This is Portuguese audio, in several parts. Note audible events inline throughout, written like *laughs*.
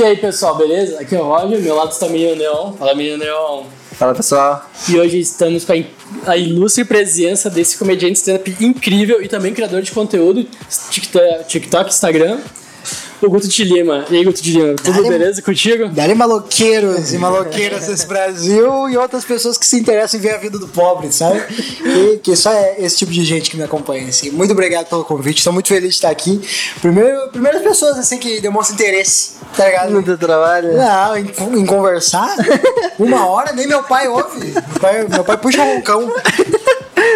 E aí, pessoal, beleza? Aqui é o Roger, meu lado está Menino Neon. Fala, Menino Neon. Fala pessoal. E hoje estamos com a ilustre presença desse comediante stand-up incrível e também criador de conteúdo, TikTok, TikTok Instagram, o Guto de Lima. E aí, Guto de Lima, tudo Dale- beleza contigo? Dali maloqueiros e maloqueiras desse Brasil e outras pessoas que se interessam em ver a vida do pobre, sabe? E que só é esse tipo de gente que me acompanha. Assim. Muito obrigado pelo convite, estou muito feliz de estar aqui. Primeiro, primeiras pessoas assim que demonstram interesse, tá ligado? No teu trabalho? Não, em, em conversar, uma hora, nem meu pai ouve. Meu pai, meu pai puxa um cão.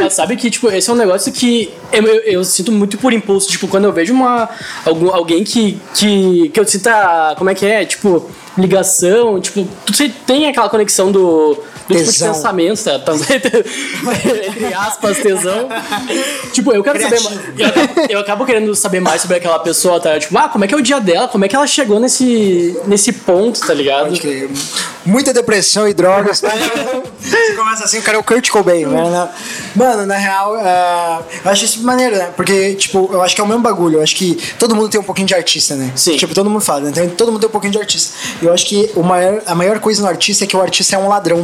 Mas sabe que, tipo, esse é um negócio que eu, eu- eu sinto muito por impulso. Tipo, quando eu vejo uma, algum, alguém que, que, que eu sinta, como é que é? Tipo, ligação, tipo, se- tem aquela conexão do, do tipo de pensamento, tá? Tá- *laughs* Entre aspas, tesão. Tipo, eu quero saber Criativo. mais. Eu acabo, eu acabo querendo saber mais sobre aquela pessoa, tá? Tipo, ah, como é que é o dia dela? Como é que ela chegou nesse, nesse ponto, tá ligado? Muita depressão e drogas. *laughs* Você começa assim, o cara é o Kurt Cobain, né? Na- Mano, na real, ah, eu acho isso maneiro, né? Porque, tipo, eu acho que é o mesmo bagulho. Eu acho que todo mundo tem um pouquinho de artista, né? Sim. Tipo, todo mundo fala, né? Então, todo mundo tem um pouquinho de artista. Eu acho que o maior, a maior coisa no artista é que o artista é um ladrão.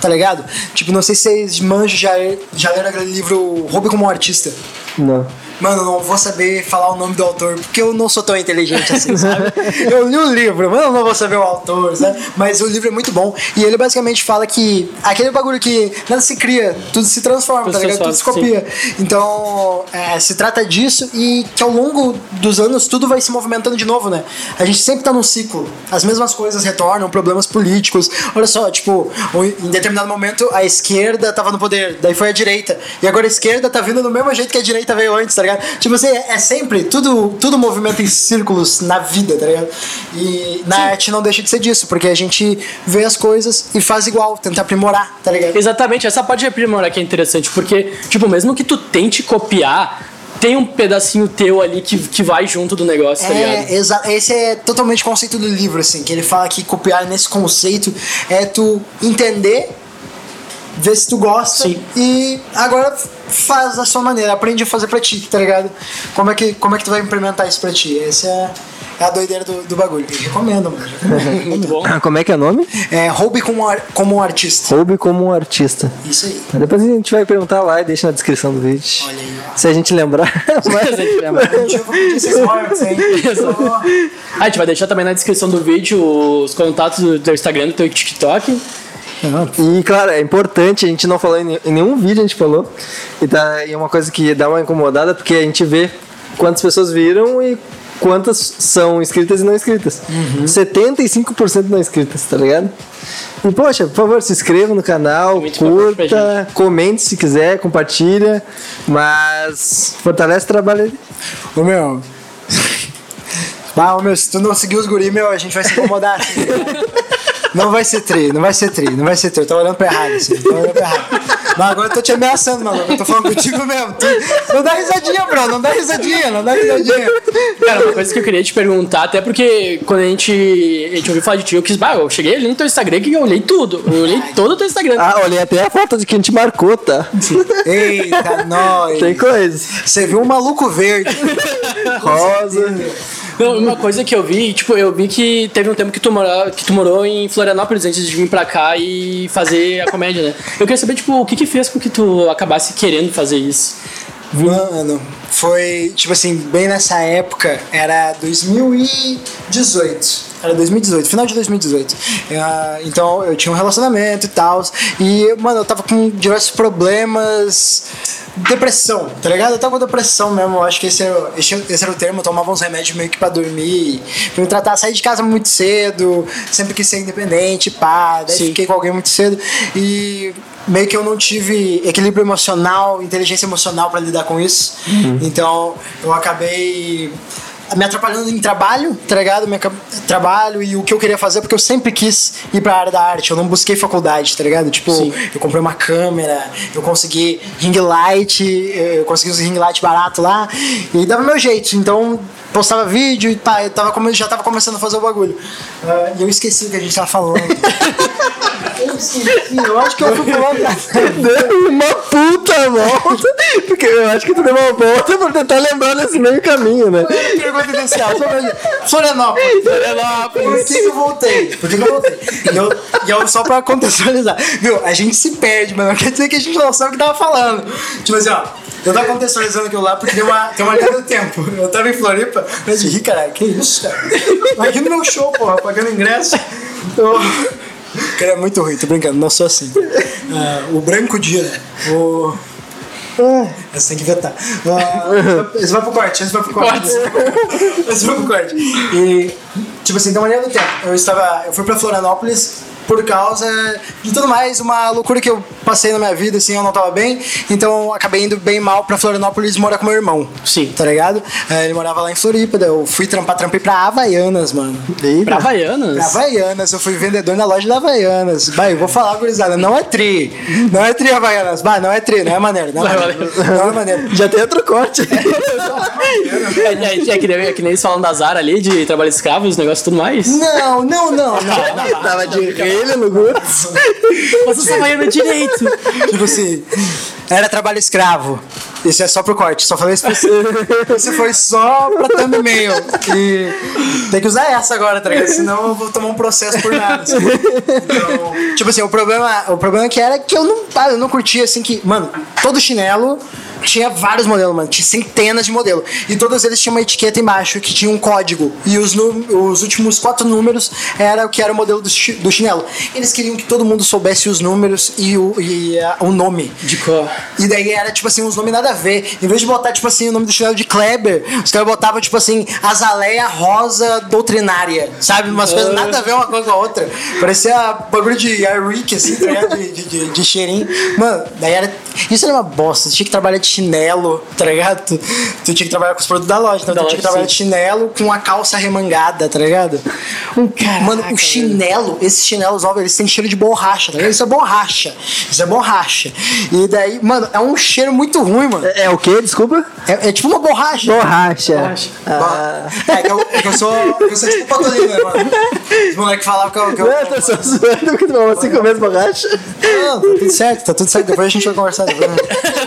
Tá ligado? Tipo, não sei se vocês manjam, já, já leram aquele livro Roube como um Artista. Não. Mano, eu não vou saber falar o nome do autor, porque eu não sou tão inteligente assim, sabe? *laughs* Eu li o livro, mas eu não vou saber o autor, sabe? Mas o livro é muito bom. E ele basicamente fala que aquele bagulho que nada se cria, tudo se transforma, Tudo tá se ligado? Tudo se copia. Então, é, se trata disso e que ao longo dos anos tudo vai se movimentando de novo, né? A gente sempre tá num ciclo. As mesmas coisas retornam, problemas políticos. Olha só, tipo, em determinado momento a esquerda tava no poder, daí foi a direita. E agora a esquerda tá vindo do mesmo jeito que a direita veio antes, tá ligado? Tipo assim, é sempre, tudo, tudo movimenta em círculos na vida, tá ligado? E na arte não deixa de ser disso, porque a gente vê as coisas e faz igual, tenta aprimorar, tá ligado? Exatamente, essa parte de aprimorar que é interessante, porque, tipo, mesmo que tu tente copiar, tem um pedacinho teu ali que, que vai junto do negócio, tá ligado? É, exa- esse é totalmente o conceito do livro, assim, que ele fala que copiar nesse conceito é tu entender, ver se tu gosta Sim. e agora faz da sua maneira, aprende a fazer pra ti, tá ligado? Como é que, como é que tu vai implementar isso pra ti? Essa é, é a doideira do, do bagulho. E recomendo, mano. *laughs* Muito bom. Como é que é o nome? É, roube como, ar- como um artista. Roube como um artista. Isso aí. Depois a gente vai perguntar lá e deixa na descrição do vídeo. Olha aí, ó. Se a gente lembrar. *laughs* Se a gente lembrar. Dia eu vou pedir esses royalties, hein? *laughs* Só- Ah, a gente vai deixar também na descrição do vídeo os contatos do teu Instagram, do teu TikTok. E claro, é importante, a gente não falou em ne- em nenhum vídeo, a gente falou. E, tá, e é uma coisa que dá uma incomodada, porque a gente vê quantas pessoas viram e quantas são inscritas e não inscritas. 75% não inscritas, tá ligado? E poxa, por favor, se inscreva no canal, Muito curta, comente se quiser, compartilha, mas fortalece o trabalho aí. Ô meu. *laughs* Ah, meu, se tu não seguir os guri, meu, a gente vai se incomodar. Assim, *laughs* né? Não vai ser tri, não vai ser tri, não vai ser tri. Eu tô olhando pra errado, assim. Tô olhando pra errado. Mas agora eu tô te ameaçando, mano. Eu tô falando contigo mesmo. Tu- Não dá risadinha, bro. Não dá risadinha, não dá risadinha. Cara, uma coisa que eu queria te perguntar, até porque quando a gente, a gente ouviu falar de ti, eu quis, bah, eu cheguei ali no teu Instagram que eu olhei tudo. Eu olhei todo o teu Instagram. Ah, olhei até a foto de que a gente marcou, tá? Eita, nós. Tem coisa. Você viu um maluco verde. Rosa. Não, uma coisa que eu vi, tipo, eu vi que teve um tempo que tu, morou, que tu morou em Florianópolis antes de vir pra cá e fazer a comédia, né? Eu queria saber, tipo, o que que fez com que tu acabasse querendo fazer isso? Mano, foi tipo assim, bem nessa época, era 2018. Era 2018, final de 2018. Ah, então eu tinha um relacionamento e tal. E, mano, eu tava com diversos problemas. Depressão, tá ligado? Eu tava com depressão mesmo. Eu acho que esse era, esse, esse era o termo. Eu tomava uns remédios meio que pra dormir, pra me tratar. Saí de casa muito cedo, sempre quis ser independente, pá. Daí Sim. fiquei com alguém muito cedo. E meio que eu não tive equilíbrio emocional, inteligência emocional pra lidar com isso. Então eu acabei me atrapalhando em trabalho, tá ligado? Ca- trabalho e o que eu queria fazer, porque eu sempre quis ir pra área da arte. Eu não busquei faculdade, tá ligado? Tipo, Sim. eu comprei uma câmera, eu consegui ring light, eu consegui uns ring light barato lá, e dava meu jeito. Então, postava vídeo e pá, eu tava, já tava começando a fazer o bagulho. Ah, e eu esqueci o que a gente tava falando. *laughs* eu acho que eu fui lado *laughs* da Deu uma puta volta. Porque eu acho que tu deu uma volta pra tentar lembrar nesse meio caminho, né? Pergunta inicial. Florianópolis. Por que, eu voltei? Por que, eu voltei? E eu, e eu, só pra contextualizar, viu? A gente se perde, mas não quer dizer que a gente não sabe o que tava falando. Tipo assim, ó. Eu tava contextualizando aquilo lá porque deu uma, tem uma linha do tempo. Eu tava em Floripa, mas de rir, caralho, que isso, cara? Aqui no meu show, porra, pagando ingresso. Eu... Cara, é muito ruim, tô brincando, não sou assim. Ah, o branco dia, o. Ah, Essa tem que vetar. Ah, esse vai pro corte, esse vai pro corte. Esse vai pro corte. E, tipo assim, uma linha do tempo. Eu estava. Eu fui pra Florianópolis por causa de tudo mais, uma loucura que eu passei na minha vida, assim, eu não tava bem. Então acabei indo bem mal pra Florianópolis morar com meu irmão. Sim. Tá ligado? É, Ele morava lá em Floripa, eu fui trampar, trampei pra Havaianas, mano. Pra Havaianas? Pra Havaianas, eu fui vendedor na loja da Havaianas. Bah, eu vou falar, gurizada, não é tri. Não é tri Havaianas. Bah, não é tri, não é maneiro. Não é é maneiro. Não é maneiro. Já tem outro corte. *laughs* É, é, é que, nem, é que nem eles falam da Zara ali, de trabalho escravo, os negócios e tudo mais. Não, não, não, não. Tava de relha no Guts. Você está Havaiana direito. Tipo assim, era trabalho escravo. Isso é só pro corte, só falei isso pra você. *laughs* Isso foi só pra thumb e-mail. E tem que usar essa agora, tá ligado? Senão eu vou tomar um processo por nada. assim. Então, tipo assim, o problema, o problema que era que eu não, ah, eu não curtia assim que, mano, todo chinelo tinha vários modelos, mano, tinha centenas de modelos. E todos eles tinham uma etiqueta embaixo que tinha um código. E os, os últimos quatro números era o que era o modelo do, chi- do chinelo. Eles queriam que todo mundo soubesse os números e o, e, o nome. De cor. E daí era, tipo assim, uns nomes nada a ver. Em vez de botar, tipo assim, o nome do chinelo de Kleber, os caras botavam, tipo assim, Azaleia Rosa Doutrinária. Sabe? Umas coisas nada a ver uma coisa com a outra. Parecia bagulho de Airic, assim, tá ligado? De, de, de, de cheirinho. Mano, daí era. Isso era uma bosta. Você tinha que trabalhar de chinelo, tá ligado? Tu, tu tinha que trabalhar com os produtos da loja. Então Da tu loja, tinha que trabalhar sim. de chinelo com a calça remangada, tá ligado? Mano, o chinelo, esses chinelos novos, eles têm cheiro de borracha, tá ligado? Isso é borracha. Isso é borracha. E daí, mano, é um cheiro muito ruim, mano. É, é o quê? Desculpa? É, é tipo uma borracha. Borracha. Borracha. Ah. É que eu, é que eu sou. Eu sou tipo patolino, né, mano? Os moleques falavam que eu. Que eu Não, eu tô só zoando porque tu falou cinco vezes borracha. não, tá tudo certo, tá tudo certo. Depois a gente vai conversar. *laughs*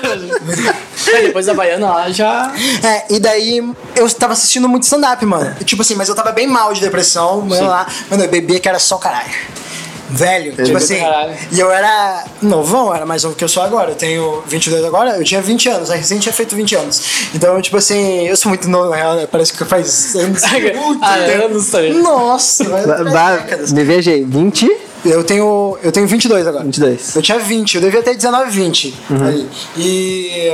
Depois, Aí depois da Havaiana lá já. É, e daí eu tava assistindo muito stand-up, mano. Tipo assim, mas eu tava bem mal de depressão, mano, lá. Mano, eu bebia que era só caralho. Velho, tipo bebia assim. caralho. E eu era novão, era mais novo que eu sou agora. Eu tenho 22 agora, eu tinha 20 anos, a recente tinha feito 20 anos. Então, tipo assim, eu sou muito novo, na real, né? Parece que faz anos. *laughs* muito Ah, anos, tá ligado? Nossa, vai décadas. Me aí, 20? Eu tenho, eu tenho 22 agora. 22. Eu tinha 20, eu devia ter 19, 20. Uhum. E.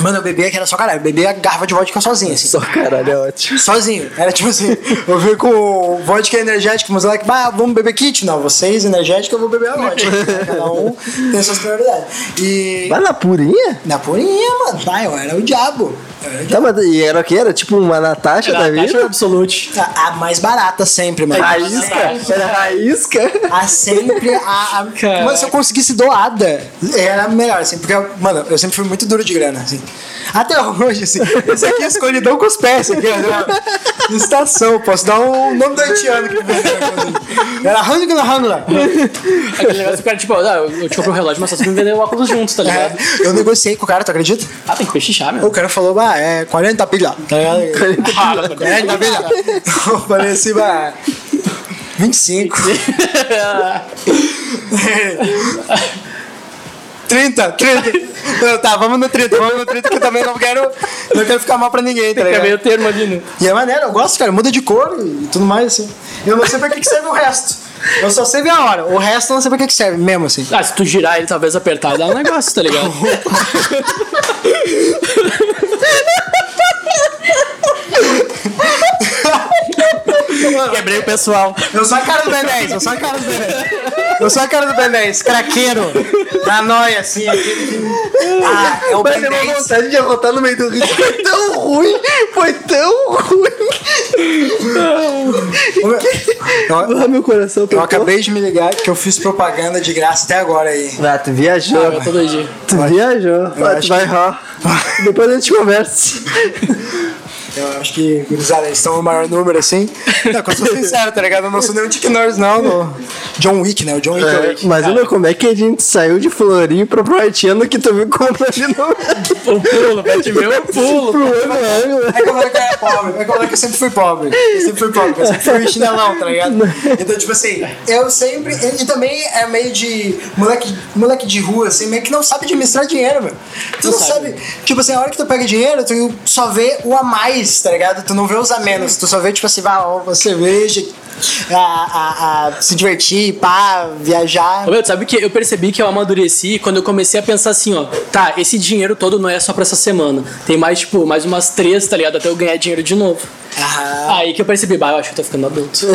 Mano, eu bebia que era só caralho. Eu bebia garrafa de vodka sozinho, assim. Só caralho, é ótimo. Sozinho. Era tipo assim, eu vi com vodka energético, mas que, vamos beber kit? Não, vocês energético, eu vou beber a *laughs* vodka. Cada um tem suas prioridades. E. Vai na purinha? Na purinha, mano. Vai, eu era o diabo. Eu era o diabo. Tá, mas e era o que? Era tipo uma Natasha da Era vida? absolute. A, a mais barata sempre, mano. Raísca? Era raísca? A sempre a. a mano, se eu conseguisse doada, era melhor, assim, porque, mano, eu sempre fui muito duro de grana, assim. Até hoje, assim. Esse aqui é escolhidão com os pés, aqui, ó. Estação, posso dar o nome do haitiano que vendeu. Era Hangla Hangla. Aquele negócio o cara, tipo, ah, eu te compro um relógio, mas só você me vender o óculos juntos, tá ligado? É, eu negociei com o cara, tu acredita? Ah, tem que pechichar, O meu. cara falou, bah, é 40 pilha, tá ligado? 40 pilha. *laughs* Eu falei assim, bah, 25. *laughs* *laughs* 30, 30. Não, tá, vamos no 30, vamos no 30 que eu também não quero, não quero ficar mal pra ninguém, tá É ligado? meio termo ali, né? E é maneiro, eu gosto, cara, muda de cor e tudo mais, assim. Eu não sei pra que, que serve o resto. Eu só sei ver a hora, o resto eu não sei pra que, que serve, mesmo assim. Ah, se tu girar ele, talvez apertar, dá um negócio, tá ligado? *laughs* Quebrei o pessoal. Eu sou a cara do Ben 10, eu sou a cara do Ben 10. Eu sou a cara do Ben 10, craqueiro, na noia, assim. Ah, é o Mas Ben deu uma 10. vontade de arrotar no meio do rio. Foi tão ruim, foi tão ruim. Eu, Ah, meu coração eu acabei de me ligar que eu fiz propaganda de graça até agora aí. Ah, tu viajou. Ah, tô doidinho. Tu viajou. Ah, acho tu vai que-. Depois a gente conversa. Eu acho que, gurizada, eles estão no maior número assim. *laughs* Não, quando eu sou sincero, tá ligado? Eu não sou nenhum Chuck Norris, não. No John Wick, né? O John Wick. é É, Wick. mas meu, como é que a gente saiu de Florinho pra Proartiano que tu viu comprando de novo? O pulo, te ver o pulo. Pro ano, ano. É que eu falei que eu era pobre. É que eu falei que eu sempre fui pobre. Eu sempre fui pobre. Eu sempre fui chinelão, tá ligado? Então, tipo assim, eu sempre. E, também é meio de. Moleque, moleque de rua, assim, meio que não sabe administrar dinheiro, meu. Tu não, Não sabe. sabe. Tipo assim, a hora que tu pega dinheiro, tu só vê o a mais, tá ligado? Tu não vê os a menos. Tu só vê, tipo assim, vai, uma cerveja. A, a, a se divertir, pá, viajar. Ô, meu, sabe que eu percebi que eu amadureci quando eu comecei a pensar assim, ó, tá, esse dinheiro todo não é só pra essa semana. Tem mais, tipo, mais umas três, tá ligado? Até eu ganhar dinheiro de novo. Ah, Aí que eu percebi, bah, eu acho que eu tô ficando adulto.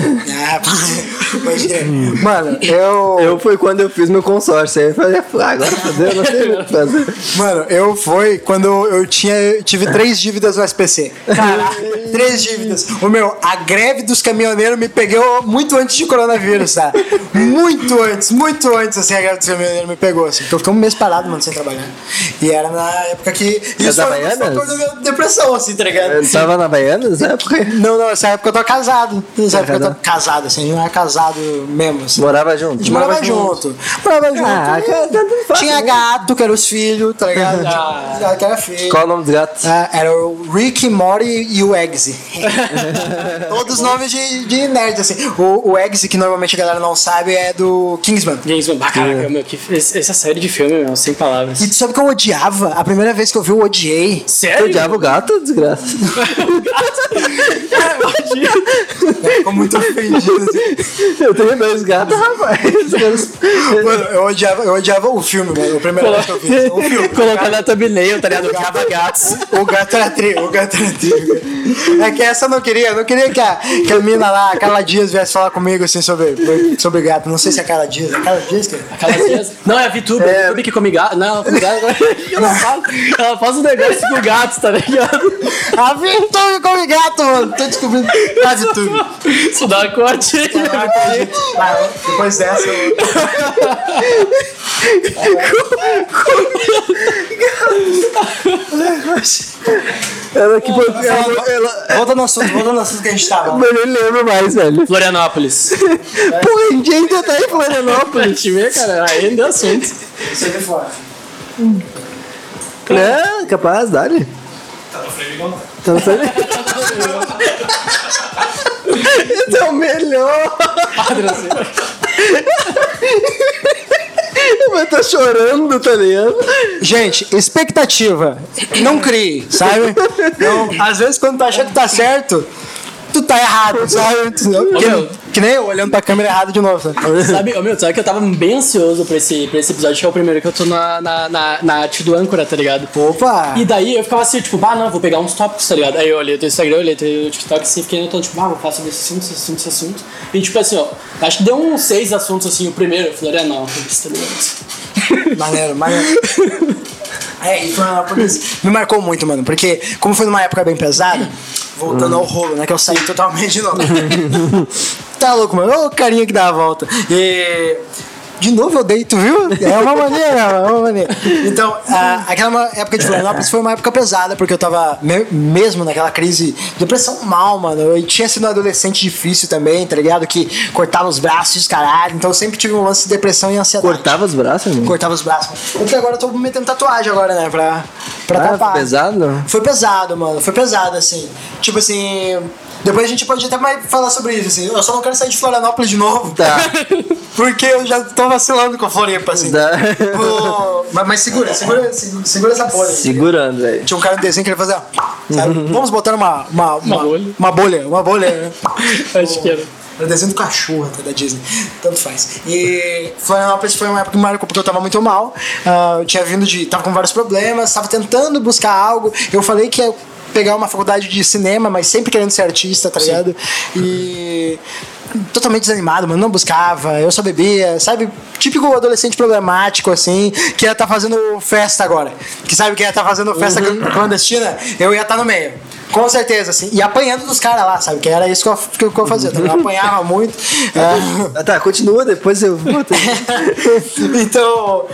ah, pode. Mano, eu. Eu foi quando eu fiz meu consórcio. Aí eu falei, ah, agora fodeu, não sei o que fazer. Mano, eu foi quando eu tinha, eu tive três dívidas no SPC. Caraca, três dívidas. O meu, a greve dos caminhoneiros me pegou muito antes de coronavírus, tá? Muito antes, muito antes, assim, a greve dos caminhoneiros me pegou, assim. Porque eu fiquei um mês parado, mano, sem trabalhar. E era na época que. Isso da foi Baianas? minha depressão, assim, tá ligado? Eu tava na Baiana nessa época? *laughs* Não, não, nessa época eu tô casado. Nessa Tá época eu tô casado, assim, não é casado mesmo, assim. Morava junto. A gente morava junto. Morava junto. Ah, tanto faz, Tinha né? gato, que era os filhos, tá ligado? *laughs* Ah. Que era filho. Qual o nome dos gatos? Ah, era o Rick, Morty e o Eggsy. *laughs* Todos nomes de, de nerd, assim. O, o Eggsy, que normalmente a galera não sabe, é do Kingsman. Bond, bah, caraca, meu, que, essa série de filme, meu, sem palavras. E tu sabe que eu odiava? A primeira vez que eu vi, eu odiei. Sério? odiava o gato, desgraça? Ficou muito ofendido. Assim. Eu tenho dois gatos, rapaz. Mano, eu odiava, eu odiava o filme, mano. A primeira vez que eu vi. O filme. Colocar na thumbnail, tá ligado? Odiava gatos. O gato era tri, o gato era tri. É que essa eu não queria, eu não queria que a, que a mina lá, a Carla Dias, viesse falar comigo assim sobre, sobre gato. Não sei se é a Carla Dias. É a Carla Dias, cara? Aquelas dias... Não, é a VTuber, a VTuber que come gato. Não, ela come gato. *laughs* Ela faz, ela faz um negócio com gatos, tá ligado? A Vitube come gato, mano. Tô descobrindo a Vitube. Isso dá uma corte. Ah, depois dessa, eu... Ela que. Ela, ela, Volta no assunto, volta no assunto que a gente tava. eu nem lembro mais, velho. Florianópolis. Pô, a gente ainda tá em Florianópolis. *laughs* te ver, cara, aí deu assunto. Aqui fora. É, capaz, dá-lhe. Tá no freio igual não. Tá no freio. Esse é o melhor. Padre, assim. Mas tá chorando, tá ligado? Gente, expectativa. Não crie, sabe? Não, às vezes quando tu acha que tá certo, tu tá errado, *laughs* sabe? Que, meu. que nem eu, olhando pra câmera errada de novo. Sabe? *laughs* Sabe, ô, meu, sabe que eu tava bem ansioso pra esse, pra esse episódio, que é o primeiro que eu tô na, na, na, na arte do âncora, tá ligado? Opa! E daí eu ficava assim, tipo, ah, não, vou pegar uns tópicos, tá ligado? Aí eu olhei o teu Instagram, eu olhei o teu TikTok, assim, fiquei então, tipo, ah, vou falar sobre esse assunto, esse assunto, esse assunto. E tipo assim, ó, acho que deu uns seis assuntos assim, o primeiro, eu falei, ah, não, tá ligado? Maneiro, maneiro. *laughs* É, e Florianópolis me marcou muito, mano, porque como foi numa época bem pesada, voltando ao rolo, né, que eu saí totalmente de novo. *laughs* tá louco, mano, o carinha que dá a volta. E... De novo eu deito, viu? É uma maneira, é uma maneira. Então, a- aquela época de Florianópolis foi uma época pesada, porque eu tava me- mesmo naquela crise, depressão mal, mano. Eu tinha sido um adolescente difícil também, tá ligado? Que cortava os braços, caralho. Então eu sempre tive um lance de depressão e ansiedade. Cortava os braços, irmão? Cortava os braços. Porque agora eu tô metendo tatuagem agora, né? Pra, pra Ah, tapar. foi pesado? Foi pesado, mano. Foi pesado, assim. Tipo assim. Depois a gente pode até mais falar sobre isso, assim. Eu só não quero sair de Florianópolis de novo. Tá. *laughs* Porque eu já tô vacilando com a Floripa, assim. Tá. Vou- Mas, mas segura, segura, segura, essa porra. aí. Segurando, velho. Tinha um cara no desenho que ele fazia. Sabe? Vamos botar uma. Uma, uma, bolha. Uma bolha, uma bolha. *laughs* Acho que era. Era desenho do cachorro até da Disney. Tanto faz. E Florianópolis foi uma época que marcou porque eu tava muito mal. Ah, eu tinha vindo de. tava com vários problemas, tava tentando buscar algo. Eu falei que pegar uma faculdade de cinema, mas sempre querendo ser artista, tá ligado? E. Totalmente desanimado, mano. Não buscava, eu só bebia, sabe? Típico adolescente problemático, assim, que ia estar fazendo festa agora. Que sabe que ia estar fazendo festa clandestina? Eu ia estar no meio. Com certeza, assim. E apanhando dos caras lá, sabe? Que era isso que eu, que eu- que eu fazia. Eu *laughs* apanhava muito. Ah, tá, continua, depois eu *laughs* então,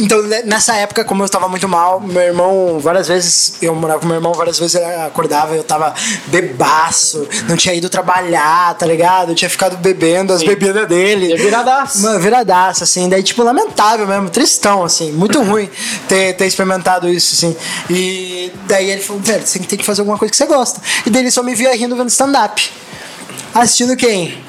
Então, ne- nessa época, como eu tava muito mal, meu irmão, várias vezes, eu morava com meu irmão, várias vezes ele acordava eu tava bebaço, não tinha ido trabalhar, tá ligado? Eu tinha ficado bebendo as bebidas dele. É viradaço. Mano, viradaço, assim. Daí, tipo, lamentável mesmo, tristão, assim. Muito ruim ter, ter experimentado isso, assim. E daí ele falou, velho, você tem que fazer alguma coisa que você gosta. E daí ele só me via rindo vendo stand-up. Assistindo quem?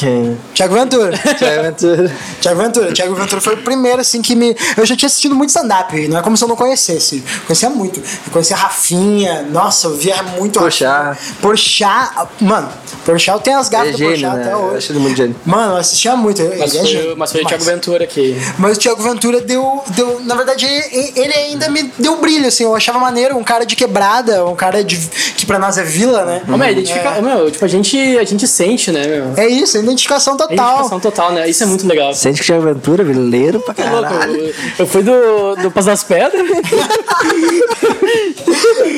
Quem? Tiago Ventura. *laughs* Tiago Ventura. Tiago Ventura. Tiago Ventura foi o primeiro, assim, que me. Eu já tinha assistido muito stand-up, não é como se eu não conhecesse. Conhecia muito. Eu conhecia a Rafinha, nossa, eu via muito Porchat. Rafinha. Porchat. Mano, Porchat tem as É gafas do gênio, Porchat né? até Eu hoje. ele muito gênio. Mano, eu assistia muito. Mas ele é foi, o- mas foi o Thiago Mas- Ventura que. Mas o Thiago Ventura deu, deu. Na verdade, ele, ainda me deu brilho, assim. Eu achava maneiro, um cara de quebrada, um cara de. que pra nós é vila, né? Ô, meu, identifica... meu, tipo, a gente, a gente sente, né, meu? É isso, é identificação total. Identificação total, né? Isso é muito legal. Sente que o Tiago Ventura, vileiro pra caralho. eu, eu fui do, do Passo das Pedras. *laughs*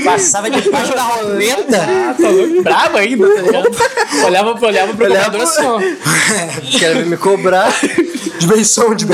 Passava debaixo da roleta. Ah, tá louco. Bravo ainda, tá ligado? Olhava, olhava pro Olhava computador assim, ó. *laughs* Quer vir me cobrar? *laughs* De benção. De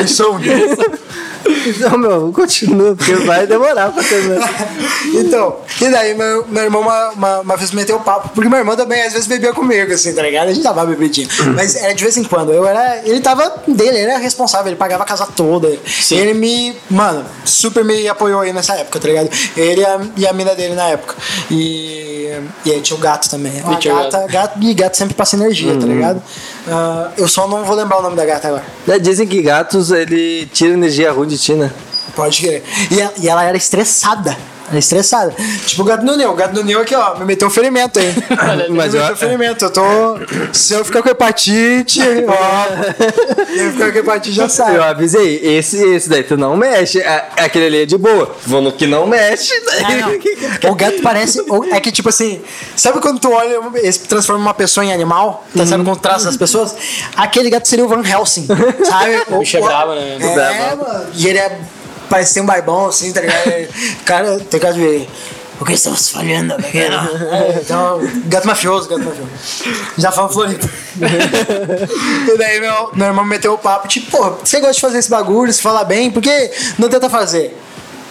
*laughs* Não, meu, continua, porque vai demorar pra terminar. *laughs* Então, e daí meu, meu irmão uma, uma, uma vez meteu o papo, porque meu irmão também às vezes bebia comigo, assim, tá ligado? A gente tava bebidinho. Mas era de vez em quando. Eu era. Ele tava dele, ele era responsável, ele pagava a casa toda. Ele me. Mano, super me apoiou aí nessa época, tá ligado? Ele e a, e a mina dele na época. E. E aí tinha o gato também. A tinha o gata, gato. E gato sempre passa energia, tá ligado? Ah, eu só não vou lembrar o nome da gata agora. Né, Dizem que gatos, ele tira energia ruim de ti, né? Pode crer. E, e ela era estressada. Era estressada. Tipo o gato do Neu. O gato do Neu aqui, ó, me meteu um ferimento aí. Mas *laughs* me eu- meteu um ferimento. Eu tô. Se eu ficar com hepatite, *laughs* ó. Se eu ficar com hepatite, já sai. Eu avisei, esse, esse daí tu não mexe. A- Aquele ali é de boa. Vou no que não mexe. Ah, não. O gato parece. o- É que, tipo assim, sabe quando tu olha e transforma uma pessoa em animal? Tá, Sabe quando traça as pessoas? Aquele gato seria o Van Helsing, sabe? *laughs* O bicho é brabo, né? É, Brabo. mano. E ele é. Parece ter um barbão, assim, tá ligado? *laughs* Cara, tem caso de ver. O que estamos falhando, pequeno? É, então, gato mafioso, gato mafioso. Já fala Floripa. *laughs* e daí meu, meu irmão meteu o papo, tipo, pô, você gosta de fazer esse bagulho, você fala bem, por que não tenta fazer?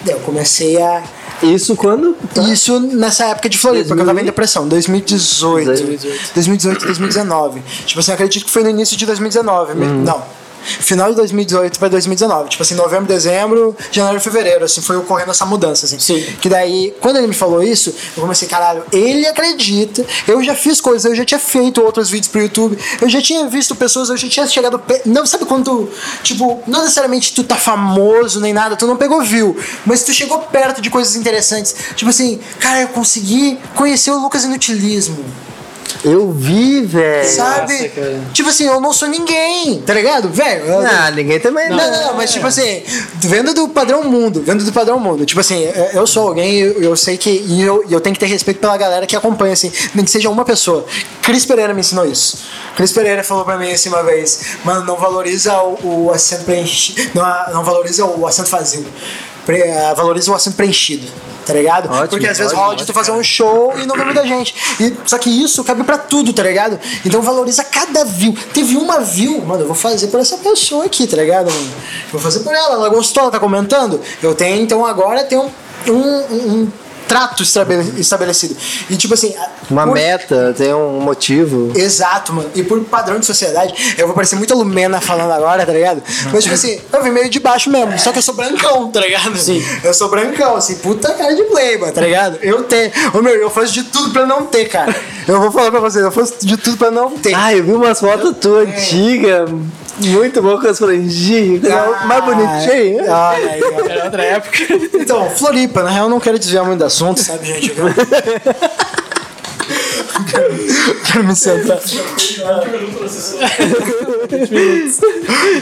Daí eu comecei a Isso quando? isso nessa época de Floripa, porque eu tava em depressão, 2018. 2018. 2018, 2019. Tipo assim, acredito que foi no início de 2019. me- Não. Final de 2018 para 2019. Tipo assim, novembro, dezembro, janeiro, fevereiro. Assim, foi ocorrendo essa mudança, assim. Sim. Que daí, quando ele me falou isso, eu comecei, caralho, ele acredita. Eu já fiz coisas, eu já tinha feito outros vídeos pro YouTube. Eu já tinha visto pessoas, eu já tinha chegado. pe- Não, sabe quando tu, tipo, não necessariamente tu tá famoso nem nada, tu não pegou view, mas tu chegou perto de coisas interessantes. Tipo assim, cara, eu consegui conhecer o Lucas Inutilismo. Eu vi, velho. Sabe? cara. Tipo assim, eu não sou ninguém, tá ligado? Velho, eu- Ah, ninguém também. não, não, não, mas tipo assim, vendo do padrão mundo, vendo do padrão mundo, tipo assim, eu- eu sou alguém, eu, eu sei que, e eu, e eu tenho que ter respeito pela galera que acompanha, assim, nem que seja uma pessoa. Cris Pereira me ensinou isso. Cris Pereira falou pra mim assim uma vez, mano, não valoriza o, o assento preenchido, não, não valoriza o assento vazio, valoriza o assento preenchido. Tá ligado? Ótimo, Porque às vezes ótimo, rola de tu fazer um show e não vê muita gente. E, só que isso cabe pra tudo, tá ligado? Então valoriza cada view. Teve uma view, mano, eu vou fazer por essa pessoa aqui, tá ligado, mano? Vou fazer por ela, ela gostou, ela tá comentando. Eu tenho, então agora tem um, um- um trato estabele- estabelecido. E tipo assim. Uma por- meta, tem um motivo. Exato, mano. E por padrão de sociedade, eu vou parecer muito Lumena falando agora, tá ligado? Mas, tipo assim, eu vim meio de baixo mesmo. Só que eu sou brancão, tá ligado? Sim. Eu sou brancão, assim, puta cara de playboy, tá ligado? Eu tenho. Ô, meu, eu faço de tudo pra não ter, cara. Eu vou falar pra vocês, eu faço de tudo pra não ter. Ah, eu vi umas fotos tuas antigas, muito boas com as franjinhas, Ah, mais bonitinho. ah, aí. Era outra época. Então, Floripa, na real, eu não quero desviar muito do assunto, sabe, gente? *laughs* Quero- me sentar.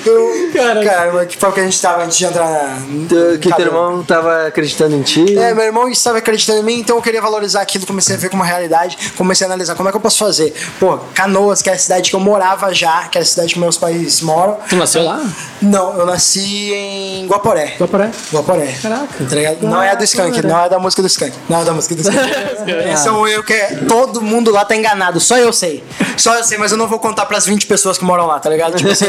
Eu, Cara. cara, mas que papo que a gente tava antes de entrar na. Tu- Que teu irmão tava acreditando em ti. É, meu irmão estava acreditando em mim, então eu queria valorizar aquilo, comecei a ver como uma realidade, comecei a analisar como é que eu posso fazer. Pô, Canoas, que é a cidade que eu morava já, que é a cidade que meus pais moram. Tu nasceu lá? Não, eu nasci em Guaporé. Guaporé. Guaporé. Caraca. Tá? Não é a do Skank, não é da música do Skunk. Não é da *laughs* música do Skunk. Esse é um eu que é, todo mundo lá tá enganado, só eu sei. Só eu sei, mas eu não vou contar pras 20 pessoas que moram lá, tá ligado? Tipo assim,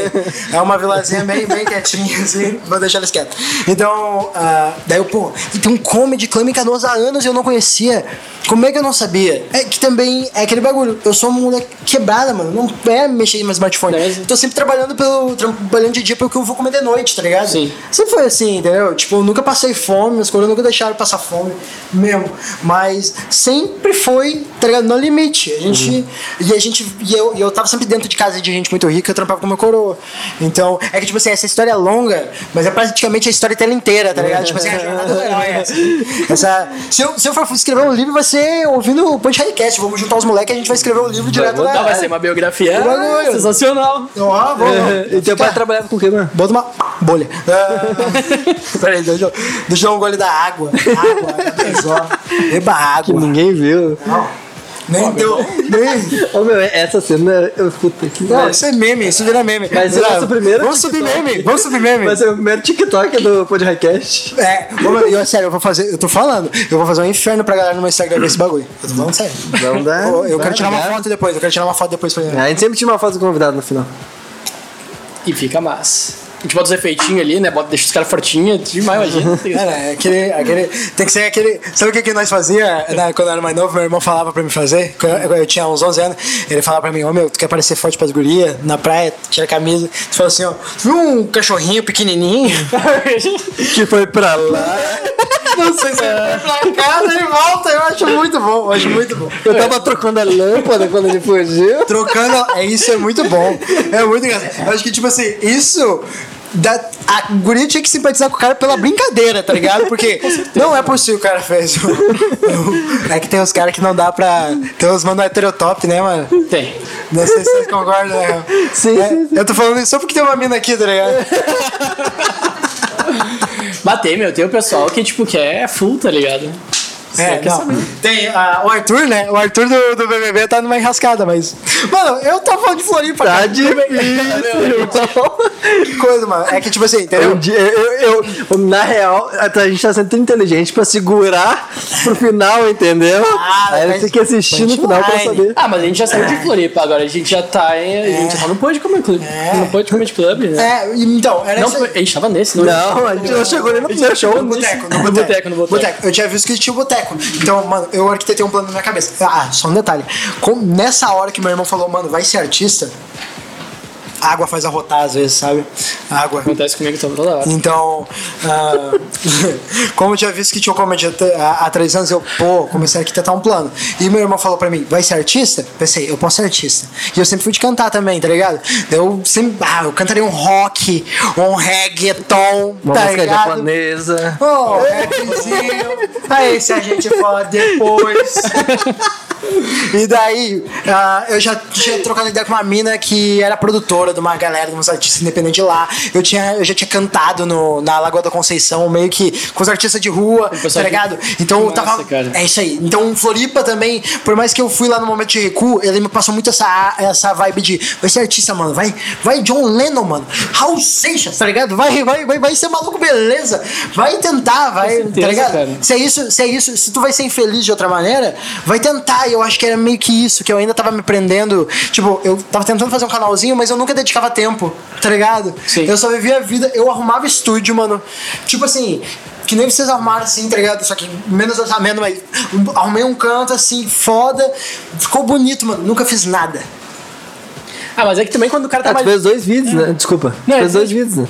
é uma vilazinha bem, bem quietinha, *laughs* assim, vou deixar eles quietos. Então, ah, daí eu, pô, e tem um comedy club em Canoas há anos e eu não conhecia. Como é que eu não sabia? É que também é aquele bagulho. Eu sou uma mulher quebrada, mano. Não é mexer no smartphone. É. Tô sempre trabalhando pelo. trabalhando de dia pelo que eu vou comer de noite, tá ligado? Sim. Sempre foi assim, entendeu? Tipo, eu nunca passei fome, as coisas nunca deixaram passar fome mesmo. Mas sempre foi, tá ligado? No limite. A gente. E a gente. E eu, e eu tava sempre dentro de casa de gente muito rica, eu trampava com meu coroa. Então, é que, tipo assim, essa história é longa, mas é praticamente a história dela inteira, tá ligado? Tipo assim, a jornada do herói é essa. *laughs* essa se, eu, se eu for escrever um livro, vai ser ouvindo o Punch Highcast. Vamos juntar os moleques e a gente vai escrever um livro direto na. vai ser uma biografia bagulho. sensacional. Ó, vamos, vamos. E teu pai trabalhava com o quê, mano? Bota uma bolha. Ah, *laughs* Peraí, deixa eu, deixa eu dar um gole da água. Água, *laughs* água só. Beba Que água. ninguém viu. Não. Nem deu. Nem. Ô meu, essa cena, eu puta que Não, isso é meme, isso vira meme. Mas é o primeiro Vamos subir meme, vamos subir meme. Vai ser o primeiro TikTok do Podcast. É, vamos, eu, sério, eu vou fazer, eu tô falando, eu vou fazer um inferno pra galera no meu Instagram ver esse bagulho. Eu tô falando sério. Não dá. Eu, eu quero tirar uma foto depois, eu quero tirar uma foto depois pra ele. A gente sempre tinha uma foto do convidado no final. E fica massa. A gente bota os efeitinhos ali, né? Bota, deixa os caras fortinhos, demais, imagina. Cara, é aquele, aquele. Tem que ser aquele. Sabe o que, que nós fazia né, quando eu era mais novo? Meu irmão falava pra mim fazer. Eu, eu tinha uns 11 anos. Ele falava pra mim: Ô meu, tu quer parecer forte pras gurias na praia? Tira a camisa. Tu falou assim: ó, tu viu um cachorrinho pequenininho? *laughs* Que foi pra lá. Não sei se ele foi pra casa e volta. Eu acho muito bom, eu acho muito bom. Eu tava trocando a lâmpada quando ele fugiu. Trocando. É, isso é muito bom. É muito engraçado. Eu acho que, tipo assim, isso. Da, a guria tinha que simpatizar com o cara pela brincadeira, tá ligado? Porque *laughs* não é possível o cara fez. É que tem uns caras que não dá pra. Tem uns mano heterotop, né, mano? Tem. Não sei se vocês concordam, né? Sim, É, sim, sim. Eu tô falando isso só porque tem uma mina aqui, tá ligado? Bater, meu, tem o pessoal que, tipo, que é full, tá ligado? É, quer não. Tem ah, o Arthur, né? O Arthur do, do BBB tá numa enrascada, mas. Mano, eu tava falando de Floripa, Tá difícil. *laughs* Que coisa, mano. É que, tipo assim, entendeu? Eu, eu, eu- eu- na real, a gente tá sendo tão inteligente pra segurar pro final, entendeu? Ah, Aí mas- tem que assistir no final pra saber. Ah, mas a gente já saiu de Floripa, agora a gente já tá em. A gente já tá no Pod Comedy Club. No Pod Comedy Club, né? É, então, era Não, a gente tava nesse, não? Não, a gente não chegou nem no primeiro show. No boteco, no No boteco. boteco, no boteco. Eu tinha visto que tinha o boteco. Então, mano, eu arquitetei um plano na minha cabeça. Ah, só um detalhe. Com- nessa hora que meu irmão falou, mano, vai ser artista, a água faz arrotar às vezes, sabe? A água. Acontece comigo toda hora. Então, ah, *laughs* como eu tinha visto que tinha o comedy há, há três anos, eu, pô, comecei a arquitetar um plano. E meu irmão falou pra mim, vai ser artista? Pensei, eu posso ser artista. E eu sempre fui de cantar também, tá ligado? Eu sempre, ah, eu cantaria um rock, um reggaeton, Uma tá música ligado? japonesa. Oh, rapzinho. Aí se a gente fala depois. *laughs* E daí, ah, eu já tinha trocado ideia com uma mina que era produtora de uma galera, de uns artistas independentes lá. Eu, tinha, eu já tinha cantado no, na Lagoa da Conceição, meio que com os artistas de rua, tá que- ligado? Então que tava. massa, cara. É isso aí. Então Floripa também, por mais que eu fui lá no momento de recuo, ele me passou muito essa, essa vibe de vai ser artista, mano. Vai, vai John Lennon, mano. Raul Seixas, tá ligado? Vai, vai, vai, vai ser maluco, beleza. Vai tentar, vai, certeza, tá ligado? cara. Se é isso, se é isso, se tu vai ser infeliz de outra maneira, vai tentar. E eu acho que era meio que isso, que eu ainda tava me prendendo. Tipo, eu tava tentando fazer um canalzinho, mas eu nunca dedicava tempo, tá ligado? Sim. Eu só vivia a vida, eu arrumava estúdio, mano. Tipo assim. Que nem vocês arrumaram assim, tá ligado? Só que menos orçamento, mas arrumei um canto assim, foda. Ficou bonito, mano. Nunca fiz nada. Ah, mas é que também quando o cara tá Ah, tu mais. fez dois vídeos, né? Desculpa. Tu Não, fez é- dois vídeos, né?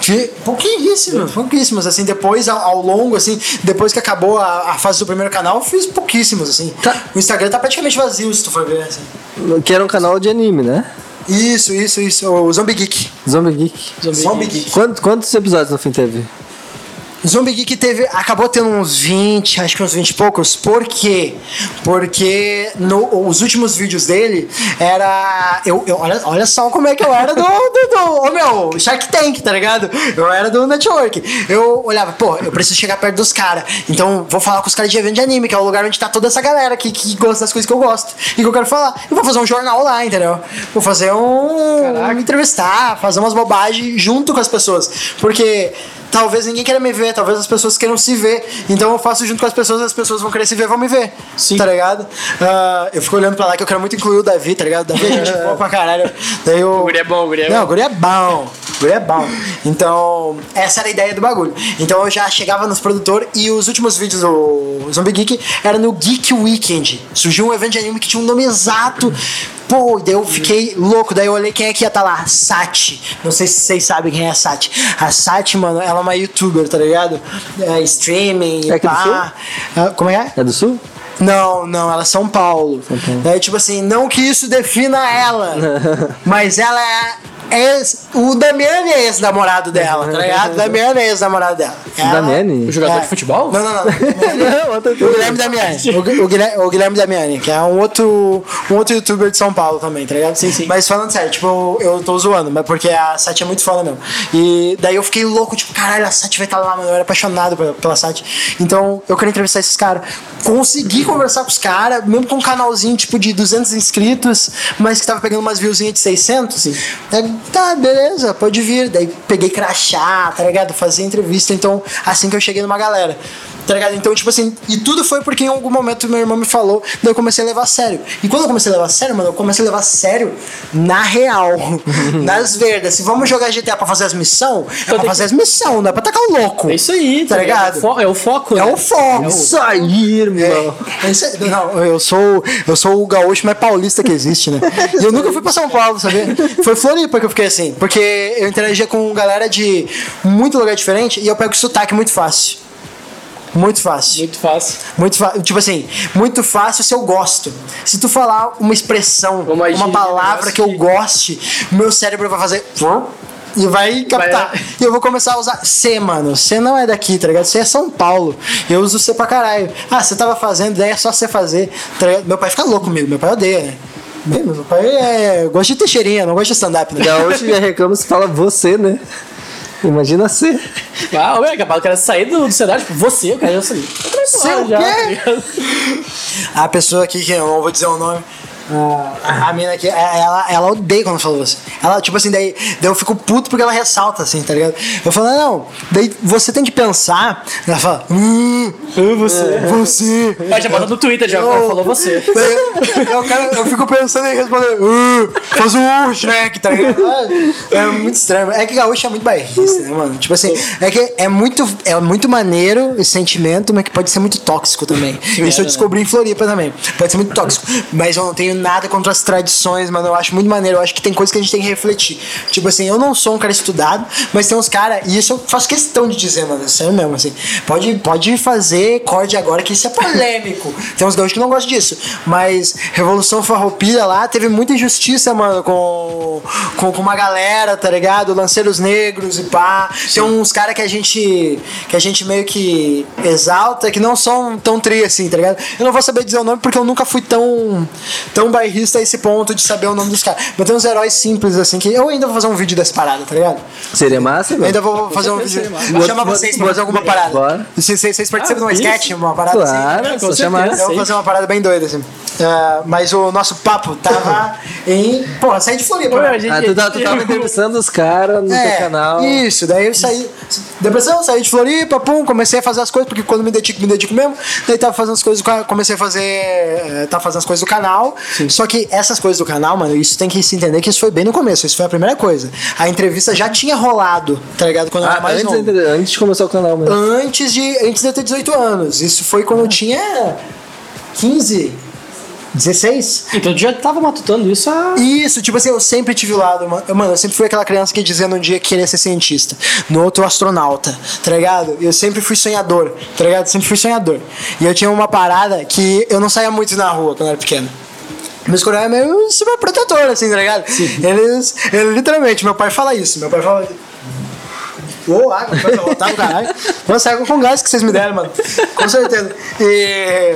De pouquíssimos, pouquíssimos, assim, depois ao, ao longo, assim, depois que acabou a, a fase do primeiro canal, eu fiz pouquíssimos, assim. Tá. O Instagram tá praticamente vazio, se tu for ver, assim. Que era um canal de anime, né? Isso, isso, isso, o Zombie Geek. Zombie Geek. Zombie Zombie Geek. Geek. Quantos, quantos episódios no fim teve? Zombie Geek teve, acabou tendo uns 20, acho que uns 20 e poucos. Por quê? Porque no, os últimos vídeos dele era. Eu, eu- olha, olha só como é que eu era do. do, do ô meu, Shark Tank, tá ligado? Eu era do Network. Eu olhava, pô, eu preciso chegar perto dos caras. Então vou falar com os caras de evento de anime, que é o lugar onde tá toda essa galera que, que gosta das coisas que eu gosto e que eu quero falar. E vou fazer um jornal lá, entendeu? Vou fazer um. Caraca. Me entrevistar, fazer umas bobagens junto com as pessoas. Porque talvez ninguém queira me ver, talvez as pessoas queiram se ver. Então eu faço junto com as pessoas, as pessoas vão querer se ver, vão me ver. Sim. Tá ligado? Ah, eu fico olhando pra lá que eu quero muito incluir o Davi, tá ligado? Davi é gente *laughs* boa pra caralho. Daí eu. O guri é bom, o guri é Não, bom. o guri é bom. O guri é bom. Então, essa era a ideia do bagulho. Então eu já chegava nos produtores e os últimos vídeos do Zombie Geek era no Geek Weekend. Surgiu um evento de anime que tinha um nome exato. Pô, daí eu fiquei louco. Daí eu olhei quem é que ia estar lá. Sati. Não sei se vocês sabem quem é a Sati. A Sati, mano, ela é uma youtuber, tá ligado? É, streaming, É aqui do pá. Ah, Como é é? É do sul? Não, não, ela é São Paulo. É tipo assim, não que isso defina ela, *laughs* mas ela é. Ex- o Damiani é ex-namorado dela, tá ligado? O Damiani é ex-namorado dela. Ela- Damiani? O jogador É. de futebol? Não, não, não. *laughs* O Guilherme Damiani. O, o Guilherme, o Guilherme Damiani, que é um outro, um outro youtuber de São Paulo também, tá ligado? Sim, sim. Mas falando sério, tipo, eu tô zoando, mas porque a Sati é muito foda mesmo. E daí eu fiquei louco, tipo, caralho, a Sati vai estar lá, mano. Eu era apaixonado pela, pela Sati. Então eu queria entrevistar esses caras. Consegui conversar com os caras, mesmo com um canalzinho, tipo, de 200 inscritos, mas que tava pegando umas viewzinhas de 600. Daí, tá, beleza, pode vir. Daí peguei crachá, tá ligado? Fazia entrevista, então assim que eu cheguei numa galera. Tá ligado? Então, tipo assim, e tudo foi porque em algum momento meu irmão me falou, daí eu comecei a levar a sério. E quando eu comecei a levar a sério, mano, eu comecei a levar a sério na real, *laughs* nas verdas. Se vamos jogar GTA pra fazer as missões, é pra tem fazer as missões, não é pra tacar o louco. É isso aí, Tá ligado? É o, fo- é o foco. É né? o foco. Isso aí, irmão. É, isso aí- não, *laughs* eu sou, eu sou o gaúcho mais paulista que existe, né? *laughs* E eu nunca fui pra São Paulo, sabia? Foi Floripa que eu fiquei assim, porque eu interagia com galera de muito lugar diferente e eu pego sotaque muito fácil. Muito fácil. Muito fácil. Muito fácil. Tipo assim, muito fácil se eu gosto. Se tu falar uma expressão, Uma uma, palavra um que eu goste, meu cérebro vai fazer. E vai captar. Vai- E eu vou começar a usar C, mano. C não é daqui, tá ligado? C é São Paulo. Eu uso C pra caralho. Ah, você tava fazendo, daí é só você fazer. tá? Meu pai fica louco comigo, meu pai odeia, né? Meu meu pai é. gosta de teixeirinha, não gosta de stand-up, né? Gaúcho já reclama se fala você, né? Imagina ser. Ah, ué, capaz, eu quero sair do, do cenário, tipo, você, eu quero sair. Você embora o já, quê? tá? A pessoa aqui, que eu não vou dizer o nome. A, a mina aqui, é- ela, ela odeia quando fala você. Ela, tipo assim, daí, daí eu fico puto porque ela ressalta, assim, tá ligado? Eu falo, não, daí você tem que pensar. Ela fala, hum, você. Você. Mas já bota no Twitter, já Eu- falou você. Daí, eu, cara, eu fico pensando em responder, "Uh, faz um Shrek, tá ligado? É, é muito estranho. É que gaúcho é muito bairrista, né, mano? Tipo assim, é que é muito, é muito maneiro esse sentimento, mas que pode ser muito tóxico também. Isso eu descobri em Floripa também. Pode ser muito tóxico. Mas eu não tenho nada contra as tradições, mano. Eu acho muito maneiro. Eu acho que tem coisas que a gente tem que refletir. Tipo assim, eu não sou um cara estudado, mas tem uns caras, e isso eu faço questão de dizer, mano. Sério mesmo, assim. Pode, pode fazer corte agora, que isso é polêmico. *laughs* tem uns gaúchos que não gostam disso. Mas Revolução Farroupilha lá teve muita injustiça, mano, com, com, com uma galera, tá ligado? Lanceiros negros e pá. Tem uns caras que a gente que a gente meio que exalta, que não são tão tri assim, tá ligado? Eu não vou saber dizer o nome porque eu nunca fui tão, tão bairrista a esse ponto de saber o nome dos caras. Mas tem uns heróis simples assim que eu ainda vou fazer um vídeo dessa parada, tá ligado? Seria massa, Eu velho? ainda vou fazer um vídeo. Vou chamar vocês pra fazer alguma parada. Bora. Vocês, vocês vocês participam Ah, de isso. sketch, uma parada assim? Claro, certeza. chamar. Eu vou fazer uma parada bem doida, assim. É, mas o nosso papo tava em. Porra, saí de Floripa. Pô, né? a gente- Ah, tu, tá- tu tava entrevistando os caras no teu canal. É, Isso, daí eu saí. Depressão, saí de Floripa, pum, comecei a fazer as coisas, porque quando me dedico, me dedico mesmo. Daí tava fazendo as coisas comecei a fazer. eh, Tava fazendo as coisas do canal. Só que essas coisas do canal, mano, isso tem que se entender que isso foi bem no começo. Isso foi a primeira coisa. A entrevista já tinha rolado, tá ligado? Quando eu Ah, era mais antes, novo. antes de começar o canal mesmo. Antes de, antes de eu ter 18 anos. Isso foi quando eu tinha 15, 16. Então tu já tava matutando isso há. Isso, tipo assim, eu sempre tive o lado, mano. Mano, eu sempre fui aquela criança que dizia num dia que queria ser cientista, no outro astronauta, tá ligado? Eu sempre fui sonhador, tá ligado? Sempre fui sonhador. E eu tinha uma parada que eu não saía muito na rua quando eu era pequeno. Meus colegas é meio super protetor, assim, tá ligado? Eles, ele, literalmente, meu pai fala isso. Meu pai fala. Ô, água, coisa voltar *laughs* caralho. Nossa, água com gás que vocês me deram, mano. Com certeza. E.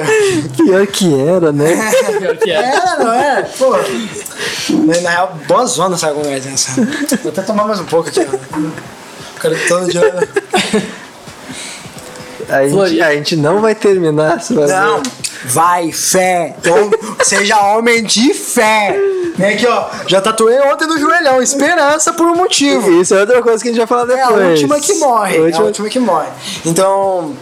Pior que era, né? *laughs* Pior que é. Era, não é? Pô. Na real, boa zona essa água com gás, né? Vou até tomar mais um pouco aqui, ó. O cara todo dia. A gente, a gente não vai terminar. Ver. Não, vai, fé. Hom- Seja homem de fé. Vem aqui, ó. Já tatuei ontem no joelhão. Esperança por um motivo. Isso é outra coisa que a gente vai falar É depois. a última que morre. A É a última- última que morre. Então.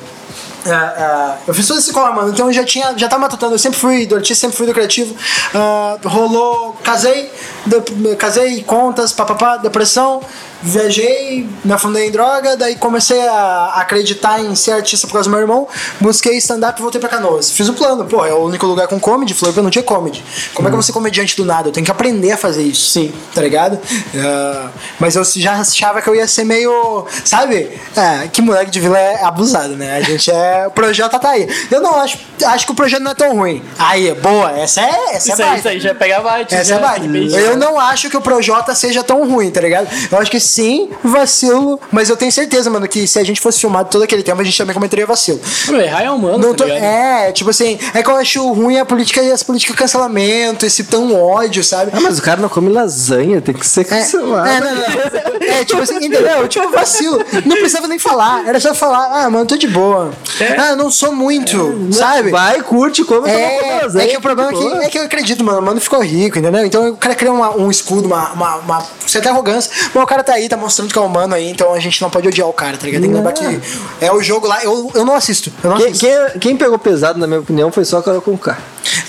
é, é, eu fiz todo esse corre, mano. Então eu já tinha, já tava matutando. Eu sempre fui do artista, sempre fui do criativo. Ah, rolou, casei, de- casei, contas, papapá, depressão. Viajei, me afundei em droga, daí comecei a acreditar em ser artista por causa do meu irmão. Busquei stand-up e voltei pra Canoas. Fiz o plano, pô, é o único lugar com comedy. Floripa não tinha comedy. Como é que eu vou ser comediante do nada? Eu tenho que aprender a fazer isso. Sim. Tá ligado? Ah, mas eu já achava que eu ia ser meio. Sabe? É, que moleque de vila é abusado, né? A gente é. O projeto tá aí. Eu não acho. Acho que o projeto não é tão ruim. Aí, boa. Essa é. Essa Isso é aí, isso aí já pega bate. Essa já, é bem- Eu não acho que o Projota seja tão ruim, tá ligado? Eu acho que sim, vacilo, mas eu tenho certeza, mano, que se a gente fosse filmado todo aquele tempo, a gente também cometeria vacilo. Meu, errar é humano, Não tá tô- é, tipo assim, é que eu acho ruim a política e as políticas de cancelamento, esse tão ódio, sabe? Ah, mas o cara não come lasanha, tem que ser É, cancelado. é, não, não. É, tipo assim, entendeu? Tipo, vacilo. Não precisava nem falar. Era só falar, ah, mano, tô de boa. É. Ah, eu não sou muito, sabe? Vai, curte, come, É, lasanha. é que o problema é que, é que eu acredito, mano. O mano ficou rico, entendeu? Então o cara cria uma- um escudo, uma, uma, uma certa arrogância. Mas o cara tá aí, tá mostrando que é humano aí, então a gente não pode odiar o cara, tá ligado? Tem que lembrar que é o jogo lá. Eu, eu não assisto. Eu não Quem, assisto. quem, quem pegou pesado, na minha opinião, foi só a Carol Conká.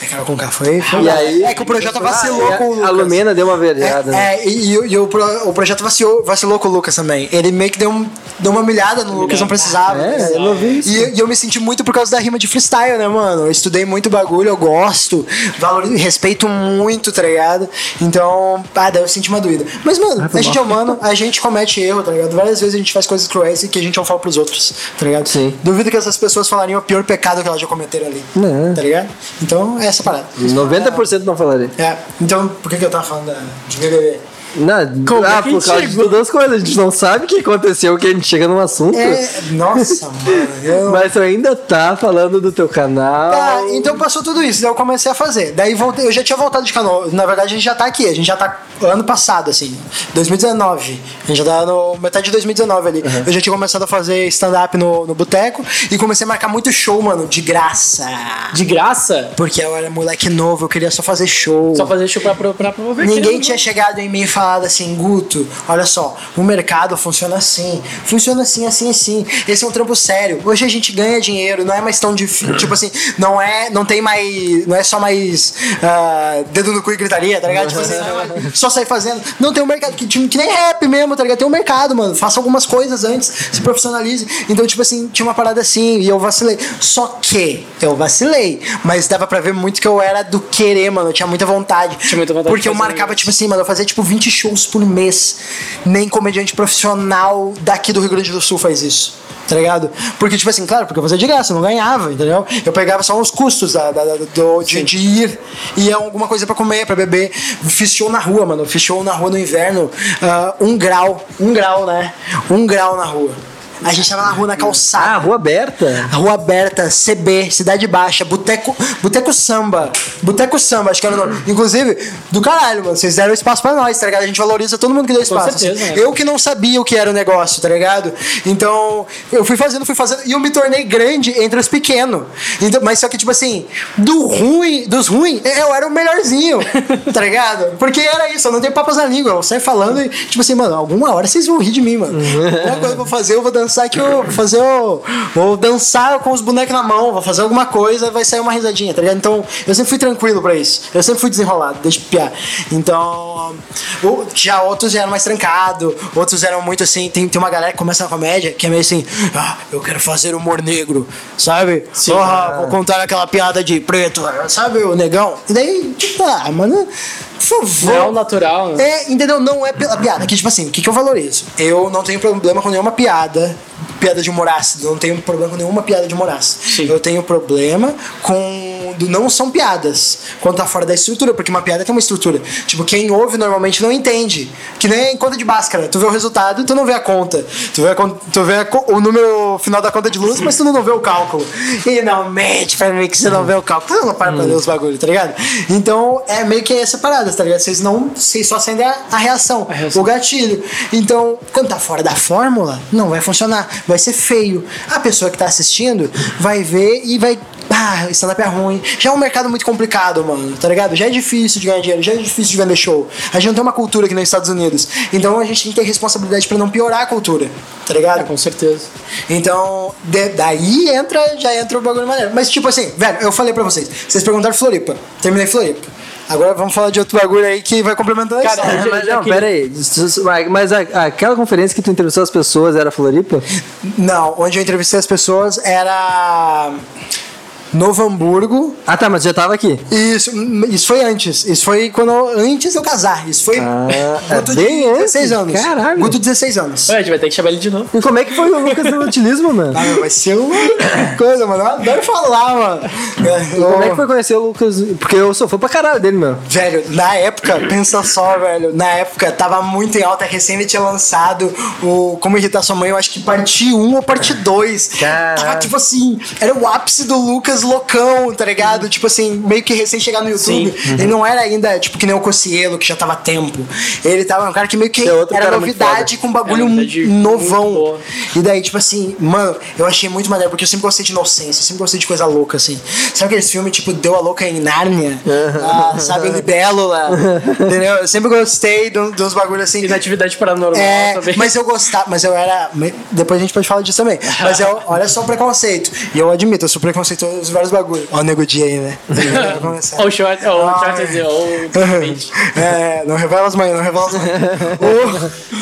É, cara, com cara foi. foi E aí- é que o projeto vacilou Ah, com o A Lucas. Lumena deu uma verjada. né? É, é, e, e o- e o, o projeto vacilou, vacilou com o Lucas também. Ele meio que deu, um, deu uma milhada no Lucas, não precisava. É, eu não vi isso. E, e eu me senti muito por causa da rima de freestyle, né, mano? Eu estudei muito bagulho, eu gosto, valorizo, respeito muito, tá ligado? Então, ah, daí eu senti uma dúvida. Mas, mano, a gente é humano, a gente comete erro, tá ligado? Várias vezes a gente faz coisas cruéis e que a gente não fala pros outros, tá ligado? Sim. Duvido que essas pessoas falariam o pior pecado que elas já cometeram ali. Não. Tá ligado? Então, é essa parada. 90% não falaria. É, então por que, que eu tava falando da- de BBB? Não, Como ah, é que a por causa de chegou? todas as coisas. A gente não sabe o que aconteceu, que a gente chega num assunto. É, nossa, *laughs* mano. Eu... Mas tu ainda tá falando do teu canal. Tá, então passou tudo isso, daí eu comecei a fazer. Daí voltei, eu já tinha voltado de canoa. Na verdade, a gente já tá aqui, a gente já tá ano passado, assim, 2019. A gente já tá no metade de 2019 ali. Eu já tinha começado a fazer stand-up no, no boteco e comecei a marcar muito show, mano, de graça. De graça, Porque eu era moleque novo, eu queria só fazer show. só fazer show pra, pra, pra promover. Ninguém tinha chegado em mim e falado assim, Guto, olha só, o mercado funciona assim, funciona assim, assim, assim. Esse é um trampo sério. Hoje a gente ganha dinheiro, não é mais tão difícil. tipo assim, não é, não tem mais, não é só mais ah, dedo no cu e gritaria, tá ligado? Tipo assim, não só sair fazendo. Não tem um mercado que, tipo, que nem rap mesmo, tá ligado? Tem um mercado, mano. Faça algumas coisas antes, se profissionalize. Então, tipo assim, tinha uma parada assim e eu vacilei. Só que eu vacilei, mas dava pra ver muito que eu era do querer, mano. Eu tinha muita vontade. Tinha muita vontade Porque eu marcava, isso. tipo assim, mano, eu fazia tipo 20 shows por mês. Nem comediante profissional daqui do Rio Grande do Sul faz isso. Tá ligado? Porque, tipo assim, claro, porque eu fazia de graça, não ganhava, entendeu? Eu pegava só os custos da, da- da- do, de, de ir e alguma coisa pra comer, pra beber. Fiz show na rua, mano. Fiz show na rua no inverno, ah, um grau, um grau, né? Um grau na rua. A gente tava na rua na calçada. Ah, rua aberta. Rua Aberta, CB, Cidade Baixa, Boteco, Boteco Samba. Boteco Samba, acho que era o nome. Inclusive, do caralho, mano. Vocês deram espaço pra nós, tá ligado? A gente valoriza todo mundo que deu espaço. certeza, assim. né? Eu que não sabia o que era o negócio, tá ligado? Então, eu fui fazendo, fui fazendo. E eu me tornei grande entre os pequenos. Então, mas só que, tipo assim, do ruim, dos ruins, eu era o melhorzinho, *laughs* tá ligado? Porque era isso, eu não tenho papas na língua. Eu saio falando e, tipo assim, mano, alguma hora vocês vão rir de mim, mano. Alguma coisa que eu vou fazer, eu vou dançar que eu vou fazer o. Vou dançar com os bonecos na mão, vou fazer alguma coisa, vai sair uma risadinha, tá ligado? Então, eu sempre fui tranquilo pra isso. Eu sempre fui desenrolado, deixa eu piar. Então, já outros eram mais trancados, outros eram muito assim. Tem, tem uma galera que começa na comédia que é meio assim, ah, eu quero fazer humor negro, sabe? Sim. Ah, vou contar aquela piada de preto, sabe, o negão? E daí, tipo, ah, mano, por favor. Não é o natural, né? É, entendeu? Não é pela piada. Que, tipo assim, o que, que eu valorizo? Eu não tenho problema com nenhuma piada, piada de humor ácido. Não tenho problema com nenhuma piada de humor ácido. Sim. Eu tenho problema com. do não são piadas. Quando tá fora da estrutura, porque uma piada tem uma estrutura. Tipo, quem ouve normalmente não entende. Que nem conta de Bhaskara. Tu vê o resultado, tu não vê a conta. Tu vê, a tu vê a o número final da conta de luz, mas tu não vê o cálculo. E não mente pra mim que você não vê o cálculo. Tu não para pra ler os bagulhos, tá ligado? Então, é meio que essa parada, tá ligado? Vocês não. Vocês só acendem a, a reação, A reação. o gatilho. Então, quando tá fora da fórmula, não vai funcionar. Vai ser feio. A pessoa que tá assistindo vai ver e vai. ah, stand-up é ruim. Já é um mercado muito complicado, mano, tá ligado? Já é difícil de ganhar dinheiro, já é difícil de vender show. A gente não tem uma cultura aqui nos Estados Unidos. Então a gente tem que ter responsabilidade pra não piorar a cultura, tá ligado? É, com certeza. Então, de- daí entra, já entra o bagulho maneiro. Mas tipo assim, velho, eu falei pra vocês. Vocês perguntaram Floripa. Terminei Floripa. Agora vamos falar de outro bagulho aí que vai complementando a Cara, mas não, que- pera aí. Mas aquela conferência que tu entrevistou as pessoas era Floripa? Não, onde eu entrevistei as pessoas era Novo Hamburgo. Ah, tá, mas já tava aqui. Isso, isso foi antes. Isso foi quando antes de eu casar. Isso foi Ah, é de bem 16 antes? anos. Caralho. Guto 16 anos. Ué, a gente vai ter que chamar ele de novo. E como é que foi o Lucas no utilismo, mano? Ah, meu, vai ser uma coisa, mano. Eu adoro falar, mano. Como é que foi conhecer o Lucas? Porque eu sou fã pra caralho dele, meu. Velho, na época, pensa só, velho. Na época tava muito em alta, recém ele tinha lançado o Como Irritar Sua Mãe, eu acho que parte 1 ou parte 2. Caralho. Tava tipo assim, era o ápice do Lucas loucão, tá ligado? Tipo assim, meio que recém chegar no YouTube. Sim. Ele não era ainda, tipo, que nem o Cocielo, que já tava tempo. Ele tava um cara que meio que era cara novidade com um bagulho É, novão. E daí, tipo assim, mano, eu achei muito maneiro, porque eu sempre gostei de inocência, eu sempre gostei de coisa louca, assim. Sabe aqueles filmes, tipo, Deu a Louca em Nárnia? Ah, sabe, Libélula? Entendeu? Eu sempre gostei de, de uns bagulhos assim. E na atividade paranormal É, também. mas eu gostava, mas eu era. Depois a gente pode falar disso também. Mas eu, olha só o preconceito. E eu admito, eu sou preconceituoso em vários bagulhos. Ó, o nego dia aí, né? *laughs* Ou o short, ou o short, assim, ou o *laughs* É, não revela as mães, não revela as. O-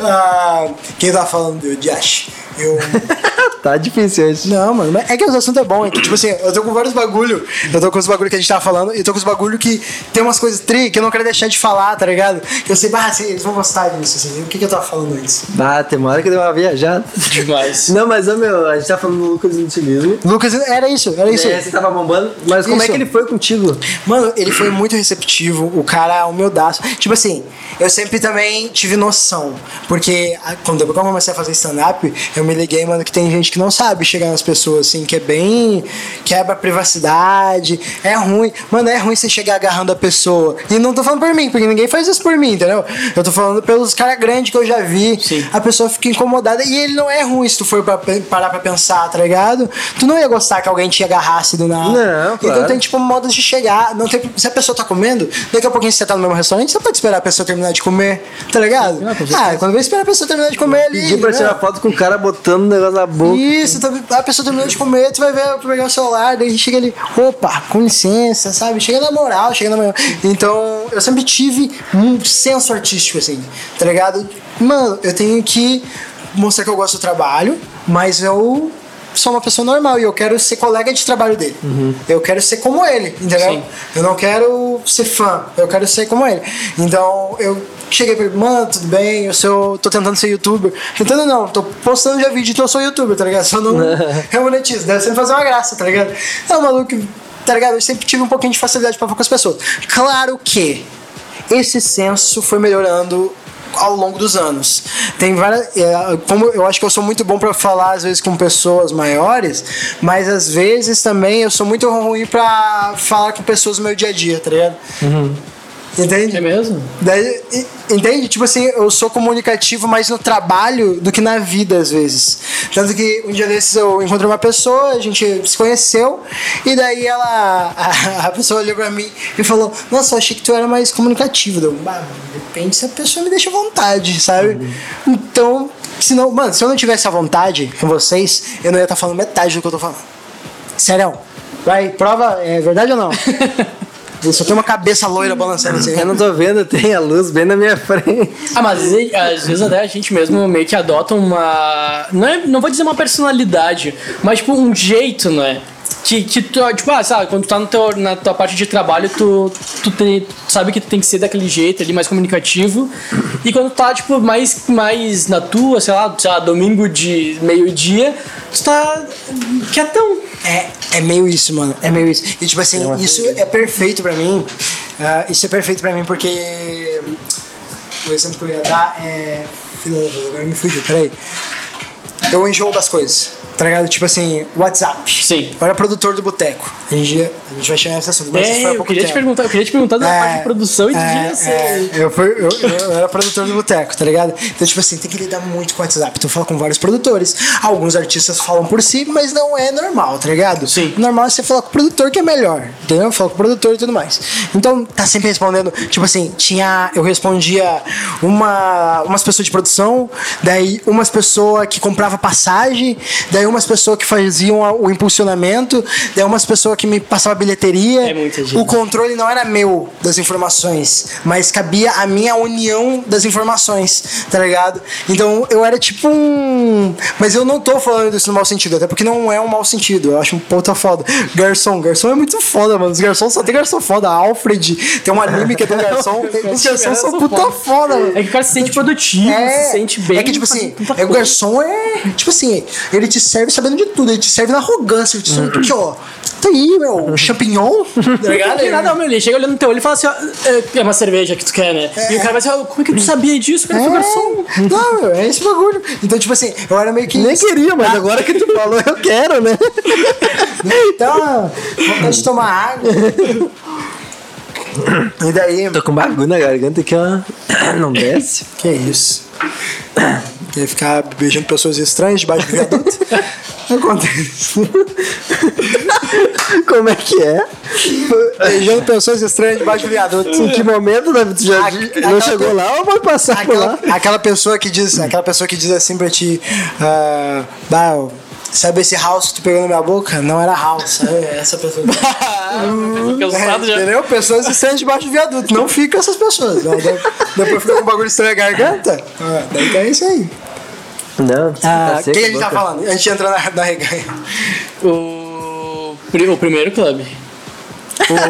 *laughs* Ah, quem tá falando do Josh? Eu. *laughs* Tá difícil hoje. Não, mano, é que os assuntos é bom, é que, tipo assim, eu tô com vários bagulho, eu tô com os bagulho que a gente tava falando, e eu tô com os bagulho que tem umas coisas tri que eu não quero deixar de falar, tá ligado? Que eu sei, bah, assim, eles vão gostar disso, assim, o que que eu tava falando antes? Bah, tem uma hora que deu uma viajada. demais. *laughs* Não, mas, ô, meu, a gente tá falando do Lucas no utilismo. Lucas, era isso, era isso. É, você tava bombando. Mas como é Isso. que ele foi contigo? Mano, ele foi muito receptivo, o cara é humildaço. Tipo assim, eu sempre também tive noção. Porque quando eu comecei a fazer stand-up, eu me liguei, mano, que tem gente que não sabe chegar nas pessoas, assim, que é bem. quebra a privacidade. É ruim. Mano, é ruim você chegar agarrando a pessoa. E não tô falando por mim, porque ninguém faz isso por mim, entendeu? Eu tô falando pelos caras grandes que eu já vi. Sim. A pessoa fica incomodada. E ele não é ruim se tu for pra parar pra pensar, tá ligado? Tu não ia gostar que alguém te agarrasse do nada. Não, Então claro. tem tipo modos de chegar. Não tem, se a pessoa tá comendo, daqui a pouquinho você tá no mesmo restaurante, você pode esperar a pessoa terminar de comer, tá ligado? Ah, quando vem esperar a pessoa terminar de comer ali. Pedi pra né? tirar foto com o cara botando o negócio na boca. Isso, a pessoa terminou de comer, tu vai ver, pegar o celular, daí chega ali, opa, com licença, sabe? Chega na moral, chega na moral. Então, eu sempre tive um senso artístico, assim, tá ligado? Mano, eu tenho que mostrar que eu gosto do trabalho, mas eu sou uma pessoa normal e eu quero ser colega de trabalho dele. Eu quero ser como ele, entendeu? Sim. Eu não quero ser fã, eu quero ser como ele. Então eu cheguei pra ele, mano, tudo bem, eu sou, tô tentando ser youtuber. Tentando não, tô postando já vídeo que eu sou youtuber, tá ligado? *laughs* Só não *laughs* remonetizo, deve sempre fazer uma graça, tá ligado? É um maluco, que, tá ligado? Eu sempre tive um pouquinho de facilidade pra falar com as pessoas. Claro que esse senso foi melhorando ao longo dos anos. Tem várias. é, como eu acho que eu sou muito bom pra falar, às vezes, com pessoas maiores, mas às vezes também eu sou muito ruim pra falar com pessoas no meu dia a dia, tá ligado? Entende? É mesmo? Daí, entende? Tipo assim, eu sou comunicativo mais no trabalho do que na vida, às vezes. Tanto que um dia desses eu encontrei uma pessoa, a gente se conheceu, e daí ela. A, a pessoa olhou pra mim e falou: Nossa, eu achei que tu era mais comunicativo. Deu, depende se a pessoa me deixa à vontade, sabe? Então, se não, mano, se eu não tivesse à vontade com vocês, eu não ia estar falando metade do que eu tô falando. Sério. Vai, prova, é verdade ou não? *laughs* Eu só tenho uma cabeça loira balançando assim. Eu não tô vendo, tem a luz bem na minha frente. Ah, mas às vezes até a gente mesmo meio que adota uma. Não, é, não vou dizer uma personalidade, mas tipo um jeito, né? Que, que tu, tipo, ah, sabe, quando tu tá no teu, na tua parte de trabalho, tu, tu, tem- tu sabe que tu tem que ser daquele jeito ali, mais comunicativo. E quando tu tá, tipo, mais, mais na tua, sei lá, sei lá, domingo de meio-dia, tu tá quietão. É, é meio isso, mano. É meio isso. E tipo assim, isso é perfeito pra mim. Ah, isso é perfeito pra mim porque. O exemplo que eu ia dar é. Filho, Agora me fugiu, peraí. eu enjoo das coisas. Tá ligado? Tipo assim, WhatsApp. Sim. Eu era produtor do boteco. A gente, a gente vai chegar nesse assunto. Mas É, eu queria, te perguntar, eu queria te perguntar da É, parte de produção e de é, direção. é, eu, fui, eu, eu era produtor do boteco, tá ligado? Então, tipo assim, tem que lidar muito com o WhatsApp. Tu fala com vários produtores. Alguns artistas falam por si, mas não é normal, tá ligado? Sim. O normal é você falar com o produtor que é melhor, entendeu? Falar com o produtor e tudo mais. Então, tá sempre respondendo. Tipo assim, tinha. Eu respondia uma, umas pessoas de produção, daí umas pessoas que comprava passagem, daí umas pessoas que faziam o impulsionamento, daí umas pessoas que me passavam a bilheteria. É muita gente. O controle não era meu das informações, mas cabia a minha união das informações, tá ligado? Então eu era tipo um. Mas eu não tô falando isso no mau sentido, até porque não é um mau sentido. Eu acho um puta foda. Garçom, garçom é muito foda, mano. Os garçons só tem garçom foda. Alfred, tem um anime que tem garçom. *laughs* Os garçons são puta foda, mano. É que o cara se sente produtivo, se sente bem. É que, tipo assim, é, o garçom é. Tipo assim, ele te serve sabendo de tudo, ele te serve na arrogância. Ele te serve aqui, ó. Tá aí, meu, *laughs* champignon. Tá ligado? Não tem nada, meu, ele chega olhando no teu olho e fala assim, ó, é- é uma cerveja que tu quer, né? E o cara vai assim, ó, como é que tu sabia disso? Cara, sou garçom. É. Não, meu, é esse bagulho. Então, tipo assim, eu era meio que. Nem queria, mas agora que tu falou, eu quero, né? *laughs* Então, vontade de tomar água. E daí. Tô com bagulho na garganta que ó. *clears throat* Não desce. Que isso? Quer ficar beijando pessoas estranhas debaixo do viaduto? *laughs* Acontece. Como é que é? Beijando pessoas estranhas debaixo do viaduto. Em que momento, David? Tu já A- não aquela chegou pe- lá ou vai passar por lá? Aquela, aquela pessoa que diz, aquela pessoa que diz assim pra ti, "Bah, sabe esse house que tu pegou na minha boca? Não era house, sabe? Essa pessoa. *laughs* Já. Entendeu? Pessoas estranhas debaixo do viaduto. Não fica essas pessoas. Depois fica com um bagulho estranho na garganta. Ah, daí tá isso aí. Não, Ah, tá o que, a gente tá boca. falando? A gente entra na, na reganha. O, o primeiro clube.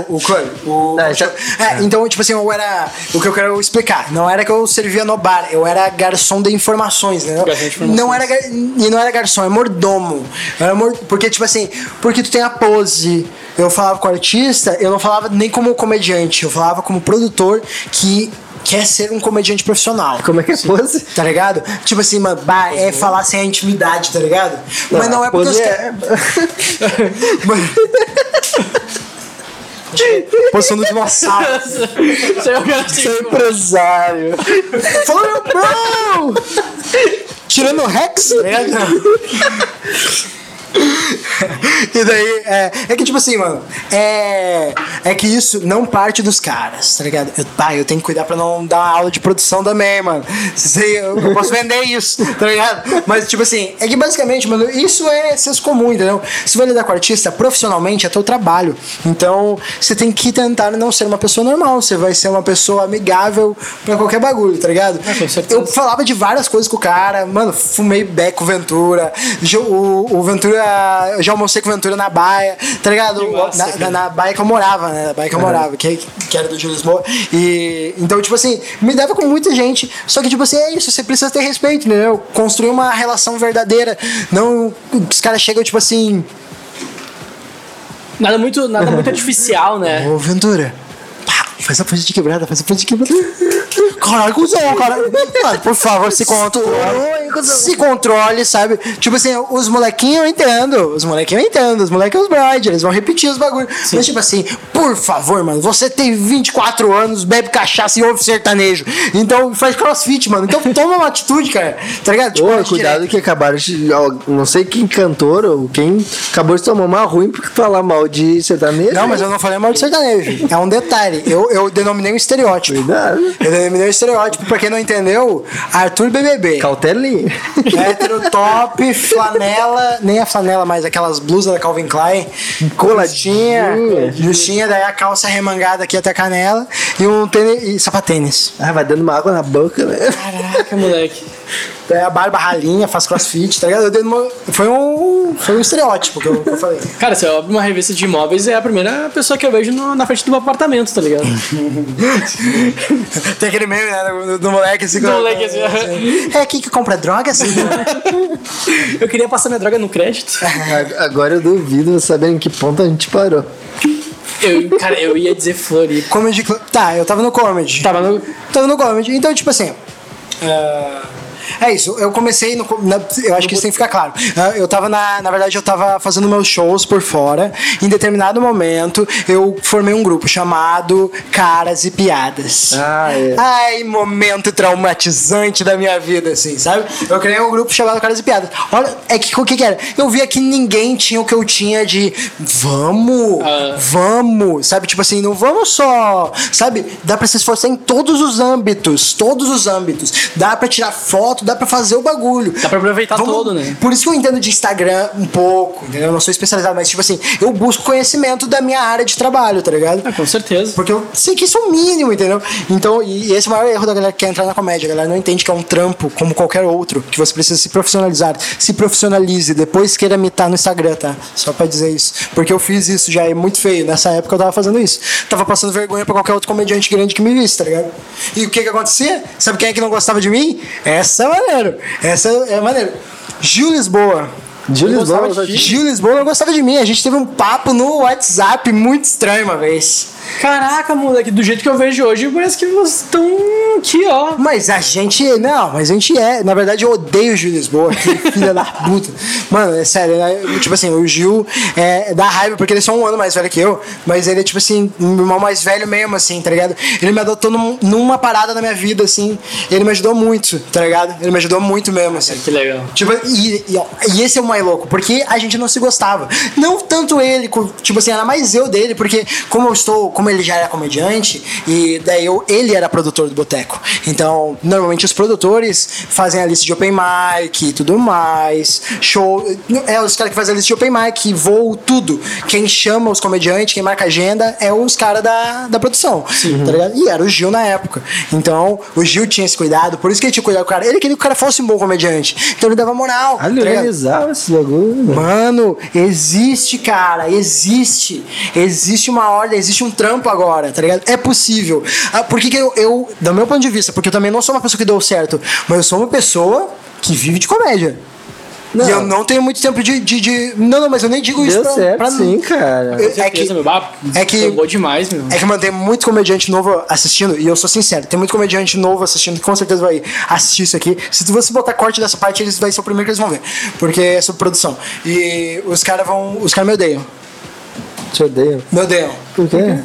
O, o clube. O, *laughs* Ah, já- é, então, tipo assim, eu era. O que eu quero explicar. Não era que eu servia no bar, eu era garçom de informações, né? Garçom de informações. Não era, e não era garçom, é mordomo. Era mor, porque, tipo assim, porque tu tem a pose. Eu falava com o artista, eu não falava nem como comediante, eu falava como produtor que quer ser um comediante profissional. Como é que é a pose? Tá ligado? Tipo assim, mano, bah, é falar sem a intimidade, tá ligado? Mas não é porque os pose caras. Posição do dinossauro. Isso aí é o cara assim, Sou empresário. Meu bro! Tirando o Rex, ligado? *laughs* E daí, é, é que tipo assim, mano, é, é que isso não parte dos caras, tá ligado? Eu, pá, eu tenho que cuidar pra não dar aula de produção também, mano. Aí, eu, eu posso vender isso, tá ligado? Mas, tipo assim, é que basicamente, mano, isso é senso comum, entendeu? Se vai lidar com artista profissionalmente, é teu trabalho. Então, você tem que tentar não ser uma pessoa normal, você vai ser uma pessoa amigável pra qualquer bagulho, tá ligado? certeza. Eu falava de várias coisas com o cara, mano, fumei beco Ventura, o, o Ventura, eu já almocei com o Ventura na baia, tá ligado? Massa, na, na, na baia que eu morava, né? Na baia que eu morava, que, que era do Júlio Lisboa. E então, tipo assim, me dava com muita gente, só que, tipo assim, é isso, você precisa ter respeito, entendeu? Construir uma relação verdadeira. Não, os caras chegam, tipo assim, Nada muito, nada muito *laughs* artificial, né? Ô, Ventura. Faz a pose de quebrada, faz a pose de quebrada. Caralho, cuzão, cara. Mano, por favor, se controle. Se controle, sabe? Tipo assim, os molequinhos eu entendo. Os molequinhos eu entendo. Os molequinhos os eles vão repetir os bagulhos. Mas, tipo assim, por favor, mano, você tem 24 anos, bebe cachaça e ouve sertanejo. Então faz crossfit, mano. Então toma uma atitude, cara. Tá ligado? Ô, age cuidado direto. que acabaram de. Não sei quem cantor ou quem acabou de tomar uma ruim por falar mal de sertanejo. Não, mas eu não falei mal de sertanejo. É um detalhe. Eu, eu denominei um estereótipo. Cuidado. Eu denominei um estereótipo, pra quem não entendeu, Arthur BBB. Cautelinha. Hétero top, flanela, nem a flanela, mas aquelas blusas da Calvin Klein. Coladinha, justinha, daí a calça remangada aqui até a canela e um tênis, e sapatênis. Ah, vai dando uma água na boca, né? Caraca, moleque. A barba ralinha, faz crossfit, tá ligado? Eu dei uma- foi, um, foi um estereótipo que eu, que eu falei. Cara, se eu abro uma revista de imóveis, é a primeira pessoa que eu vejo no- na frente do meu apartamento, tá ligado? Tem aquele meme, né, do, do moleque assim. Do com- moleque, assim, É aqui que compra droga, assim. *laughs* Eu queria passar minha droga no crédito. *laughs* Agora eu duvido saber em que ponto a gente parou. Eu, cara, eu ia dizer Floripa. Comedy Club. Tá, eu tava no comedy. Tava no. Tava no comedy. Então, tipo assim. é, É isso, eu comecei no. na- eu acho que isso tem que ficar claro. Ah, Eu tava na. Na verdade, eu tava fazendo meus shows por fora. Em determinado momento, eu formei um grupo chamado Caras e Piadas. Ah, é. Ai, momento traumatizante da minha vida, assim, sabe? Eu criei um grupo chamado Caras e Piadas. Olha, é que o que, que era? Eu via que ninguém tinha o que eu tinha de vamos, Ah. vamos, sabe? Tipo assim, não vamos só, sabe? Dá pra se esforçar em todos os âmbitos, todos os âmbitos. Dá pra tirar foto, dá pra fazer o bagulho. Dá pra aproveitar todo, né? Por isso que eu entendo de Instagram um pouco, entendeu? Eu não sou especializado, mas tipo assim, eu busco conhecimento da minha área de trabalho, tá ligado? Ah, com certeza. Porque eu sei que isso é o mínimo, entendeu? Então, e, esse é o maior erro da galera que quer entrar na comédia. A galera não entende que é um trampo como qualquer outro, que você precisa se profissionalizar. Se profissionalize, depois queira imitar no Instagram, tá? Só pra dizer isso. Porque eu fiz isso já, é muito feio. Nessa época eu tava fazendo isso. Tava passando vergonha pra qualquer outro comediante grande que me visse, tá ligado? E o que que acontecia? Sabe quem é que não gostava de mim? Essa é maneiro. Essa é maneiro. Gil Lisboa. Gil Lisboa, gostava de? Gil Lisboa não gostava de mim. A gente teve um papo no WhatsApp muito estranho uma vez. Caraca, moleque, do jeito que eu vejo hoje, parece que vocês estão aqui, ó. Mas a gente. Não, mas a gente é. Na verdade, eu odeio o Gil Lisboa, *laughs* filha da puta. Mano, é sério, né? Tipo assim, o Gil é dá raiva porque ele é só um ano mais velho que eu. Mas ele é, tipo assim, um irmão mais velho mesmo, assim, tá ligado? Ele me adotou num- numa parada na minha vida, assim. Ele me ajudou muito, tá ligado? Ele me ajudou muito mesmo, assim. Que legal. Tipo, e, e, ó, e esse é o mais louco, porque a gente não se gostava. Não tanto ele, tipo assim, era mais eu dele, porque como eu estou, como ele já era comediante, e daí eu, ele era produtor do boteco. Então, normalmente os produtores fazem a lista de open mic e tudo mais, show. É os caras que fazem a lista de open mic, voo, tudo. Quem chama os comediantes, quem marca agenda é os caras da, da produção. Tá ligado? E era o Gil na época. Então, o Gil tinha esse cuidado, por isso que ele tinha cuidado do cara. Ele queria que o cara fosse um bom comediante. Então ele dava moral. Ah, ele tá organizava esse bagulho, mano. Mano, existe, cara, existe. Existe uma ordem, existe um trampo agora, tá ligado? É possível. Ah, por que eu, eu, do meu ponto de vista, porque eu também não sou uma pessoa que deu certo, mas eu sou uma pessoa que vive de comédia. Não. E eu não tenho muito tempo de. de, de- Não, não, mas eu nem digo isso Deu pra, certo, pra sim, cara. Eu- Com certeza, é que- meu. É que- demais, meu. É que, mano, tem muito comediante novo assistindo, e eu sou sincero, tem muito comediante novo assistindo que com certeza vai assistir isso aqui. Se você botar corte dessa parte, eles vai ser o primeiro que eles vão ver. Porque é sobre produção. E os caras vão. Os caras me odeiam. Te odeio. Me odeiam. Por quê?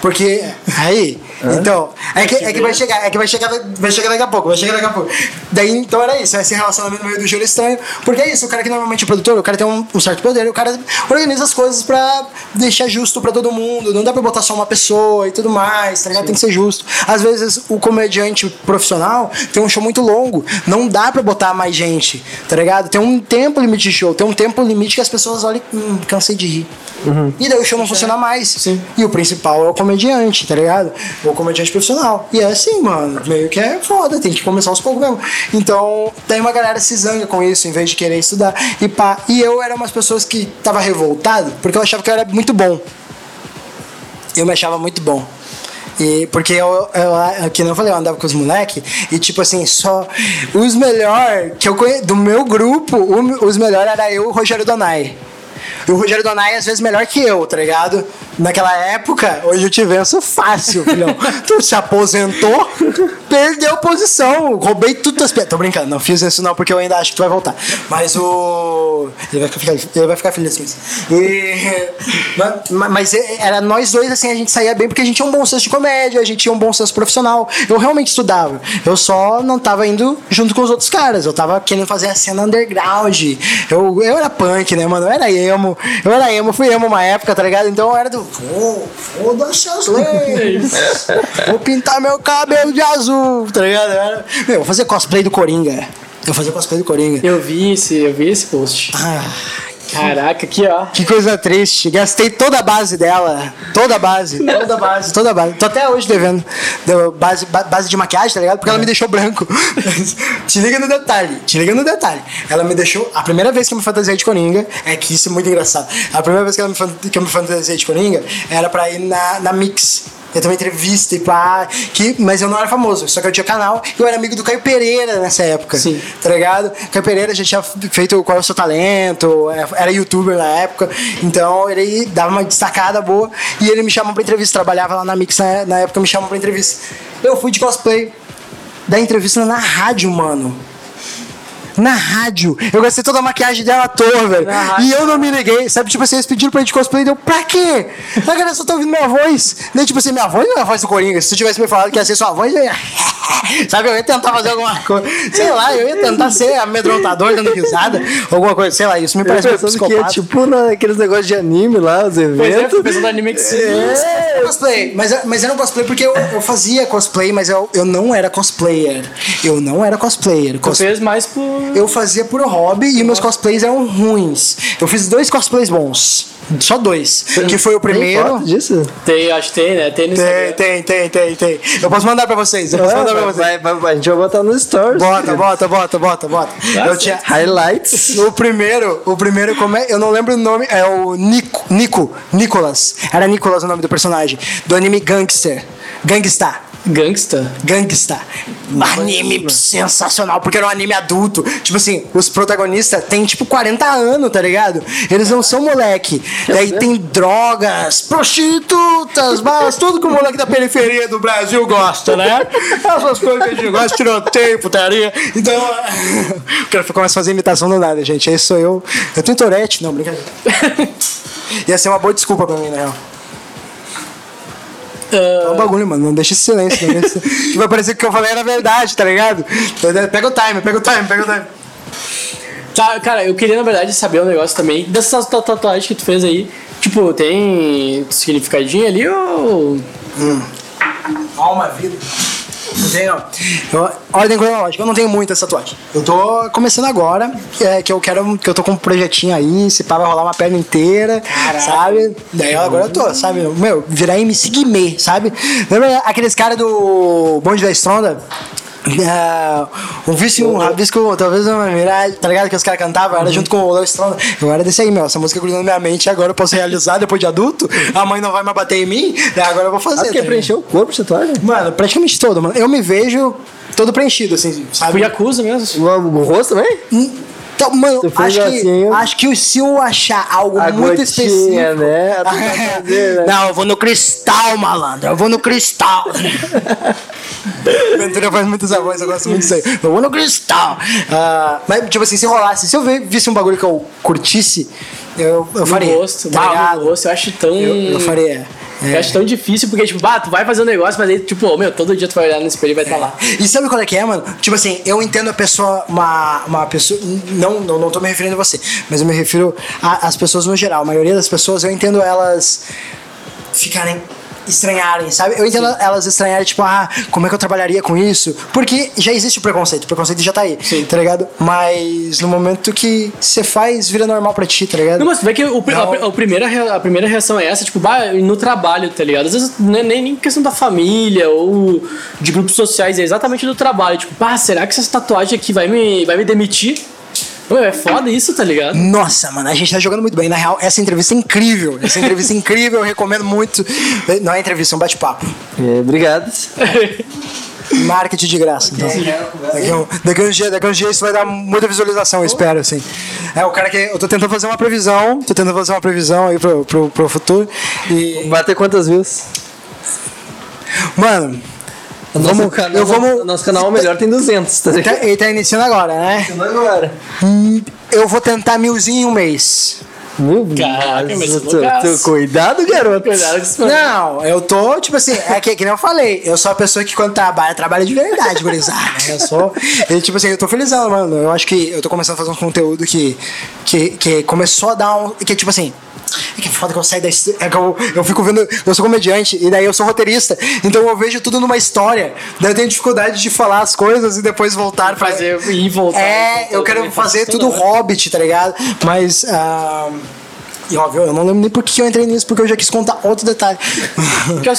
Porque. Aí. Então. É que, é que vai chegar, é que vai chegar, vai chegar daqui a pouco, vai chegar daqui a pouco. Daí, então era isso, esse relacionamento no meio do Júlio estranho. Porque é isso, o cara que normalmente é produtor, o cara tem um, um certo poder, o cara organiza as coisas pra deixar justo pra todo mundo. Não dá pra botar só uma pessoa e tudo mais, tá ligado? Tem que ser justo. Às vezes o comediante profissional tem um show muito longo, não dá pra botar mais gente, tá ligado? Tem um tempo limite de show, tem um tempo limite que as pessoas olham, hum, cansei de rir. E daí o show não funciona mais. Sim. E o principal é o comediante, tá ligado? O comediante profissional. E é assim, mano. Meio que é foda, tem que começar aos poucos mesmo. Então, tem uma galera se zanga com isso, em vez de querer estudar. E pá. E eu era umas pessoas que tava revoltado, porque eu achava que eu era muito bom. Eu me achava muito bom. E porque eu, eu, que não falei, eu andava com os moleques e tipo assim, só os melhor que eu do meu grupo, os melhor era eu e o Rogério Donai. E o Rogério Donai às vezes melhor que eu, tá ligado? Naquela época, hoje eu te venço fácil, filhão. *laughs* tu se aposentou, perdeu posição, roubei tudo piadas. Tô brincando, não fiz isso não, porque eu ainda acho que tu vai voltar. Mas o. Ele vai ficar, ele vai ficar feliz com isso. E... Mas, mas era nós dois, assim, a gente saía bem porque a gente tinha um bom senso de comédia, a gente tinha um bom senso profissional. Eu realmente estudava. Eu só não tava indo junto com os outros caras. Eu tava querendo fazer a cena underground. Eu, eu era punk, né, mano? Eu era emo. Eu era emo, fui emo uma época, tá ligado? Então eu era do. Vou, foda-se as leis. Vou pintar meu cabelo de azul, tá ligado? Eu era, meu, vou fazer cosplay do Coringa. Eu fazia cosplay do Coringa. Eu vi esse, eu vi esse post. Ah, Caraca, aqui, ó. que coisa triste. Gastei toda a base dela. Toda a base. *laughs* Toda a base. Toda a base. Tô até hoje devendo. Deu base, ba- base de maquiagem, tá ligado? Porque ela me deixou branco. *laughs* te liga no detalhe. Te liga no detalhe. Ela me deixou. A primeira vez que eu me fantasiei de Coringa. É que isso é muito engraçado. A primeira vez que, ela me, que eu me fantasiei de Coringa era pra ir na, na Mix. Eu também entrevista e pá. Que, mas eu não era famoso, só que eu tinha canal e eu era amigo do Caio Pereira nessa época. Sim. Tá ligado? Caio Pereira já tinha feito Qual é o seu talento, é, era youtuber na época, então ele dava uma destacada boa e ele me chamou pra entrevista. Trabalhava lá na Mix na, na época, me chamou pra entrevista. Eu fui de cosplay da entrevista na rádio, mano. Na rádio. Eu gastei toda a maquiagem dela à toa, velho. E eu não me liguei. Sabe, tipo assim, eles pediram pra gente cosplay. Deu, pra quê? A galera só tá ouvindo minha voz. Daí, tipo assim, minha voz não é a voz do Coringa. Se tu tivesse me falado que ia ser sua voz, eu ia. *laughs* Sabe, eu ia tentar fazer alguma coisa. Sei lá, eu ia tentar ser amedrontador, dando risada. Alguma coisa, sei lá, isso me parece meio pensando que é psicopata. tipo naqueles negócios de anime lá, os Pois é, eventos. pensando no anime que se. É, cosplay. Mas, mas era um cosplay porque eu, eu fazia cosplay, mas eu, eu não era cosplayer. Eu não era cosplayer. Tu Cos- fez mais por. Eu fazia por hobby e meus cosplays eram ruins. Eu fiz dois cosplays bons. Só dois. Que foi o Tem primeiro. foto disso? Tem, acho que tem, né? Tem no Tem, Instagram. tem, tem, tem, tem. Eu posso mandar pra vocês. Eu posso Ah, mandar pra vai, vocês. vai, vai, a gente vai botar nos stories. Bota, bota, bota, bota, bota. Eu tinha. Highlights. O primeiro, o primeiro, como é? Eu não lembro o nome, é o Nico, Nico, Nicolas. Era Nicolas o nome do personagem. Do anime Gangster. Gangsta. Gangsta. Gangsta. Anime sensacional, porque era um anime adulto. Tipo assim, os protagonistas têm tipo 40 anos, tá ligado? Eles não são moleque. Daí tem drogas, prostitutas, balas, tudo que o moleque da periferia do Brasil gosta, né? Essas coisas que a gente gosta, tiroteio, putaria. Então, *laughs* o cara começa a fazer imitação do nada, gente. Esse sou eu. Eu tenho Tourette, não, brincadeira. *laughs* Ia ser uma boa desculpa pra mim, na real. É um bagulho, mano. Não deixa esse silêncio. Não deixa... que vai parecer que o que eu falei era verdade, tá ligado? Pega o time, pega o time, pega o time. Tá, cara, eu queria na verdade saber um negócio também. Dessas ta- tatuagens que tu fez aí, tipo, tem significadinho ali ou. Alma, vida. Eu tenho, eu, ordem cronológica, eu não tenho muita tatuagem. Eu tô começando agora, que, é, que eu quero, que eu tô com um projetinho aí, se pá, vai rolar uma perna inteira, sabe? Daí agora eu tô, sabe? Meu, virar MC Guimê, sabe? Lembra aqueles caras do Bonde da Estronda? É, um vício, um rabisco, talvez uma miragem, tá ligado? Que os caras cantavam, era junto com o Léo Stronda. Eu era desse aí, meu. Essa música grudou na minha mente, agora eu posso realizar depois de adulto. A mãe não vai mais bater em mim, daí agora eu vou fazer. Ah, tu tá quer ligado? preencher o corpo de tatuagem? Mano, praticamente todo, mano. Eu me vejo todo preenchido, assim, Tipo sabe? Yakuza mesmo? O, o rosto também? Então, mano, acho que, assim, acho que se eu achar algo A muito gotinha, específico. né? Fazer, *laughs* né? Não, eu vou no cristal, malandro. Eu vou no cristal. *laughs* Ventura faz muitas avós, eu gosto muito disso aí. Eu vou no cristal. Ah, mas, tipo assim, se rolasse, se eu ver- visse um bagulho que eu curtisse, eu, eu faria. No rosto, tá no rosto eu acho tão. Eu, eu faria. Eu acho tão difícil, porque, tipo, bah, tu vai fazer um negócio, mas aí, tipo, ô, meu, todo dia tu vai olhar no espelho e vai estar lá. E sabe qual é que é, mano? Tipo assim, eu entendo a pessoa, uma, uma pessoa. Não, não, não tô me referindo a você, mas eu me refiro às pessoas no geral. A maioria das pessoas, eu entendo elas ficarem. Estranharem, sabe? Eu entendo elas estranharem, tipo, ah, como é que eu trabalharia com isso? Porque já existe o preconceito, o preconceito já tá aí, Sim. tá ligado? Mas no momento que você faz, vira normal pra ti, tá ligado? Não, mas tu vê que o, a, a primeira, a primeira reação é essa, tipo, bah, no trabalho, tá ligado? Às vezes não é nem, nem questão da família ou de grupos sociais, é exatamente do trabalho. Tipo, bah, será que essa tatuagem aqui vai me, vai me demitir? Meu, é foda isso, tá ligado? Nossa, mano, a gente tá jogando muito bem. Na real, essa entrevista é incrível. Essa entrevista é incrível, eu recomendo muito. Não é entrevista, é um bate-papo. É, obrigado. *laughs* Marketing de graça. Então. Daqui, a um, daqui, a um dia, daqui a um dia isso vai dar muita visualização, eu espero, assim. É o cara que. Eu tô tentando fazer uma previsão. Tô tentando fazer uma previsão aí pro, pro, pro futuro. E. Bater quantas views? Mano. Nosso Vamos, canal, eu vamos. Nosso canal melhor tem 200, tá ligado? Tá- Ele tá iniciando agora, né? agora. Hum, Eu vou tentar milzinho em um mês. Meu Caraca, mas tu- tu-. Cuidado, garoto. Cuidado com isso. Não, eu tô, tipo assim, é que, que nem eu falei, eu sou a pessoa que quando trabalha, trabalha de verdade, gurizada, né? *laughs* Eu sou. E, tipo assim, eu tô felizão, mano. Eu acho que eu tô começando a fazer um conteúdo que, que, que começou a dar um. Que, tipo assim. É que é foda que eu saio da. É que eu, eu fico vendo. Eu sou comediante e daí eu sou roteirista. Então eu vejo tudo numa história. Daí eu tenho dificuldade de falar as coisas e depois voltar pra. Fazer e voltar. É, eu quero fazer tudo Hobbit, tá ligado? Mas. ah, e óbvio, eu não lembro nem por que eu entrei nisso, porque eu já quis contar outro detalhe. *laughs*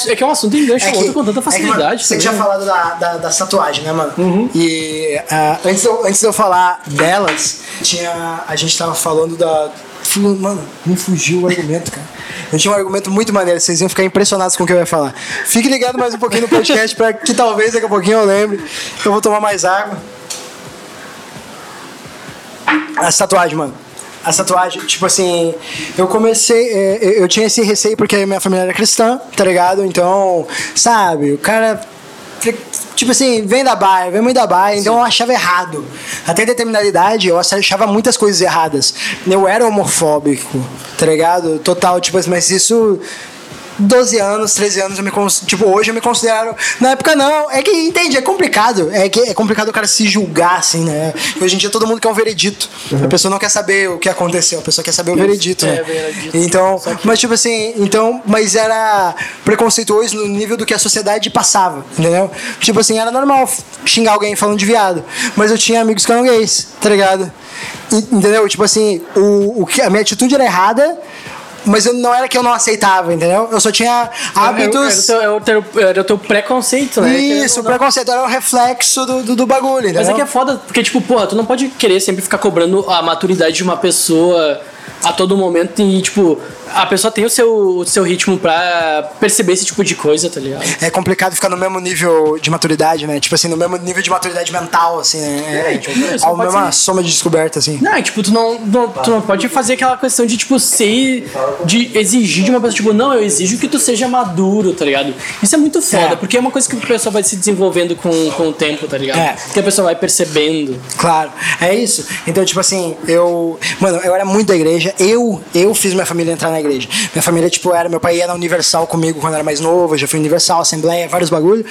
É que é um assunto engancha o outro com tanta é que, mano, facilidade. você também, tinha falado da, da, da tatuagem, né, mano? E ah, antes, de eu, antes de eu falar delas, tinha, a gente tava falando da. Mano, me fugiu o argumento, cara. Eu tinha um argumento muito maneiro, vocês iam ficar impressionados com o que eu ia falar. Fique ligado mais um pouquinho no podcast pra que talvez daqui a pouquinho eu lembre. Eu vou tomar mais água. As tatuagens, mano. As tatuagens, tipo assim, eu comecei, é, eu tinha esse receio porque a minha família era cristã, tá ligado? Então, sabe, o cara Tipo assim, vem da baia, vem muito da baia, então eu achava errado. Até determinada idade, eu achava muitas coisas erradas. Eu era homofóbico, tá ligado? Total, tipo assim, mas isso 12 anos, 13 anos, eu me tipo, hoje eu me considero. Na época não, é que entende, é complicado. É que é complicado o cara se julgar, assim, né? Hoje em dia todo mundo quer um veredito. A pessoa não quer saber o que aconteceu, a pessoa quer saber o veredito, é, né? veredito. Então, que- mas tipo assim, então, mas era preconceituoso no nível do que a sociedade passava, entendeu? Tipo assim, era normal xingar alguém falando de viado, mas eu tinha amigos que eram gays, tá ligado? Entendeu? Tipo assim, o, o que a minha atitude era errada, mas eu, não era que eu não aceitava, entendeu? Eu só tinha hábitos. Era, era, o teu, era o teu preconceito, né? Isso, o preconceito era um reflexo do, do, do bagulho, entendeu? Mas é que é foda, porque, tipo, porra, tu não pode querer sempre ficar cobrando a maturidade de uma pessoa a todo momento e, tipo, a pessoa tem o seu, o seu ritmo pra perceber esse tipo de coisa, tá ligado? É complicado ficar no mesmo nível de maturidade, né? Tipo assim, no mesmo nível de maturidade mental, assim, né? É, tipo, isso a não pode mesma ser- soma de descoberta, assim. Não, e, tipo, tu não, não- tu não pode fazer aquela questão de, tipo, ser. de exigir de uma pessoa, tipo, não, eu exijo que tu seja maduro, tá ligado? Isso é muito foda, É. porque é uma coisa que a pessoa vai se desenvolvendo com, com o tempo, tá ligado? É. Que a pessoa vai percebendo. Claro, é isso. Então, tipo assim, eu. Mano, eu era muito da igreja. Eu, eu fiz minha família entrar na igreja. Minha família, tipo, era. Meu pai ia na Universal comigo quando era mais novo. Já fui Universal, Assembleia, vários bagulho.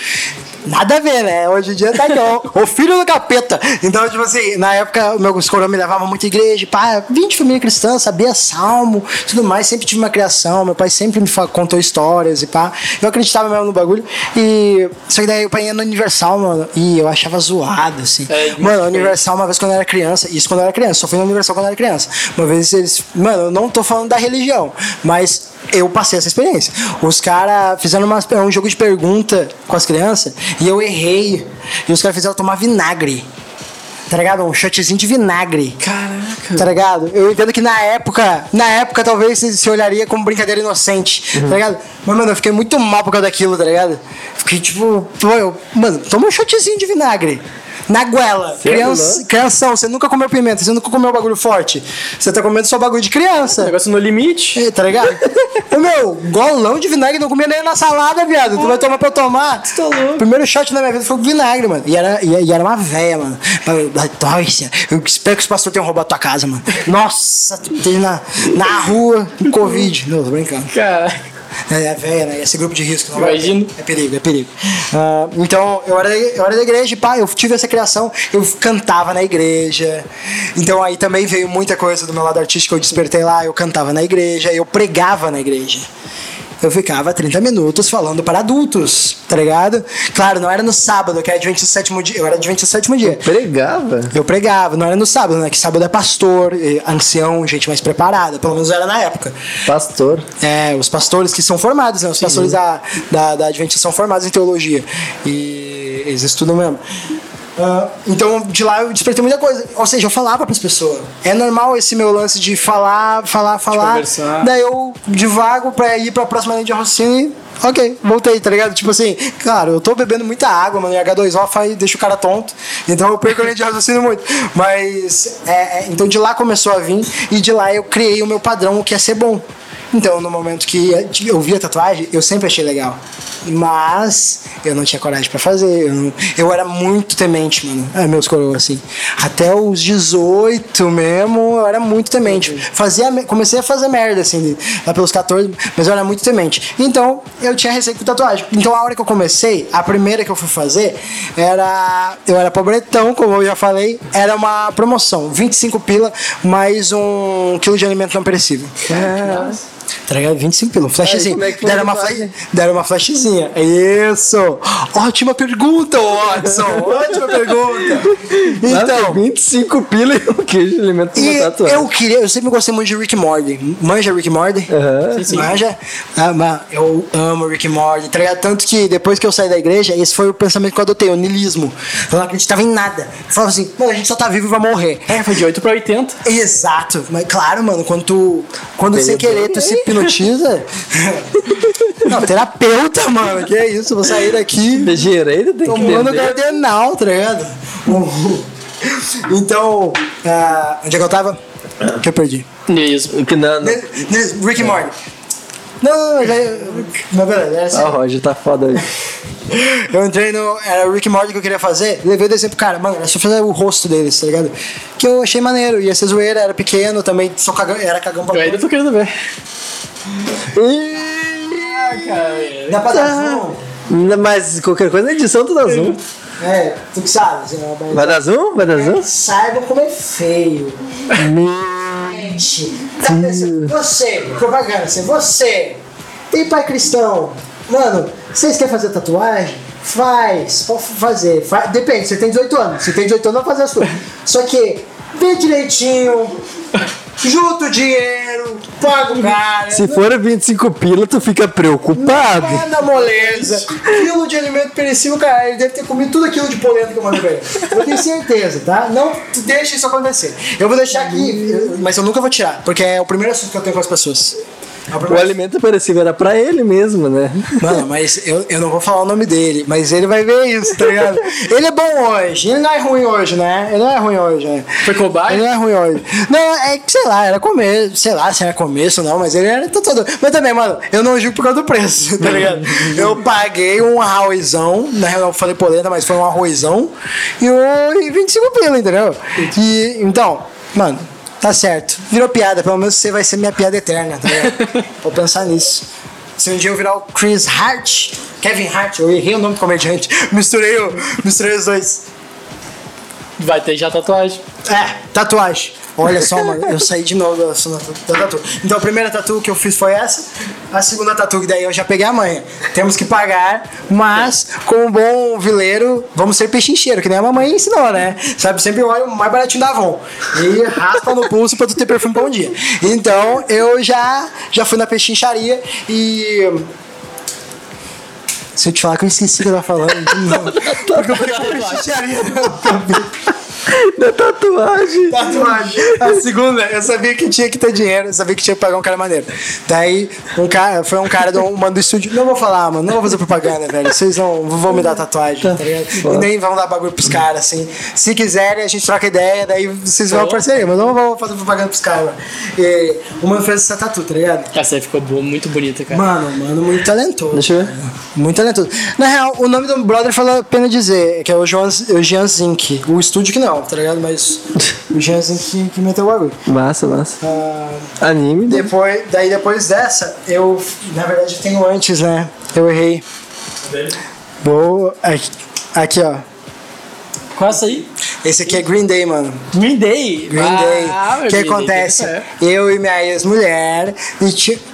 Nada a ver, né? Hoje em dia tá aqui, ó. *laughs* o filho do capeta. Então, tipo assim, na época, meus coroas me levavam muito à igreja. Pá, vim de família cristã, sabia salmo, tudo mais. Sempre tive uma criação. Meu pai sempre me contou histórias e pá. Eu acreditava mesmo no bagulho. E. Só que daí o pai ia no Universal, mano. E eu achava zoado, assim. É, Mano, Universal, uma vez quando eu era criança, isso quando eu era criança, só fui na Universal quando eu era criança. Uma vez eles. Mano, eu não tô falando da religião, mas eu passei essa experiência. Os caras fizeram uma, um jogo de pergunta com as crianças e eu errei. E os caras fizeram tomar vinagre. Tá ligado? Um shotzinho de vinagre. Caraca. Tá ligado? Eu entendo que na época, na época talvez se, olharia como brincadeira inocente, tá ligado? Mas, mano, eu fiquei muito mal por causa daquilo, tá ligado? Fiquei tipo, pô, eu, mano, toma um shotzinho de vinagre. Na goela. Criança, crianção, você nunca comeu pimenta, você nunca comeu bagulho forte. Você tá comendo só bagulho de criança. Negócio no limite. Ei, tá ligado? Ô meu, golão de vinagre não comia nem na salada, viado. Tu vai tomar pra eu tomar? tá louco. Primeiro shot na minha vida foi com vinagre, mano. E era, e, e era uma véia, mano. Nossa, eu espero que os pastores tenham roubado tua casa, mano. Nossa, tu na, na rua com Covid. Não, tô brincando. Cara. É, é velha, né? Esse grupo de risco. Não Imagino. É perigo, é perigo. Ah, então, eu era, eu era da igreja, pá, eu tive essa criação, eu cantava na igreja. Então aí também veio muita coisa do meu lado artístico, eu despertei lá, eu cantava na igreja, eu pregava na igreja. Eu ficava 30 minutos falando para adultos, tá ligado? Claro, não era no sábado, que era Adventista sétimo dia. Eu era Adventista sétimo dia. Pregava. Eu pregava, não era no sábado, né? Que sábado é pastor, ancião, gente mais preparada. Pelo menos era na época. Pastor. É, os pastores que são formados, né? Os pastores da, da, da Adventista são formados em teologia. E eles estudam mesmo. Ah, então, de lá eu despertei muita coisa. Ou seja, eu falava pras pessoas. É normal esse meu lance de falar, falar, falar. conversar. Daí eu divago pra ir pra próxima linha de raciocínio e. Ok, voltei, tá ligado? Tipo assim, claro, eu tô bebendo muita água, mano, e H2O faz, deixa o cara tonto, então eu perco a linha de raciocínio muito. Mas, é, é, então de lá começou a vir, e de lá eu criei o meu padrão, o que é ser bom. Então, no momento que eu vi a tatuagem, eu sempre achei legal. Mas eu não tinha coragem pra fazer. Eu, não- eu era muito temente, mano. É, meus coroas, assim. Até os 18 mesmo, eu era muito temente. Fazia, me- comecei a fazer merda, assim, lá pelos 14, mas eu era muito temente. Então, eu tinha receio com tatuagem. Então, a hora que eu comecei, a primeira que eu fui fazer, era. Eu era pobretão, como eu já falei, era uma promoção. 25 pila, mais um quilo de alimento não perecível. Tá ligado? 25 pila, um flashzinho. como é que foi deram, uma flash, deram uma flashzinha. Isso! Ótima pergunta, Watson! *laughs* Ótima pergunta! Então. 25 pila e um queijo de alimento E eu queria, eu sempre gostei muito de Rick Morty. Manja Rick Morty? Sim, sim. Manja? Ah, eu amo Rick Morty, tá ligado? Tanto que depois que eu saí da igreja, esse foi o pensamento que eu adotei, o niilismo. Eu não acreditava em nada. Eu falava assim, mano, a gente só tá vivo e vai morrer. É, foi de 8 pra 80. Exato, mas claro, mano, quando tu. Quando sem querer tu se hipnotiza. *laughs* Não, terapeuta, mano, que é isso? Vou sair daqui De direito tem que tomando entender. cardenal, tá ligado? *laughs* Então, ah, onde é que eu tava? Que eu perdi. Isso. Que não, não. Rick Morty. Não, não, mas aí. Mas beleza, era assim. Ah, o Roger tá foda aí. *laughs* Eu entrei no. Era o Rick Morty que eu queria fazer. Levei o exemplo, cara, mano, era só fazer o rosto deles, tá ligado? Que eu achei maneiro. Ia ser zoeira, era pequeno também, só cagão, era cagão pra Eu ainda tô querendo ver. Dá pra dar zoom? Mas qualquer coisa na edição tu dá zoom. É, tu que sabe. Vai dar zoom? Vai dar zoom? Saiba como é feio. Gente, tá você, propaganda, assim, você, tem pai cristão, mano, vocês querem fazer tatuagem? Faz, pode fazer. Fa- Depende, você tem 18 anos. Se tem 18 anos, vai fazer as suas. Só que, vê direitinho, junta o dinheiro, paga o cara. Se for 25 pila, tu fica preocupado. Vai na moleza. Quilo de alimento perecível, cara, ele deve ter comido tudo aquilo de polenta que eu mandei pra ele. Eu tenho certeza, tá? Não deixa isso acontecer. Eu vou deixar aqui, mas eu nunca vou tirar, porque é o primeiro assunto que eu tenho com as pessoas. O alimento perecível era pra ele mesmo, né? Mano, mas eu, eu não vou falar o nome dele, mas ele vai ver isso, tá ligado? Ele é bom hoje, ele não é ruim hoje, né? Ele não é ruim hoje, né? Foi cobaia? Ele não é ruim hoje. Não, é que, sei lá, era começo, sei lá se era começo ou não, mas ele era todo. Mas também, mano, eu não julgo por causa do preço, tá ligado? Eu paguei um arrozão, na real eu falei polenta, mas foi um arrozão, e, o, e 25 pila, entendeu? E, então, mano, tá certo. Virou piada, pelo menos você vai ser minha piada eterna, tá ligado? *laughs* Vou pensar nisso. Se um dia eu virar o Chris Hart, Kevin Hart, eu errei o nome do comediante, *laughs* misturei, o, misturei os dois. Vai ter já tatuagem. É, tatuagem. Olha só, mano, eu saí de novo da, da tatu. Então a primeira tatu que eu fiz foi essa. A segunda tatu, que daí eu já peguei a manha. Temos que pagar, mas como bom vileiro, vamos ser pechincheiro, que nem a mamãe ensinou, né? Sabe, sempre olha o mais baratinho da Avon. E raspa no pulso pra tu ter perfume pra um dia. Então eu já, já fui na pechincharia e. Se eu te falar que eu esqueci o que eu tava falando, *laughs* não. Porque eu na pechincharia. *laughs* Da tatuagem. Tatuagem. A segunda, eu sabia que tinha que ter dinheiro, eu sabia que tinha que pagar um cara maneiro. Daí, um cara, foi um cara do, um mano do estúdio. Não vou falar, mano, não vou fazer propaganda, velho. Vocês não vão me dar tatuagem, tá ligado? E nem vão dar bagulho pros caras, assim. Se quiserem, a gente troca ideia, daí vocês vão parceria, mas não vou fazer propaganda pros caras, mano. E o mano fez essa tatu, tá ligado? Essa aí ficou boa, muito bonita, cara. Mano, mano, muito talentoso. Deixa eu ver. Muito talentoso. Na real, o nome do brother vale a pena dizer, que é o, Joan, o Jean Zink. O estúdio que não, tá ligado? Mas o Jean Zink que, que meteu o bagulho. Massa, massa. Ah, Anime. né? depois, daí depois dessa, eu, na verdade, eu tenho antes, né? Eu errei. Vou. Aqui, aqui, ó. Qual essa aí? Esse aqui é Green Day, mano. Green Day. Green Ah, Day. O que Green acontece? é. Eu e minha ex-mulher,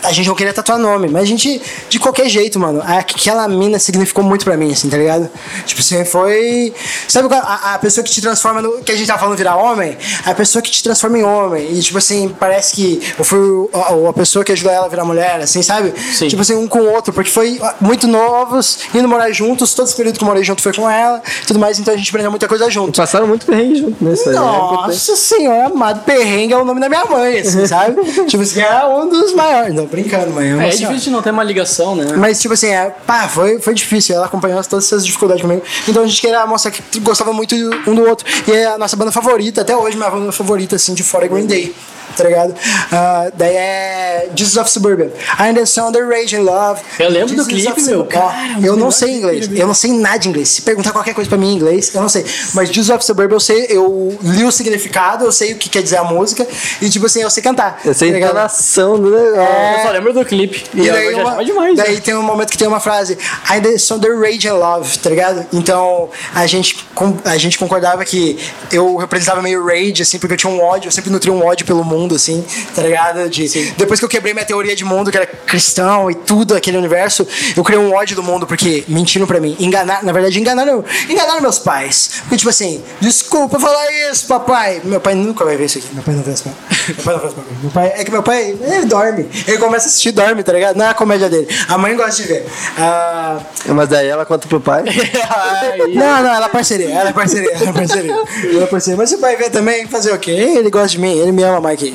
a gente não queria tatuar nome, mas a gente, de qualquer jeito, mano, aquela mina significou muito pra mim, assim, tá ligado? Tipo assim, foi. Sabe a, a pessoa que te transforma no. que a gente tá falando virar homem? A pessoa que te transforma em homem. E, tipo assim, parece que eu fui a, a pessoa que ajudou ela a virar mulher, assim, sabe? Sim. Tipo assim, um com o outro, porque foi muito novos, indo morar juntos, todo esse período que eu morei junto foi com ela, tudo mais, então a gente aprendeu muita coisa junto. Passaram muito perrengue junto nessa é importante. Nossa senhora, amado perrengue é o nome da minha mãe, assim, *laughs* sabe? tipo assim, é um dos maiores. Não, brincando, mãe. É, É, é difícil de não ter uma ligação, né? Mas, tipo assim, é, pá, foi, foi difícil. Ela acompanhou todas essas dificuldades comigo. Então a gente queria mostrar que gostava muito um do outro. E é a nossa banda favorita, até hoje, minha banda favorita, assim, de fora é Green Day. Tá ligado? Ah, daí é Jesus of Suburban. Ainda são The Rage and Love. Eu lembro do Jesus clipe, of meu. Cara, eu não sei clipe inglês. Eu não sei nada de inglês. Se perguntar qualquer coisa pra mim em inglês, eu não sei. Mas Jesus of Suburban eu sei, eu li o significado, eu sei o que quer dizer a música. E, tipo assim, eu sei cantar. Eu sei tá entonação do negócio. Eu só lembro do clipe. E, E daí, uma- demais. daí né? tem um momento que tem uma frase I são the rage and love, tá ligado? Então a gente, a gente concordava que eu representava meio rage, assim, porque eu tinha um ódio, eu sempre nutria um ódio pelo mundo, assim, tá ligado? De, depois que eu quebrei minha teoria de mundo, que era cristão e tudo, aquele universo, eu criei um ódio do mundo, porque mentiram pra mim. Enganar, na verdade, enganaram, enganaram meus pais. Porque, tipo assim, desculpa falar isso, papai. Meu pai nunca vai ver isso aqui. Meu pai não vê isso. Meu pai não vê isso. Meu pai, é que meu pai, ele dorme. Ele começa a assistir e dorme, tá ligado? Não é a comédia dele. A mãe gosta de ver. Ah, Mas daí ela conta pro pai. *laughs* não, não, ela é parceria, ela é parceria, ela é parceria. *laughs* Ela é parceria. Mas você vai ver também, fazer o quê? Ele gosta de mim, ele me ama, Mike.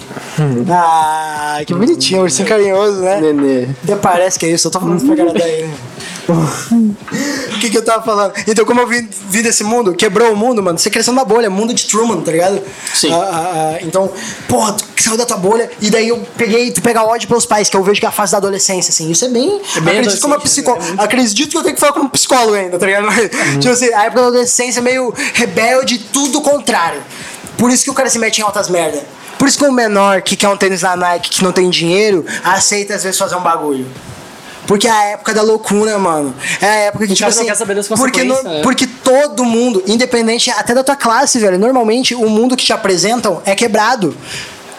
Ah, que bonitinho, ursinho carinhoso, né? Nenê. Até parece que é isso, eu tô falando pra cara daí, né? O que, que eu tava falando? Então, como eu vim, vim desse mundo, quebrou o mundo, mano. Você cresceu numa bolha, mundo de Truman, tá ligado? Sim. Ah, ah, ah, então, porra, tu saiu da tua bolha e daí eu peguei, tu pega ódio pelos pais, que eu vejo que é a fase da adolescência, assim. Isso é bem. bem acredito como psicólogo. né? É muito- Acredito que eu tenho que falar como psicólogo ainda, tá ligado? Tipo assim, a época da adolescência é meio rebelde, tudo contrário. Por isso que o cara se mete em altas merda. Por isso que o menor que quer um tênis na Nike que não tem dinheiro, aceita às vezes fazer um bagulho. Porque é a época da loucura, mano. É a época que, O tipo assim. quer saber das porque, no- né? porque todo mundo, independente até da tua classe, velho, normalmente o mundo que te apresentam é quebrado.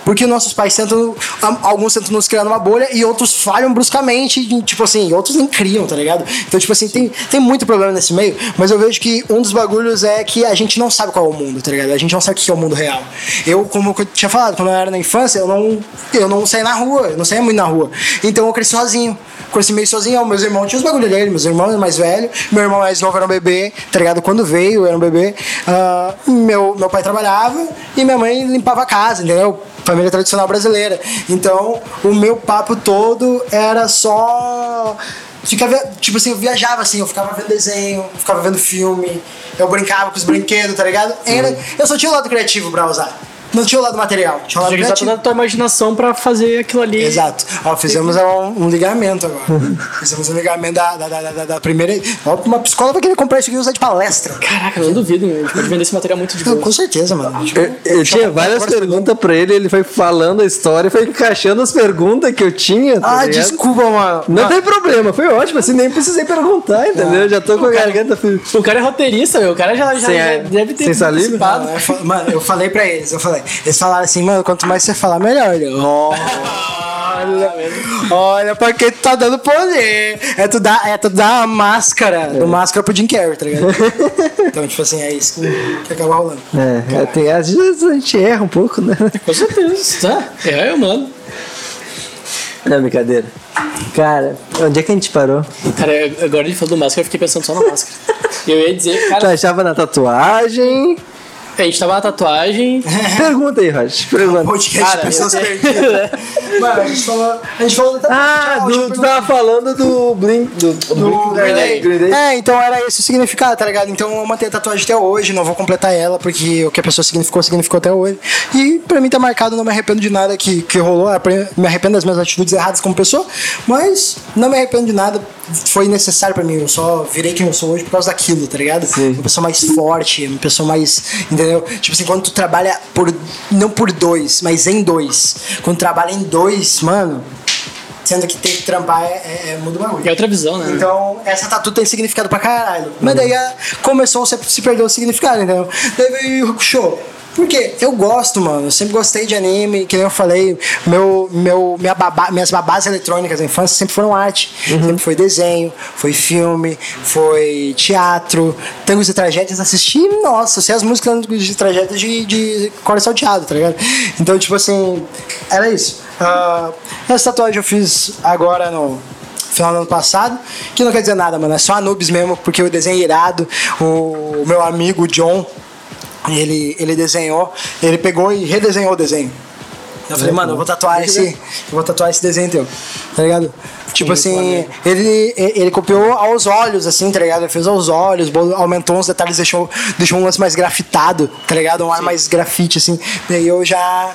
Porque nossos pais tentam. am- Alguns tentam nos criar numa bolha e outros falham bruscamente. Tipo assim, outros nem criam, tá ligado? Então, tipo assim, tem, tem muito problema nesse meio. Mas eu vejo que um dos bagulhos é que a gente não sabe qual é o mundo, tá ligado? A gente não sabe o que é o mundo real. Eu, como eu tinha falado, quando eu era na infância, eu não, eu não saía na rua, eu não saía muito na rua. Então eu cresci sozinho. Cresci meio sozinho, meus irmãos tinham os bagulhos dele, meus irmãos eram mais velhos, meu irmão mais novo era um bebê, tá ligado? Quando veio, era um bebê. Ah, meu, meu pai trabalhava e minha mãe limpava a casa, entendeu? Família tradicional brasileira. Então, o meu papo todo era só. Ficava, tipo assim, eu viajava assim, eu ficava vendo desenho, ficava vendo filme, eu brincava com os brinquedos, tá ligado? Era, eu só tinha o lado criativo pra usar. Não tinha o lado material, tinha o lado Tinha que usar toda a tua imaginação pra fazer aquilo ali. Exato. Ó, fizemos um, um ligamento agora. *laughs* fizemos um ligamento da, da, da, da- da primeira. Ó, uma psicóloga vai querer comprar isso aqui e usar de palestra. Caraca, eu não duvido, meu. A gente pode vender esse material muito de boa. com certeza, mano. Eu, eu tinha várias perguntas pra ele, ele foi falando a história, foi encaixando as perguntas que eu tinha. tá Ah, ligado? desculpa, mano. Não tem problema, foi ótimo, assim, nem precisei perguntar, entendeu? Já tô com a garganta. O cara é roteirista, meu. O cara já, já, Sem já a- deve ter sem saliva? participado. Não, eu fa- Mano, eu falei pra eles, eu falei. Eles falaram assim, mano, quanto mais você falar, melhor. Olha, olha pra que tu tá dando poder. É tu dar, é tu dar a máscara do máscara pro Jim Carrey, tá ligado? *laughs* então, tipo assim, é isso que, que acaba rolando. É, é, tem, às vezes a gente erra um pouco, né? Com certeza. *laughs* Tá? É, eu mano. Não, brincadeira. Cara, onde é que a gente parou? Cara, agora ele falou do máscara, eu fiquei pensando só na máscara. *laughs* Eu ia dizer, Tu cara, achava na tatuagem? A gente tava na tatuagem. *laughs* Pergunta aí, Roger. Pergunta. Podcast Cara, pessoas perdidas. *laughs* Mano, a gente falou. A gente falou Ah, do, tu tava falando do Blink. Do, do Blink Green Day. Green Day. É, então era esse o significado, tá ligado? Então eu mantenho a tatuagem até hoje, não vou completar ela, porque o que a pessoa significou, significou até hoje. E pra mim tá marcado, não me arrependo de nada que, que rolou, apre- me arrependo das minhas atitudes erradas como pessoa, mas não me arrependo de nada, foi necessário pra mim, eu só virei quem eu sou hoje por causa daquilo, tá ligado? Sim. Uma pessoa mais forte, uma pessoa mais, entendeu? Tipo assim, quando tu trabalha por, não por dois, mas em dois, quando trabalha em dois, mano, sendo que tem que trampar é, é, é muda o bagulho. É outra visão, né? Então, essa tatu tem significado pra caralho. Mas daí a- começou a se, perder o significado, entendeu? Daí veio o Hakusho. Por quê? Eu gosto, mano. Eu sempre gostei de anime, que nem eu falei. Meu, meu, minha babá, minhas babás eletrônicas da infância sempre foram arte. Sempre foi desenho, foi filme, foi teatro, tangos e tragédias. Assisti, nossa, sei as músicas de tragédias de, de Core Salteado, tá ligado? Então, tipo assim, era isso. Ah, essa tatuagem eu fiz agora no, final do ano passado, que não quer dizer nada, mano. É só Anubis mesmo, porque o desenho é irado. O meu amigo John, ele, ele desenhou, ele pegou e redesenhou o desenho. Eu falei, mano, eu vou tatuar esse. Eu vou tatuar esse desenho teu. Tá ligado? Tipo assim, ele, ele copiou aos olhos, assim, tá ligado? Ele fez aos olhos, aumentou uns detalhes, deixou, deixou um lance mais grafitado, tá ligado? Um ar mais grafite, assim. Daí eu já,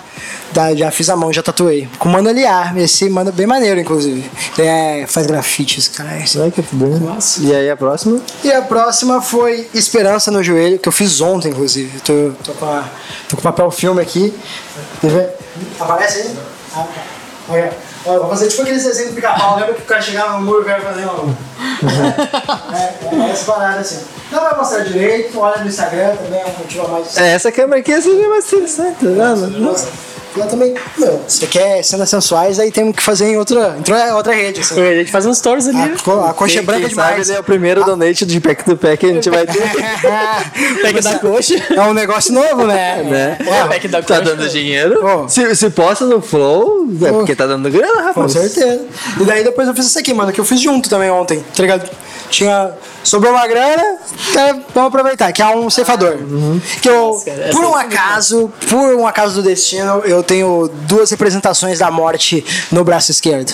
já fiz a mão, já tatuei. Com o Mano Liar, esse mano bem maneiro, inclusive. Ele é, faz grafites, cara. é Ai, que bom. Nossa. E aí a próxima? e a próxima foi Esperança no Joelho, que eu fiz ontem, inclusive. Eu Tô, tô, com, a, tô com papel filme aqui. Aparece aí? Ah, tá. Olha, vou fazer tipo aqueles desenhos do pica-pau. Lembra que o cara chegava no muro e ia fazer um. *laughs* é, é essa parada assim. Não vai mostrar direito, olha no Instagram também, é um motivo a mais. É, essa câmera aqui assim, é mais interessante, tá vendo? Nossa. Lá também, meu, você quer cenas sensuais, aí temos que fazer em outra, em outra rede, assim. A gente faz uns stories ali. A, co- a coxa é Quem- branca quem sabe demais. ele é o primeiro donate de pack do pack que a gente vai ter. *laughs* Pack da coxa. É um negócio novo, né? né? É, pack da Tá coxa. dando dinheiro. Se, se posta no Flow, é porque tá dando grana, Com rapaz. certeza. E daí depois eu fiz isso aqui, mano, que eu fiz junto também ontem, tá ligado? Tinha. Sobrou uma grana, tá, vamos aproveitar, que é um ceifador. Que eu, Nossa, cara, por um é muito acaso, por um acaso do destino, eu tenho duas representações da morte no braço esquerdo.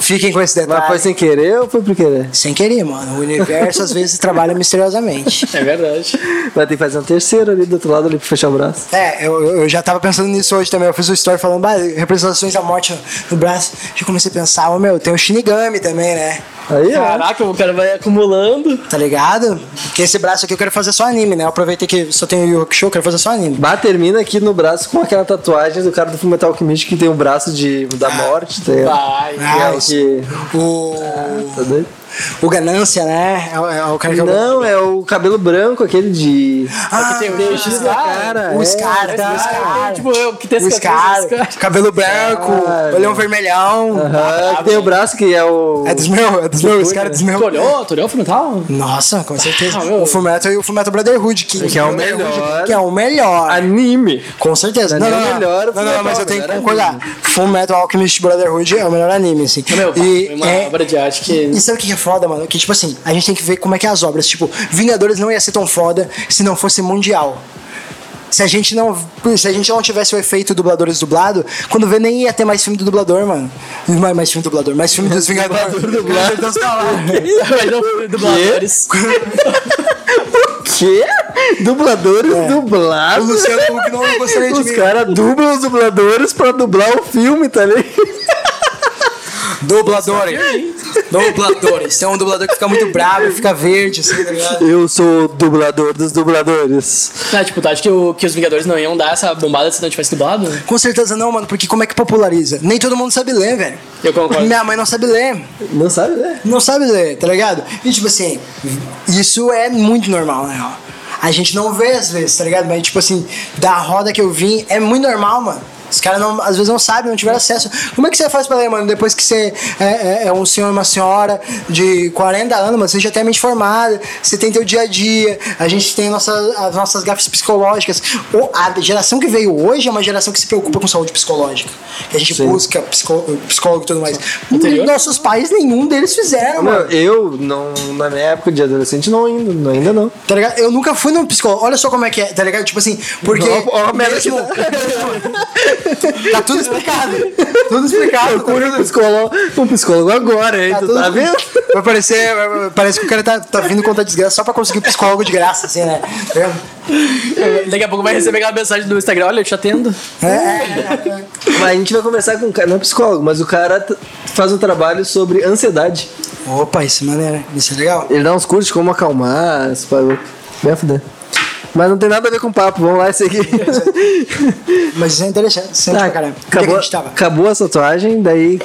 Fiquem com esse Mas detalhe. foi sem querer ou foi por querer? Sem querer, mano. O universo às vezes trabalha misteriosamente. É verdade. Vai ter que fazer um terceiro ali do outro lado ali pra fechar o braço. É, eu, eu já tava pensando nisso hoje também. Eu fiz uma story falando, bah, representações da morte no, braço. Já comecei a pensar, ô meu, tem o Shinigami também, né? Aí, ó. Caraca, o cara vai acumulando. Tá ligado? Porque esse braço aqui eu quero fazer só anime, né? Eu aproveitei que só tem o Yu Hakusho, eu quero fazer só anime. Bah, termina aqui no braço com aquela tatuagem do cara do Fullmetal Alchemist que tem o braço de, da morte, tá ligado? Vai. É o que... O. Tá doido? O Ganância, né? É, o- é o cara que eu. Não, é o cabelo branco, aquele de... Ah, tem o X cara, O é. Scar, tá? Ah, O Scar. tipo, eu que tem O esse Scar, cabelo branco, Ah, olhão vermelhão. Aham, que tem o braço que é o... É dos meus, é dos meus, esse cara é dos Tu meus. olhou? Tu olhou o Frontal? Nossa, com certeza. Ah, o Fullmetal e o Fullmetal Brotherhood, que, Que é o melhor. Que é o melhor. Anime. Com certeza. Não, Não, não, é o não. melhor, não, não, mas é eu o tenho que concordar. Full Metal Alchemist Brotherhood é o melhor anime, assim. Meu, e, foi uma é, obra de arte que. e sabe o que é foda, mano? Que, tipo assim, a gente tem que ver como é que é as obras. Tipo, Vingadores não ia ser tão foda se não fosse mundial. Se a gente não, se a gente não tivesse o efeito dubladores dublado, quando vê nem ia ter mais filme do dublador, mano. Mais, mais filme do dublador, mais filme dos Vingadores. dublado. *laughs* Mas não foi dubladores. *laughs* Que? Dubladores O dublados. Luciano Huck não gostaria de Os caras dublam os dubladores pra dublar o filme, tá ligado? Dubladores. Dubladores. Tem um dublador que fica muito bravo, fica verde, assim, tá ligado? Eu sou o dublador dos dubladores. Ah, tipo, tu acha que, o- que os Vingadores não iam dar essa bombada se não tivesse dublado? Com certeza não, mano, porque como é que populariza? Nem todo mundo sabe ler, velho. Eu concordo. Minha mãe não sabe ler. Não sabe, né? Não sabe ler, tá ligado? E tipo assim, isso é muito normal, na real. A gente não vê às vezes, tá ligado? Mas tipo assim, da roda que eu vim, é muito normal, mano. Os caras não- às vezes não sabem, não tiveram acesso. Como é que você faz pra ler, mano? Depois que você é, é- é um senhor, uma senhora de 40 anos, mano, você já tem a mente formada, você tem teu dia a dia, a gente tem nossa, as nossas gafas psicológicas. O- A geração que veio hoje é uma geração que se preocupa com saúde psicológica. Que a gente Sim. busca psicó- psicólogo e tudo mais. Anterior? Nossos pais, nenhum deles fizeram, mano. Não, eu, não, na minha época de adolescente, não ainda, não, ainda não. Tá ligado? Eu nunca fui num psicólogo. Olha só como é que é, tá ligado? Tipo assim, porque. Ó, ó a merda que mesmo- *laughs* *laughs* tá tudo explicado. Tudo explicado. tá Procura um psicólogo, um psicólogo agora, hein? Tá tudo- tá vendo? Vai parecer. vai- Parece que o cara tá, tá vindo contar desgraça só pra conseguir um psicólogo de graça, assim, né? Vendo? Daqui a pouco vai receber aquela mensagem do Instagram: olha, eu te atendo. É, é, é. Mas a gente vai conversar com um cara, não é psicólogo, mas o cara faz um trabalho sobre ansiedade. Opa, isso é maneiro. Isso é legal. Ele dá uns cursos de como acalmar, esse bagulho. A fuder. Mas não tem nada a ver com papo, vamos lá seguir. Mas isso é interessante. Sempre pra caramba. Onde é acabou, acabou a tatuagem, daí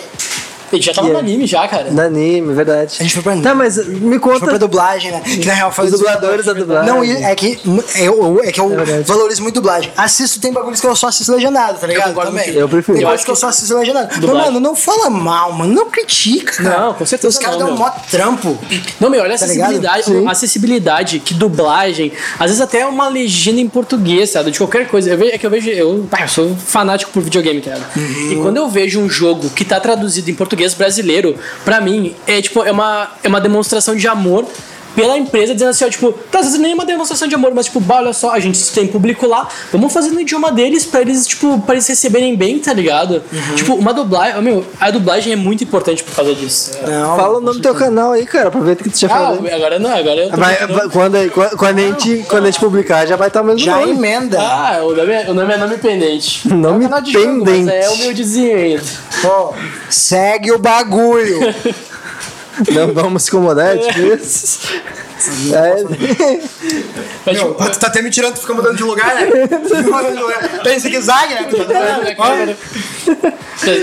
A gente já tava E no aí? anime já, cara. no anime, verdade. A gente foi pra anime. Tá, mas me Foi pra conta. dublagem, né? Que na real faz Os dubladores da dublagem. Não, é que eu, é que eu É valorizo muito dublagem. Assisto, tem bagulhos que eu só assisto legendado, tá ligado? concordo Também. Eu prefiro. Tem Eu acho que eu só assisto legendado. Mas, Dublagem. mano, não fala mal, mano. Não critica, cara. Não, com certeza Os caras dão meu. mó trampo. Não, meu, olha a Tá acessibilidade, Sim. a acessibilidade, que dublagem, às vezes até uma legenda em português, sabe? De qualquer coisa. Eu vejo, é que eu vejo, eu, eu sou fanático por videogame, cara. Uhum. E quando eu vejo um jogo que tá traduzido em português brasileiro, pra mim, é tipo, é uma, é uma demonstração de amor pela empresa, dizendo assim, ó, tipo, tá, às vezes nem é uma demonstração de amor, mas tipo, bah, olha só, a gente tem público lá, vamos fazer no idioma deles pra eles, tipo, pra eles receberem bem, tá ligado? Uhum. Tipo, uma dublagem, meu, a dublagem é muito importante por causa disso. Não, Fala o nome do teu canal aí, cara. Aproveita que tu já Ah, falou. agora não, agora eu tô Vai- vai- quando, quando, quando a gente, quando a gente publicar, já vai estar o mesmo já nome. emenda. Ah, o nome, é, o nome é nome pendente. *laughs* Nome é jogo, pendente. mas é humildezinho ainda. Pô, segue o bagulho. *laughs* Não vamos se incomodar, é tipo isso. É, Mas, tipo, tu tá até me tirando, tu fica mudando de lugar, né? *laughs* Fica mudando de lugar. Tá em zigue-zague, né?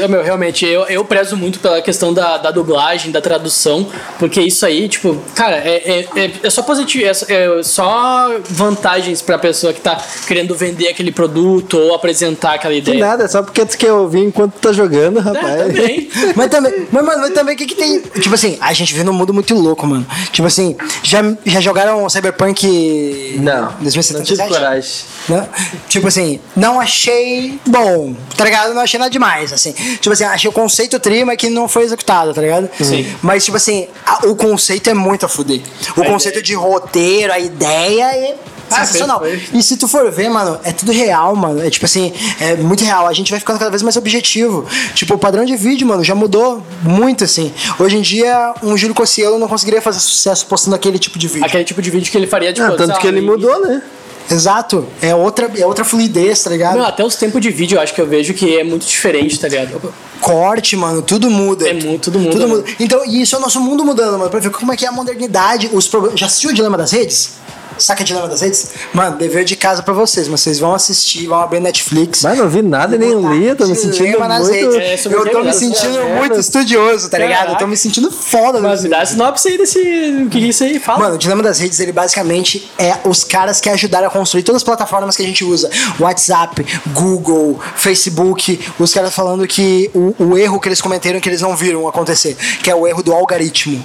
Eu, meu, realmente, eu, eu prezo muito pela questão da, da dublagem, da tradução, porque isso aí, tipo, cara, é, é, é, é só positivo, é, só- é só vantagens pra pessoa que tá querendo vender aquele produto ou apresentar aquela que ideia. nada, é só porque tu quer ouvir enquanto tu tá jogando, É, rapaz. também. *laughs* Mas também, mas, mano, mas também o que, que tem. Tipo assim, a gente vive num mundo muito louco, mano. Tipo assim, já, já jogaram Cyberpunk. Não, não 2077? tive coragem. Né? Tipo assim, não achei bom, tá ligado? Não achei nada demais, assim. Tipo assim, achei o conceito tri, mas que não foi executado, tá ligado? Sim. Mas, tipo assim, a- o conceito é muito a fuder. O A conceito ideia. de roteiro, a ideia é Ah, sensacional. E se tu for ver, mano, é tudo real, mano. É tipo assim, é muito real. A gente vai ficando cada vez mais objetivo. Tipo, o padrão de vídeo, mano, já mudou muito, assim. Hoje em dia, um Júlio Cossielo não conseguiria fazer sucesso postando aquele tipo de vídeo. Aquele tipo de vídeo que ele faria, tipo, Ah, tanto que ele mudou, né? Exato. É outra, é outra fluidez, tá ligado? Meu, até os tempos de vídeo eu acho que eu vejo que é muito diferente, tá ligado? Corte, mano, tudo muda. É muito, tudo muda, Tudo mano. muda. Então, e isso é o nosso mundo mudando, mano, pra ver como é que é a modernidade, os problemas. Já assistiu o Dilema das Redes? Saca o Dilema das Redes? Mano, dever de casa pra vocês, mas vocês vão assistir, vão abrir Netflix. Mas não vi nada e nem li, tô me sentindo muito... redes. É, eu tô me sentindo É, muito mas- estudioso, tá ligado? Eu tô me sentindo foda. Mas me dá sinopse aí desse. O que que isso aí fala? Mano, o Dilema das Redes, ele basicamente é os caras que ajudaram a construir todas as plataformas que a gente usa. WhatsApp, Google, Facebook. Os caras falando que o, o erro que eles cometeram que eles não viram acontecer, que é o erro do algoritmo.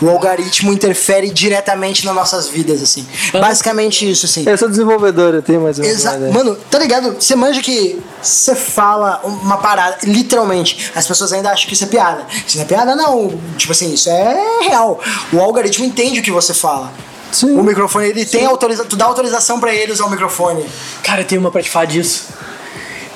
O algoritmo interfere diretamente nas nossas vidas, assim. Basicamente isso, assim. Eu sou desenvolvedor, eu tenho mais ou menos. Mano, tá ligado? Você manja que você fala uma parada, literalmente, as pessoas ainda acham que isso é piada. Isso não é piada, não. Tipo assim, isso é real. O algoritmo entende o que você fala. Sim. O microfone, ele tem autorização. Tu dá autorização pra ele usar o microfone. Cara, eu tenho uma pra te falar disso.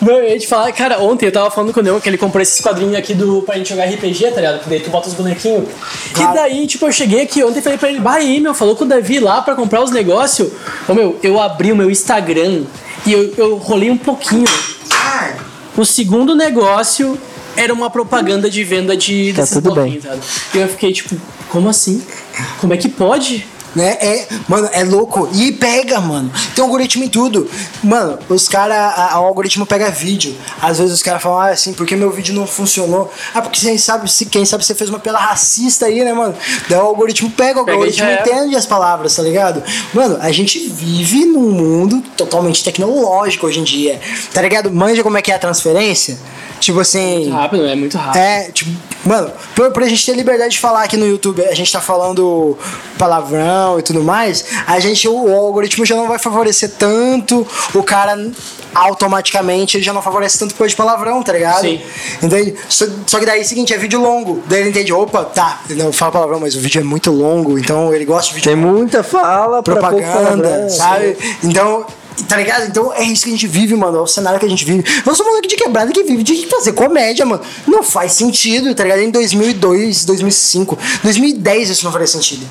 Não, eu ia te falar, cara, ontem eu tava falando com o Neon que ele comprou esses quadrinhos aqui do, pra gente jogar RPG, tá ligado? Que daí tu bota os bonequinhos. Claro. E daí, tipo, eu cheguei aqui ontem e falei pra ele, bah, aí, meu, falou com o Davi lá pra comprar os negócios. Ô, meu, eu abri o meu Instagram e eu, eu rolei um pouquinho. O segundo negócio era uma propaganda de venda de Tá desses tudo bloquinhos, sabe? E eu fiquei tipo, como assim? Como é que pode? Né? É, mano, é louco. E pega, mano. Tem algoritmo em tudo. Mano, os caras. O algoritmo pega vídeo. Às vezes os caras falam, ah, assim, porque meu vídeo não funcionou? Ah, porque quem sabe, se, quem sabe você fez uma piada racista aí, né, mano? Daí o algoritmo pega, o Pega algoritmo entende as palavras, tá ligado? Mano, a gente vive num mundo totalmente tecnológico hoje em dia. Tá ligado? Manja como é que é a transferência? Tipo assim. Rápido, é muito rápido. É, tipo, mano, pra, pra gente ter liberdade de falar aqui no YouTube, a gente tá falando palavrão e tudo mais, a gente, o, o algoritmo já não vai favorecer tanto o cara automaticamente, ele já não favorece tanto coisa de palavrão, tá ligado? Sim. Entende? Só, só que daí é o seguinte, é vídeo longo. Daí ele entende, opa, tá, ele não fala palavrão, mas o vídeo é muito longo, então ele gosta de vídeo Tem muita fala propaganda, palavrão. sabe? Então, tá ligado? Então é isso que a gente vive, mano. É o cenário que a gente vive. Nós somos moleque de quebrada que vive de fazer comédia, mano. Não faz sentido, tá ligado? Em 2002, 2005, 2010 isso não faria sentido.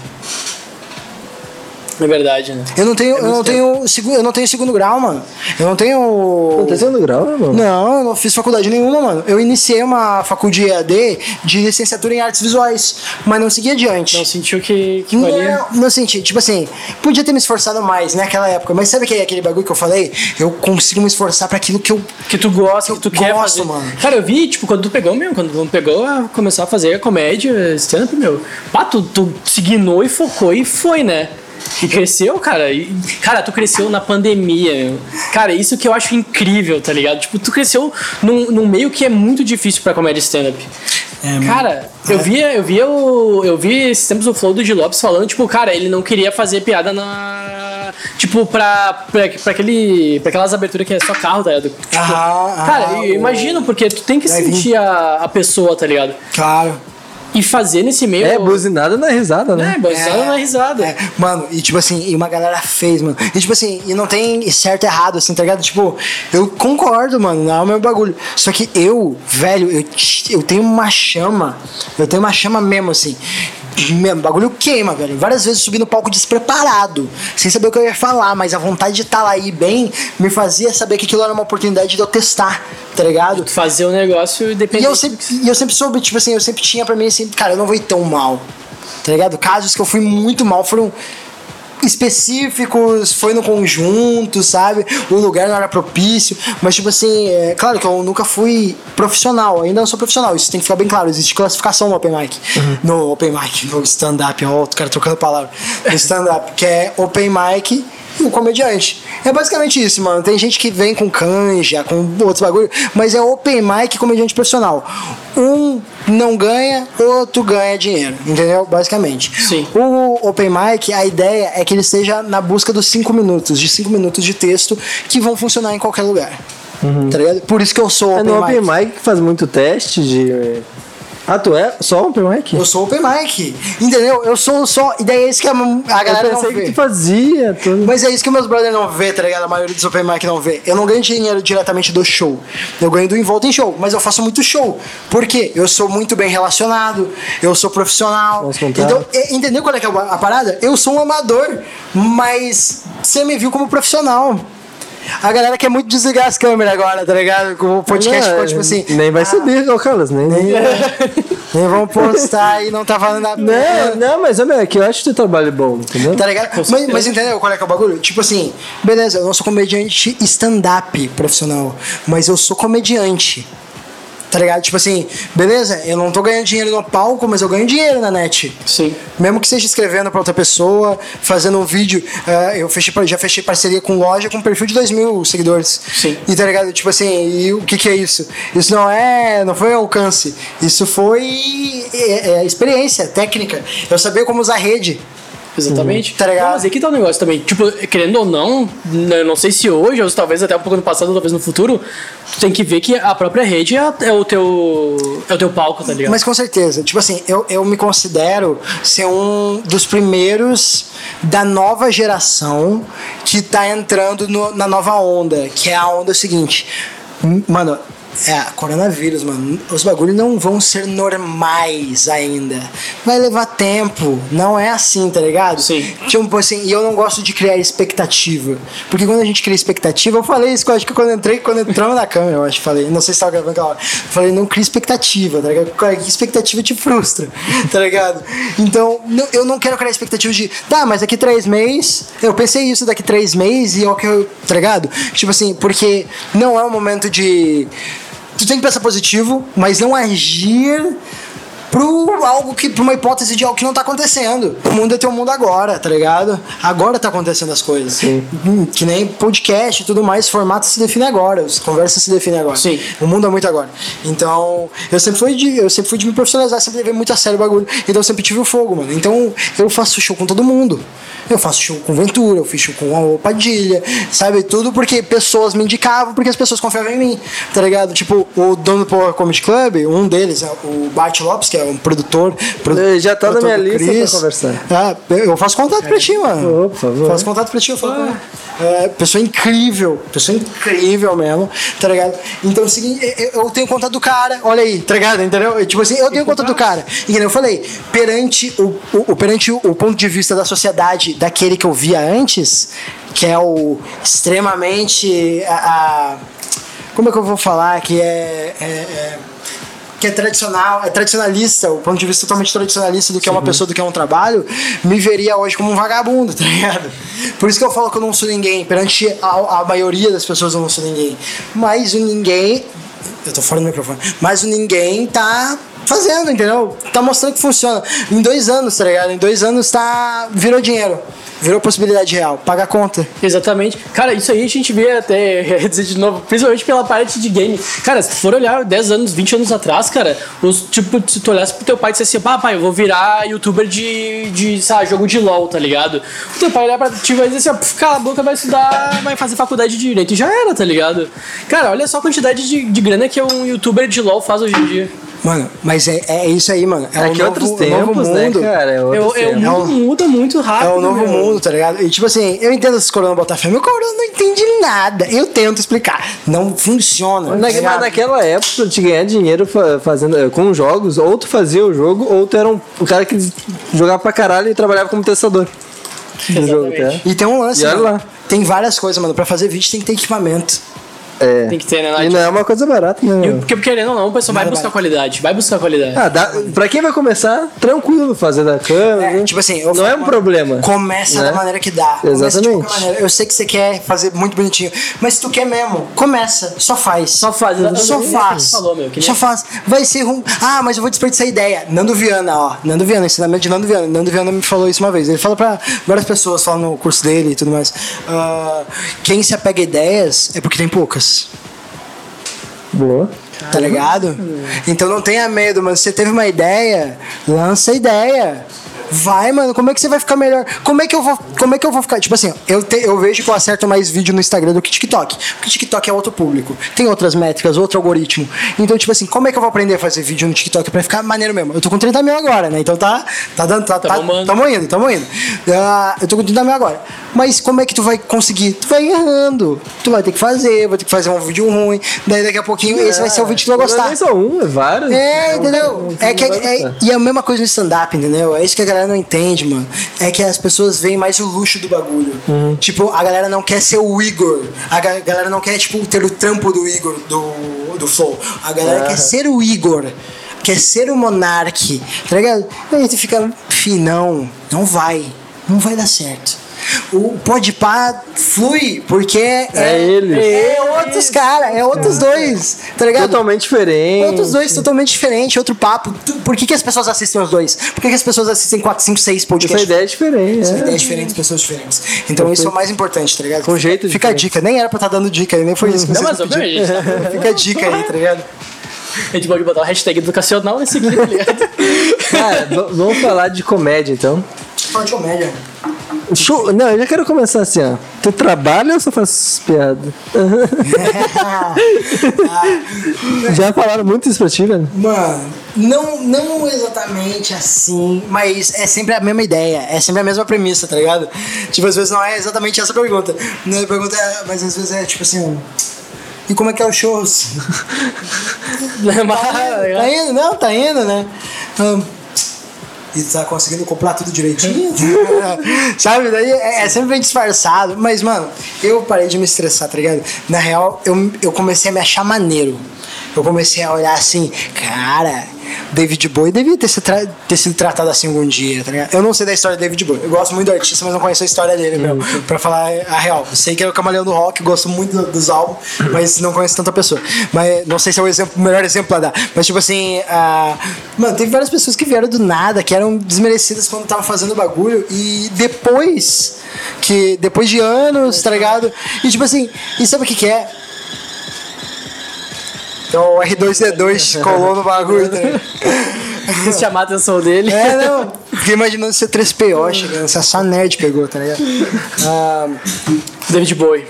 É verdade, né? Eu não tenho, eu não muito tenho, eu não tenho segundo grau, mano. Eu não tenho. Não tá segundo grau, irmão? Não, eu não fiz faculdade nenhuma, mano. Eu iniciei uma faculdade EAD de licenciatura em artes visuais, mas não segui adiante. Não sentiu que, que valia? Não, não senti. Tipo assim, podia ter me esforçado mais naquela época, mas sabe aquele, aquele bagulho que eu falei? Eu consigo me esforçar pra aquilo que eu. Que tu gosta, que tu Eu quer gosto, fazer. mano. Cara, eu vi, tipo, quando tu pegou mesmo, quando tu pegou a começar a fazer a comédia, stand-up, meu. Pá, tu, tu se e focou e foi, né? E *laughs* cresceu, cara. E, cara, tu cresceu na pandemia, meu. Cara, isso que eu acho incrível, tá ligado? Tipo, tu cresceu num, num meio que é muito difícil pra comédia stand-up. É, Cara, eu via, eu via o. Eu vi esses tempos o Flow do G. Lopes falando, tipo, cara, ele não queria fazer piada na. Tipo, pra, pra, pra, aquele, pra aquelas aberturas que é só carro, tá ligado? Tipo, Ah, cara, ah, eu o- imagino, porque tu tem que vir. sentir a, a pessoa, tá ligado? Claro. E fazer nesse meio. É, buzinada não é risada, né? É, buzinada na risada. É, mano, e tipo assim, e uma galera fez, mano. E tipo assim, e não tem certo e errado, assim, tá ligado? Tipo, eu concordo, mano, não é o meu bagulho. Só que eu, velho, eu, eu tenho uma chama, eu tenho uma chama mesmo, assim. Mesmo, o bagulho queima, velho. Várias vezes eu subi no palco despreparado, sem saber o que eu ia falar, mas a vontade de estar lá e ir bem me fazia saber que aquilo era uma oportunidade de eu testar, tá ligado? Tu fazer o negócio E dependendo. eu sempre, e eu sempre soube, tipo assim, eu sempre tinha pra mim assim, cara, eu não vou ir tão mal. Tá ligado? Casos que eu fui muito mal foram específicos, foi no conjunto, sabe? O lugar não era propício, mas tipo assim, é claro que eu nunca fui profissional, ainda não sou profissional, isso tem que ficar bem claro, existe classificação no open mic. No open mic, no stand up, ó, o cara trocando palavra. No stand up, que é open mic o comediante. É basicamente isso, mano. Tem gente que vem com canja, com outros bagulho, mas é open mic comediante profissional. Um não ganha, outro ganha dinheiro, entendeu? Basicamente. Sim. O open mic, a ideia é que ele esteja na busca dos 5 minutos, de 5 minutos de texto que vão funcionar em qualquer lugar. Tá ligado? Por isso que eu sou É open no Open mic. Mic que faz muito teste de. Ah, tu é só open mic? Eu sou open mic. Entendeu? Eu sou só. E daí é isso que a, a galera Eu não pensei vê. que tu fazia. Mas é isso que meus brothers não vê, tá ligado? A maioria dos open mic não vê. Eu não ganho dinheiro diretamente do show. Eu ganho do em volta em show. Mas eu faço muito show. Por quê? Eu sou muito bem relacionado. Eu sou profissional. Então, entendeu qual é, é a parada? Eu sou um amador, mas você me viu como profissional. A galera quer muito desligar as câmeras agora, tá ligado? Com o podcast Não, ficou tipo assim. Nem vai ah, subir, ô Carlos. Nem, nem... Nem *laughs* vão postar e não tá falando a Não, não, mas meu, é que eu acho que tu trabalho bom, entendeu? Tá ligado? Mas, mas entendeu qual é que é o bagulho? Tipo assim, beleza, eu não sou comediante stand-up profissional, mas eu sou comediante. Tá ligado? Tipo assim, beleza, eu não tô ganhando dinheiro no palco, mas eu ganho dinheiro na net. Sim. Mesmo que seja escrevendo pra outra pessoa, fazendo um vídeo. eh, eu fechei, já fechei parceria com loja com um perfil de 2 mil seguidores. Sim. E tá ligado? Tipo assim, e o que que é isso? Isso não é. Não foi alcance. Isso foi é, é, experiência, técnica. Eu sabia como usar rede. Exatamente. Tá ligado? Não, mas aqui tá o negócio também. Tipo, querendo ou não, né, eu não sei se hoje, ou talvez até um pouco no passado, ou talvez no futuro, tu tem que ver que a própria rede é, é o teu. É o teu palco, tá ligado? Mas com certeza, tipo assim, eu, eu me considero ser um dos primeiros da nova geração que tá entrando no- na nova onda, que é a onda seguinte. Mano, é, coronavírus, mano, os bagulhos não vão ser normais ainda. Vai levar tempo, não é assim, tá ligado? Sim. Tipo assim, e eu não gosto de criar expectativa. Porque quando a gente cria expectativa, eu falei isso, eu acho que quando eu entrei, quando entramos na câmera, eu acho que falei, não sei se tava gravando aquela hora. Eu falei, não cria expectativa, tá ligado? Cara, que expectativa te frustra, *laughs* tá ligado? Então, não- eu não quero criar expectativa de, tá, mas daqui três meses, eu pensei isso daqui três meses e é o que eu, tá ligado? Tipo assim, porque não é um momento de. Tu tem que pensar positivo, mas não agir pro algo que pra uma hipótese de algo que não tá acontecendo. O mundo é teu mundo agora, tá ligado? Agora tá acontecendo as coisas. Hum, Que nem podcast e tudo mais, formato se define agora, as conversas se definem agora. Sim. O mundo é muito agora. Então, eu sempre fui de, eu sempre fui de me profissionalizar, sempre levei muito a sério o bagulho. Então eu sempre tive o fogo, mano. Então, eu faço show com todo mundo. Eu faço show com Ventura, eu fiz show com a Padilha, sabe? Tudo porque pessoas me indicavam, porque as pessoas confiavam em mim, tá ligado? Tipo, o dono do Power Comedy Club, um deles, é o Bart Lopes, que é um produtor. produ- já tá na minha lista pra conversar. Ah, eu faço contato pra ti, mano. Ô, por favor. Faço contato pra ti, eu falo ele. É, pessoa incrível, pessoa incrível mesmo, tá ligado? Então, é o seguinte, eu, tenho contato do cara, olha aí, tá ligado? Entendeu? Tipo assim, eu tenho contato do cara. E eu falei, perante o, o- perante o ponto de vista da sociedade daquele que eu via antes, que é o extremamente. A, a- como é que eu vou falar? Que é- é- é que é tradicional, é tradicionalista, o ponto de vista totalmente tradicionalista do que é uma pessoa, do que é um trabalho, me veria hoje como um vagabundo, *laughs* tá ligado? Por isso que eu falo que eu não sou ninguém. Perante a, a maioria das pessoas eu não sou ninguém. Mas o ninguém. Eu tô fora do microfone. Mas o ninguém tá fazendo, entendeu? Tá mostrando que funciona. Em dois anos, tá ligado? Em dois anos tá. virou dinheiro. Virou possibilidade real. Paga a conta. Exatamente. Cara, isso aí a gente vê até *laughs* dizer de novo, principalmente pela parte de game. Cara, se tu for olhar 10 anos, 20 anos atrás, cara, os, tipo, se tu olhasse pro teu pai e dissesse assim, pá, pai, eu vou virar youtuber de, de sabe, jogo de LOL, tá ligado? O teu pai olhar pra ti e vai dizer assim, "Puf, cala a boca, vai estudar, vai fazer faculdade de direito. E já era, tá ligado? Cara, olha só a quantidade de, de grana que um youtuber de LOL faz hoje em dia. Mano, mas é, é isso aí, mano. É, É o que novo, outros o novo tempos, né, mundo. cara? É É, outros o- é, o tempos. mundo muda muito rápido. É o novo meu. mundo, tá ligado? E tipo assim, eu entendo esses corona botar fé, meu corona não entende nada. Eu tento explicar. Não funciona. Na- tá mas ligado? naquela época, te ganhar dinheiro fa- fazendo, eh, com jogos, ou tu fazia o jogo, ou tu era um, um cara que jogava pra caralho e trabalhava como testador. No jogo, tá? E tem um lance, E mano. lá. Tem várias coisas, mano. Pra fazer vídeo tem que ter equipamento. É. Tem que ter, né? E não é uma coisa barata, né? E? Porque querendo ou não, o pessoal vai Nada buscar qualidade. Vai buscar qualidade. Ah, dá, pra quem vai começar, tranquilo fazer da câmera. É, né? tipo assim, não é um problema. Começa né? da maneira que dá. Começa de Exatamente. qualquer maneira. Eu sei que você quer fazer muito bonitinho. Mas se tu quer mesmo, começa. Só faz. Só faz, Só faz. Falou, meu, que nem- Só faz. Vai ser ruim. Ah, mas eu vou desperdiçar ideia. Nando Viana, ó. Nando Viana, ensinamento de Nando Viana. Nando Viana me falou isso uma vez. Ele fala pra várias pessoas, fala no curso dele e tudo mais. Ah, quem se apega a ideias é porque tem poucas. Boa. Tá ligado? Então não tenha medo, mano. Se você teve uma ideia, lança a ideia. Vai, mano, como é que você vai ficar melhor? Como é que eu vou, como é que eu vou ficar? Tipo assim, eu, te- eu vejo que eu acerto mais vídeo no Instagram do que TikTok. Porque TikTok é outro público. Tem outras métricas, outro algoritmo. Então, tipo assim, como é que eu vou aprender a fazer vídeo no TikTok pra ficar maneiro mesmo? Eu tô com 30 mil agora, né? Então tá, tá dando, tá, tá, bombando. tamo indo, tamo indo. Ah, eu tô com 30 mil agora. Mas como é que tu vai conseguir? Tu vai errando. Tu vai ter que fazer, vai ter que fazer um vídeo ruim. Daí daqui a pouquinho esse vai ser o vídeo que tu vai Não é gostar. nem só um, é vários. É, entendeu? É que, é, gostar. e é a mesma coisa no stand-up, entendeu? É isso que a galera não entende, mano. É que as pessoas veem mais o luxo do bagulho. Uhum. Tipo, a galera não quer ser o Igor. A ga- galera não quer, tipo, ter o trampo do Igor, do, do Flow. A galera quer ser o Igor. Quer ser o Monark. Tá ligado? E aí tu fica, fi, não, não vai. Não vai dar certo. O Podpah flui porque é, É eles. É outros caras, é outros dois. Tá ligado? Totalmente diferente. Outros dois totalmente diferentes, outro papo. Por que, que as pessoas assistem os dois? Por que, que as pessoas assistem 4, 5, 6 Essa podcasts? ideia é diferente. São é. ideias diferentes, pessoas diferentes. Então isso é o mais importante, tá ligado? Com jeito Fica a diferente. dica. Nem era pra estar dando dica, nem foi isso que Não, mas pediram. obviamente, tá? *laughs* Fica a dica aí, tá ligado? A gente pode botar o hashtag educacional nesse aqui, tá ligado? Cara, vamos falar de comédia então. Fala de comédia. Show. Não, eu já quero começar assim, ó. Tu trabalha ou só faz piada? *laughs* já falaram muito isso pra ti, velho? Mano, não, não exatamente assim, mas é sempre a mesma ideia, é sempre a mesma premissa, tá ligado? Tipo, às vezes não é exatamente essa pergunta. Não, pergunta é, mas às vezes é tipo assim. E como é que é o shows? *laughs* Mas, Tá indo, não, tá indo, né? Hum, E tá conseguindo comprar tudo direitinho? *laughs* Sabe? Daí é, é sempre bem disfarçado. Mas, mano, eu parei de me estressar, tá ligado? Na real, eu, eu comecei a me achar maneiro. Eu comecei a olhar assim, cara, David Bowie devia ter, se tra- ter sido tratado assim algum dia, tá ligado? Eu não sei da história do David Bowie. Eu gosto muito do artista, mas não conheço a história dele, meu. Pra falar a real. Eu sei que é o camaleão do rock, gosto muito do- dos álbuns, mas não conheço tanta pessoa. Mas não sei se é o, exemplo, o melhor exemplo pra dar. Mas, tipo assim, ah, mano, teve várias pessoas que vieram do nada, que eram desmerecidas quando estavam fazendo bagulho, e depois, que depois de anos, tá ligado? E, tipo assim, e sabe o que que é? Então o R2D2 colou no bagulho, ligado? quis chamar a atenção dele. É, não. Fiquei imaginando ser 3PO chegando, se só nerd pegou, tá ligado? Ah, David Bowie.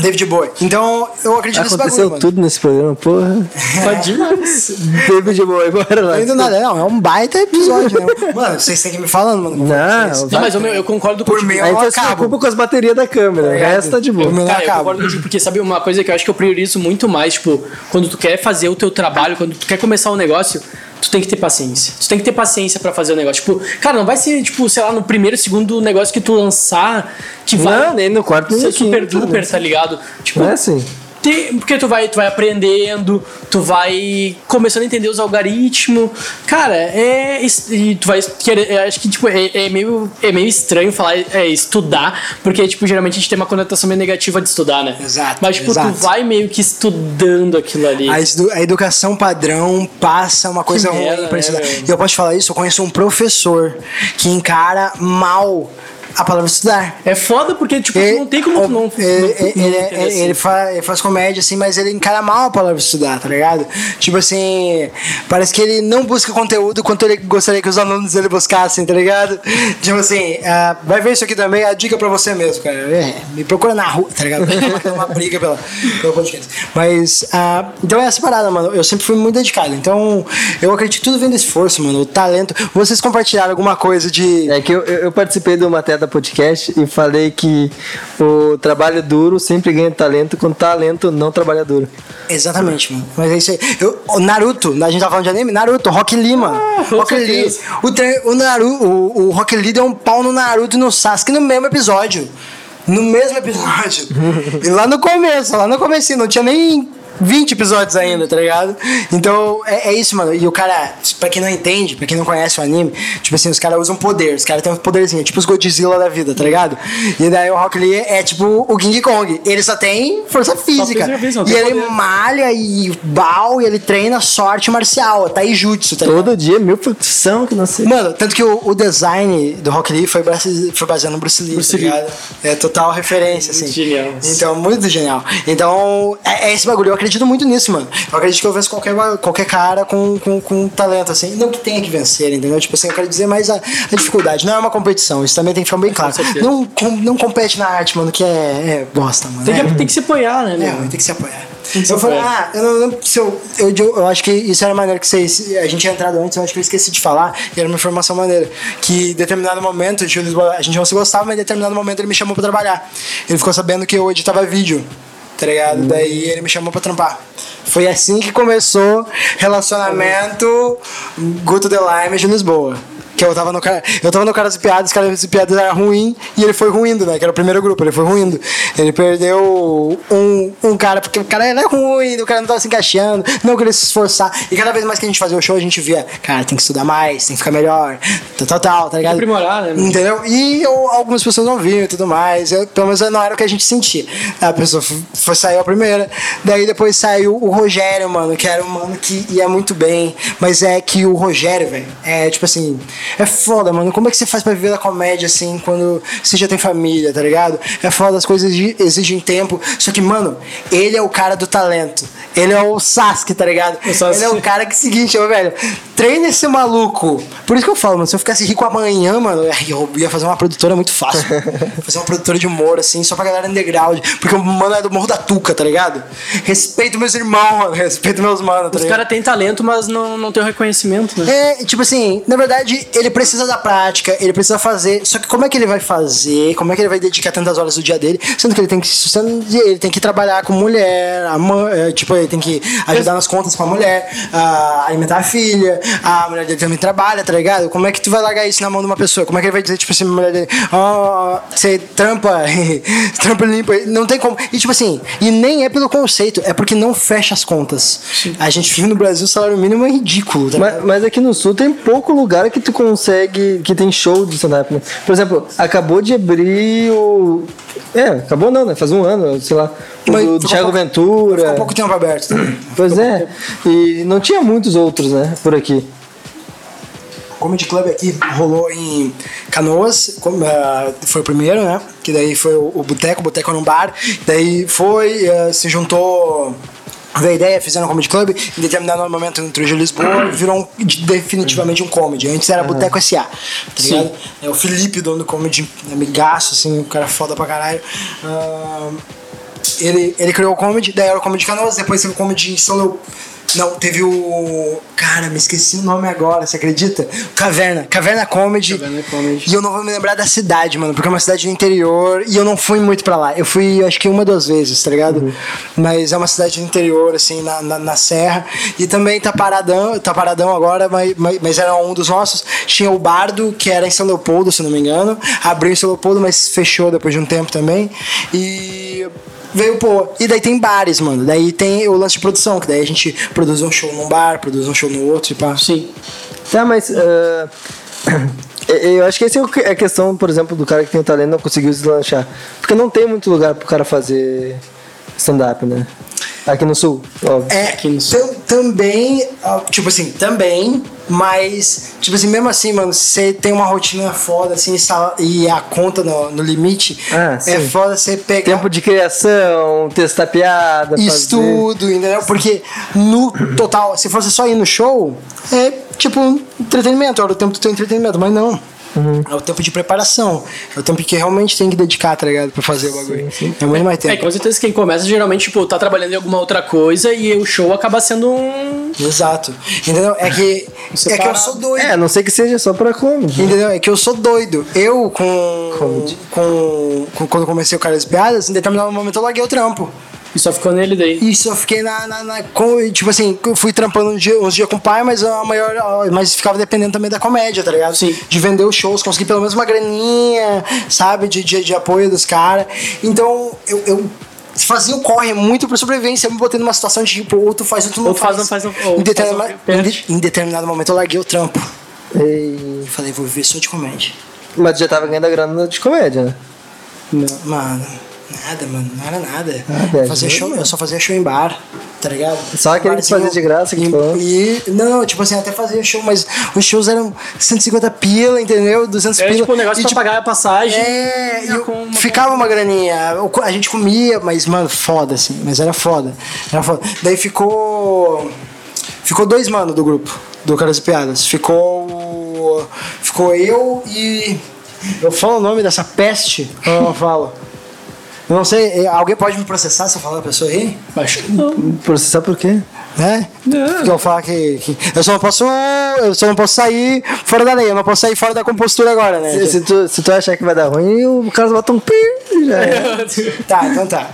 David Bowie. Então, eu acredito nesse Aconteceu bagulho, mano. tudo nesse programa, porra. Pode demais. David Bowie, bora lá. Ainda nada, não, é um baita episódio, né? Mano, vocês têm que me falando, mano. como Não, Não, mas eu, eu concordo Por contigo. mim, Aí eu você se acabo. preocupa com as baterias da câmera, o ligado? resto tá de boa. Por eu Cara, eu concordo contigo, porque sabe uma coisa que eu acho que eu priorizo muito mais, tipo, quando tu quer fazer o teu trabalho, quando tu quer começar um negócio, tu tem que ter paciência. Tu tem que ter paciência pra fazer o negócio. Tipo, cara, não vai ser, tipo, sei lá, no primeiro, segundo negócio que tu lançar, que vai Não, nem no quarto, nem ser no super quinto, duper, tá ligado? Tipo, é assim. Tem- porque tu vai, tu vai aprendendo, tu vai começando a entender os algoritmos. Cara, é. E tu vai querer. Acho que, tipo, é, é meio, é meio estranho falar é, estudar, porque, tipo, geralmente a gente tem uma conotação meio negativa de estudar, né? Exato, Mas, tipo, exato. tu vai meio que estudando aquilo ali. A, edu- a educação padrão passa uma coisa ruim merda, pra né, estudar. E eu posso te falar isso, eu conheço um professor que encara mal a palavra estudar. É foda porque, tipo, tu não tem como não. Ele, não- ele, não ele- assim. ele fa- ele faz comédia, assim, mas ele encara mal a palavra estudar, tá ligado? Tipo assim, parece que ele não busca conteúdo quanto ele gostaria que os alunos dele buscassem, tá ligado? Tipo assim, ah, vai ver isso aqui também, a dica pra você mesmo, cara. É, me procura na rua, tá ligado? Uma, uma briga pela, pelo podcast. Mas, ah, então é essa parada, mano. Eu sempre fui muito dedicado. Então, eu acredito que tudo vem do esforço, mano. O talento. Vocês compartilharam alguma coisa de. É que eu, eu participei do Mateta Podcast e falei que o trabalho duro sempre ganha talento, com talento não trabalha duro. Exatamente, mano. Mas é isso aí. Eu, o Naruto, a gente tá falando de anime? Naruto, Rock Lee, mano. com Rock Lee. O, o, Naruto, o, o Rock Lee deu um pau no Naruto e no Sasuke no mesmo episódio. No mesmo episódio. *laughs* e lá no começo, lá no começo, não tinha nem 20 episódios ainda, tá ligado? Então, é, é isso, mano. E o cara, pra quem não entende, pra quem não conhece o anime, tipo assim, os caras usam poder, os caras têm um poderzinho, tipo os Godzilla da vida, tá ligado? E daí o Rock Lee é tipo o King Kong. Ele só tem força física. e tem ele poder. malha e bal e ele treina sorte marcial, taijutsu, tá ligado? Todo dia, mil facção que não sei. Mano, tanto que o, o design do Rock Lee foi, base- foi baseado no Bruce Lee, Bruce tá Lee. ligado? É total referência, assim. genial. Então, muito genial. Então, é, é esse bagulho. Eu acredito acredito muito nisso, mano. Eu acredito que eu venço qualquer, qualquer cara com, com, com talento, assim. Não que tenha que vencer, entendeu? Tipo assim, eu quero dizer mais a, a dificuldade. Não é uma competição, isso também tem que ficar bem claro. Não, com- não compete na arte, mano, que é, é bosta, mano. Tem É. que, tem que se apoiar, né, É, mano, tem que se apoiar. Que se eu falei, ah, eu não lembro se eu, eu, eu, eu acho que isso era maneiro que vocês. A gente tinha entrado antes, eu acho que eu esqueci de falar, e era uma informação maneira. Que em determinado momento, a gente não se gostava, mas em determinado momento ele me chamou pra trabalhar. Ele ficou sabendo que eu editava vídeo, tá ligado? Daí ele me chamou pra trampar. Foi assim que começou relacionamento Guto Lime de Lisboa. Que eu tava no cara. Eu tava no cara das piadas, cara das piadas era ruim e ele foi ruindo, né? Que era o primeiro grupo, ele foi ruindo. Ele perdeu um, um cara, porque o cara era ruim, o cara não tava se encaixando, não queria se esforçar. E cada vez mais que a gente fazia o show, a gente via, cara, tem que estudar mais, tem que ficar melhor, tal, tal, tal, tá ligado? aprimorar, né? Entendeu? E eu- algumas pessoas não viam e tudo mais. Eu, pelo menos não era o que a gente sentia. A pessoa foi, foi saiu a primeira. Daí depois saiu o Rogério, mano, que era um mano que ia muito bem. Mas é que o Rogério, velho, é tipo assim. É foda, mano. Como é que você faz pra viver da comédia assim quando você já tem família, tá ligado? É foda, as coisas exi- exigem tempo. Só que, mano, ele é o cara do talento. Ele é o Sasuke, tá ligado? Ele é o cara que é o seguinte, ô, velho, treina esse maluco. Por isso que eu falo, mano, se eu ficasse rico amanhã, mano, eu ia fazer uma produtora muito fácil. *laughs* fazer uma produtora de humor, assim, só pra galera underground. Porque o mano é do Morro da Tuca, tá ligado? Respeito meus irmãos, mano. Respeito meus manos, tá Os caras têm talento, mas não, não tem o reconhecimento, né? É, tipo assim, na verdade, ele precisa da prática, ele precisa fazer. Só que como é que ele vai fazer? Como é que ele vai dedicar tantas horas do dia dele? Sendo que ele tem que ele tem que trabalhar com mulher, mãe, é, tipo, ele tem que ajudar nas contas com a mulher, a alimentar a filha, a mulher dele também trabalha, tá ligado? Como é que tu vai largar isso na mão de uma pessoa? Como é que ele vai dizer, tipo assim, mulher dele, ó, você trampa, *laughs* trampa limpa? Não tem como. E tipo assim, e nem é pelo conceito, é porque não fecha as contas. A gente vive no Brasil, o salário mínimo é ridículo, tá ligado? Mas, mas aqui no sul tem pouco lugar que tu consegue. Que tem show de stand-up. né? Por exemplo, acabou de abrir o. É, acabou não, né? Faz um ano, sei lá. O Mas do ficou Thiago pouco- Ventura. Ficou pouco tempo aberto. Pois é. E não tinha muitos outros, né? Por aqui. Comedy Club aqui rolou em Canoas, ah, foi o primeiro, né? Que daí foi o, o Boteco, o Boteco num bar. Daí foi, ah, se juntou. Veio a ideia, fizeram um comedy club, em determinado momento entrou Gil Lisboa e virou um- de- definitivamente um comedy. Antes era Boteco S.A. Tá ligado? É o Felipe, dono do comedy, amigaço, assim, um cara foda pra caralho. Ah, ele, ele criou o comedy, daí era o comedy Canoas, depois teve o comedy em São Leo- Não, teve o. Cara, me esqueci o nome agora, você acredita? Caverna, Caverna Comedy. Caverna Comedy. E eu não vou me lembrar da cidade, mano, porque é uma cidade do interior e eu não fui muito pra lá. Eu fui, acho que uma, duas vezes, tá ligado? Mas é uma cidade do interior, assim, na, na, na serra. E também tá paradão, tá paradão agora, mas, mas, mas era um dos nossos. Tinha o Bardo, que era em São Leopoldo, se não me engano. Abriu em São Leopoldo, mas fechou depois de um tempo também. E veio pô. E daí tem bares, mano. Daí tem o lance de produção, que daí a gente produz um show num bar, produz um show no outro e pá. Sim. Tá, mas. ah, *clears throat* eu acho que essa é a questão, por exemplo, do cara que tem o talento não conseguiu se lanchar. Porque não tem muito lugar pro cara fazer stand-up, né? Aqui no sul, óbvio. É, Aqui no sul. tam- também, tipo assim, também, mas, tipo assim, mesmo assim, mano, você tem uma rotina foda, assim, e sal- e a conta no, no limite, Ah, é foda você pegar Tempo de criação, testar piada, fazer... estudo, entendeu? Porque no total, se fosse só ir no show, é tipo entretenimento, era o tempo do teu entretenimento, mas não. Uhum. É o tempo de preparação. É o tempo que realmente tem que dedicar, tá ligado? Pra fazer o bagulho. É muito mais É, tempo. com certeza quem começa geralmente, tipo, tá trabalhando em alguma outra coisa e o show acaba sendo um. Exato. Entendeu? É que, é que eu sou doido. É, não sei que seja só pra comedy. Entendeu? É que eu sou doido. Eu, com, com, com- Quando comecei o cara das piadas, em determinado momento eu larguei o trampo. E só ficou nele daí. Isso eu fiquei na. na, na- com- tipo assim, eu fui trampando dia- uns dias com o pai, mas a maior. Mas ficava dependendo também da comédia, tá ligado? Sim. De vender os shows, conseguir pelo menos uma graninha, sabe? De, de, de apoio dos caras. Então, eu. eu Fazia o corre muito pra sobrevivência. Eu me botei numa situação de tipo, ou tu faz ou tu não Ou tu faz, faz. não faz, ou em, tu determinado, faz, em de- em determinado momento eu larguei o trampo. E- E falei, vou viver só de comédia. Mas tu já tava ganhando a grana de comédia, né? Mano, Nada, mano, não era nada. Nada, fazia é show, mesmo? eu só fazia show em bar, tá ligado? Só aquele que Barzinho fazia de graça que e, e Não, tipo assim, até fazia show, mas os shows eram 150 pila, entendeu? 200 Era pila. tipo um negócio E, pra tipo, pagar a passagem. É, e ia eu- uma- ficava uma graninha. A gente comia, mas, mano, foda, assim. Mas era foda. Era foda. Daí ficou. Ficou dois, mano, do grupo, do Caras e Piadas. Ficou. o- Ficou eu e. Eu falo o nome dessa peste? Eu não falo? Não sei, eh, alguém pode me processar se eu falar da pessoa aí? Acho que não. Processar por quê? Né? Não. Porque eu falar que, que. Eu só não posso. Eu só não posso sair fora da lei, eu não posso sair fora da compostura agora, né? Se, se tu, se tu achar que vai dar ruim, o Carlos bota um pi já é. *laughs* Tá, então tá.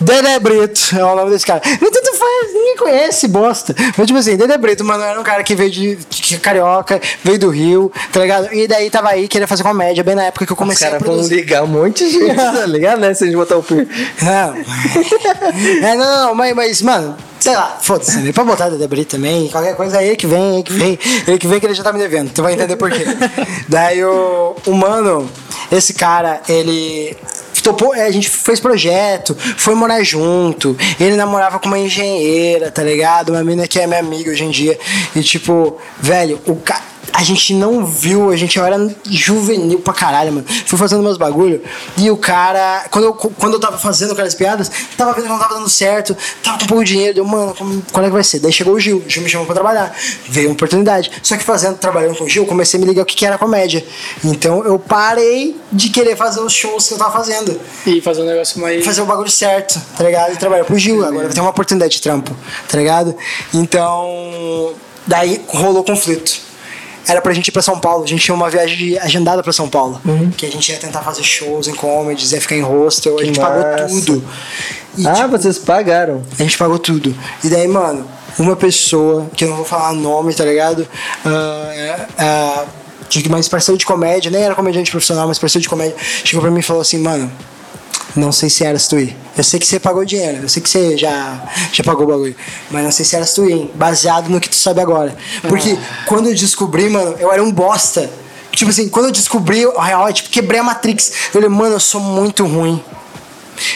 Dedé Brito é o nome desse cara. Não tanto faz, ninguém conhece, bosta. Mas tipo assim, Dedé Brito, mano, era um cara que veio de, que é carioca, veio do Rio, tá ligado? E daí tava aí, queria fazer comédia, bem na época que eu Os comecei a caras vão ligar um monte de gente, tá *laughs* ligado, né? Se a gente botar o pi. Não. *laughs* é, não, não, mas, mas, mano, sei lá, foda-se, né? Pra botar Dedé Brito também, qualquer coisa é ele que vem, ele que vem, ele que vem que ele já tá me devendo, tu vai entender por quê. Daí o, o mano, esse cara, ele topou, é, a gente fez projeto, foi morar junto, ele namorava com uma engenheira, tá ligado? Uma menina que é minha amiga hoje em dia, e tipo, velho, o cara a gente não viu, a gente era juvenil pra caralho, mano. Fui fazendo meus bagulho e o cara, quando eu, quando eu tava fazendo aquelas piadas, tava vendo que não tava dando certo, tava com pouco dinheiro, deu, mano, como- qual é que vai ser? Daí chegou o Gil, o Gil me chamou pra trabalhar, veio uma oportunidade. Só que fazendo, trabalhando com o Gil, eu comecei a me ligar o que que era comédia. Então eu parei de querer fazer os shows que eu tava fazendo E fazer um negócio mais. fazer o bagulho certo, tá ligado? E trabalhar pro Gil, agora ter uma oportunidade de trampo, tá ligado? Então, daí rolou conflito. Era pra gente ir pra São Paulo, a gente tinha uma viagem agendada pra São Paulo, que a gente ia tentar fazer shows em comedies, ia ficar em hostel, a gente pagou massa. tudo. E, Ah, tipo, vocês pagaram. a gente pagou tudo. E daí, mano, uma pessoa, que eu não vou falar nome, tá ligado? Ah, de mais parceiro de comédia, nem era comediante profissional, mas parceiro de comédia, chegou pra mim e falou assim, mano, não sei se eras tu ir. Eu sei que você pagou dinheiro, eu sei que você já, já pagou o bagulho, mas não sei se eras tu ir, hein? baseado no que tu sabe agora. Porque quando eu descobri, mano, eu era um bosta. Tipo assim, quando eu descobri o real, eu, tipo, quebrei a Matrix. Eu falei, mano, eu sou muito ruim.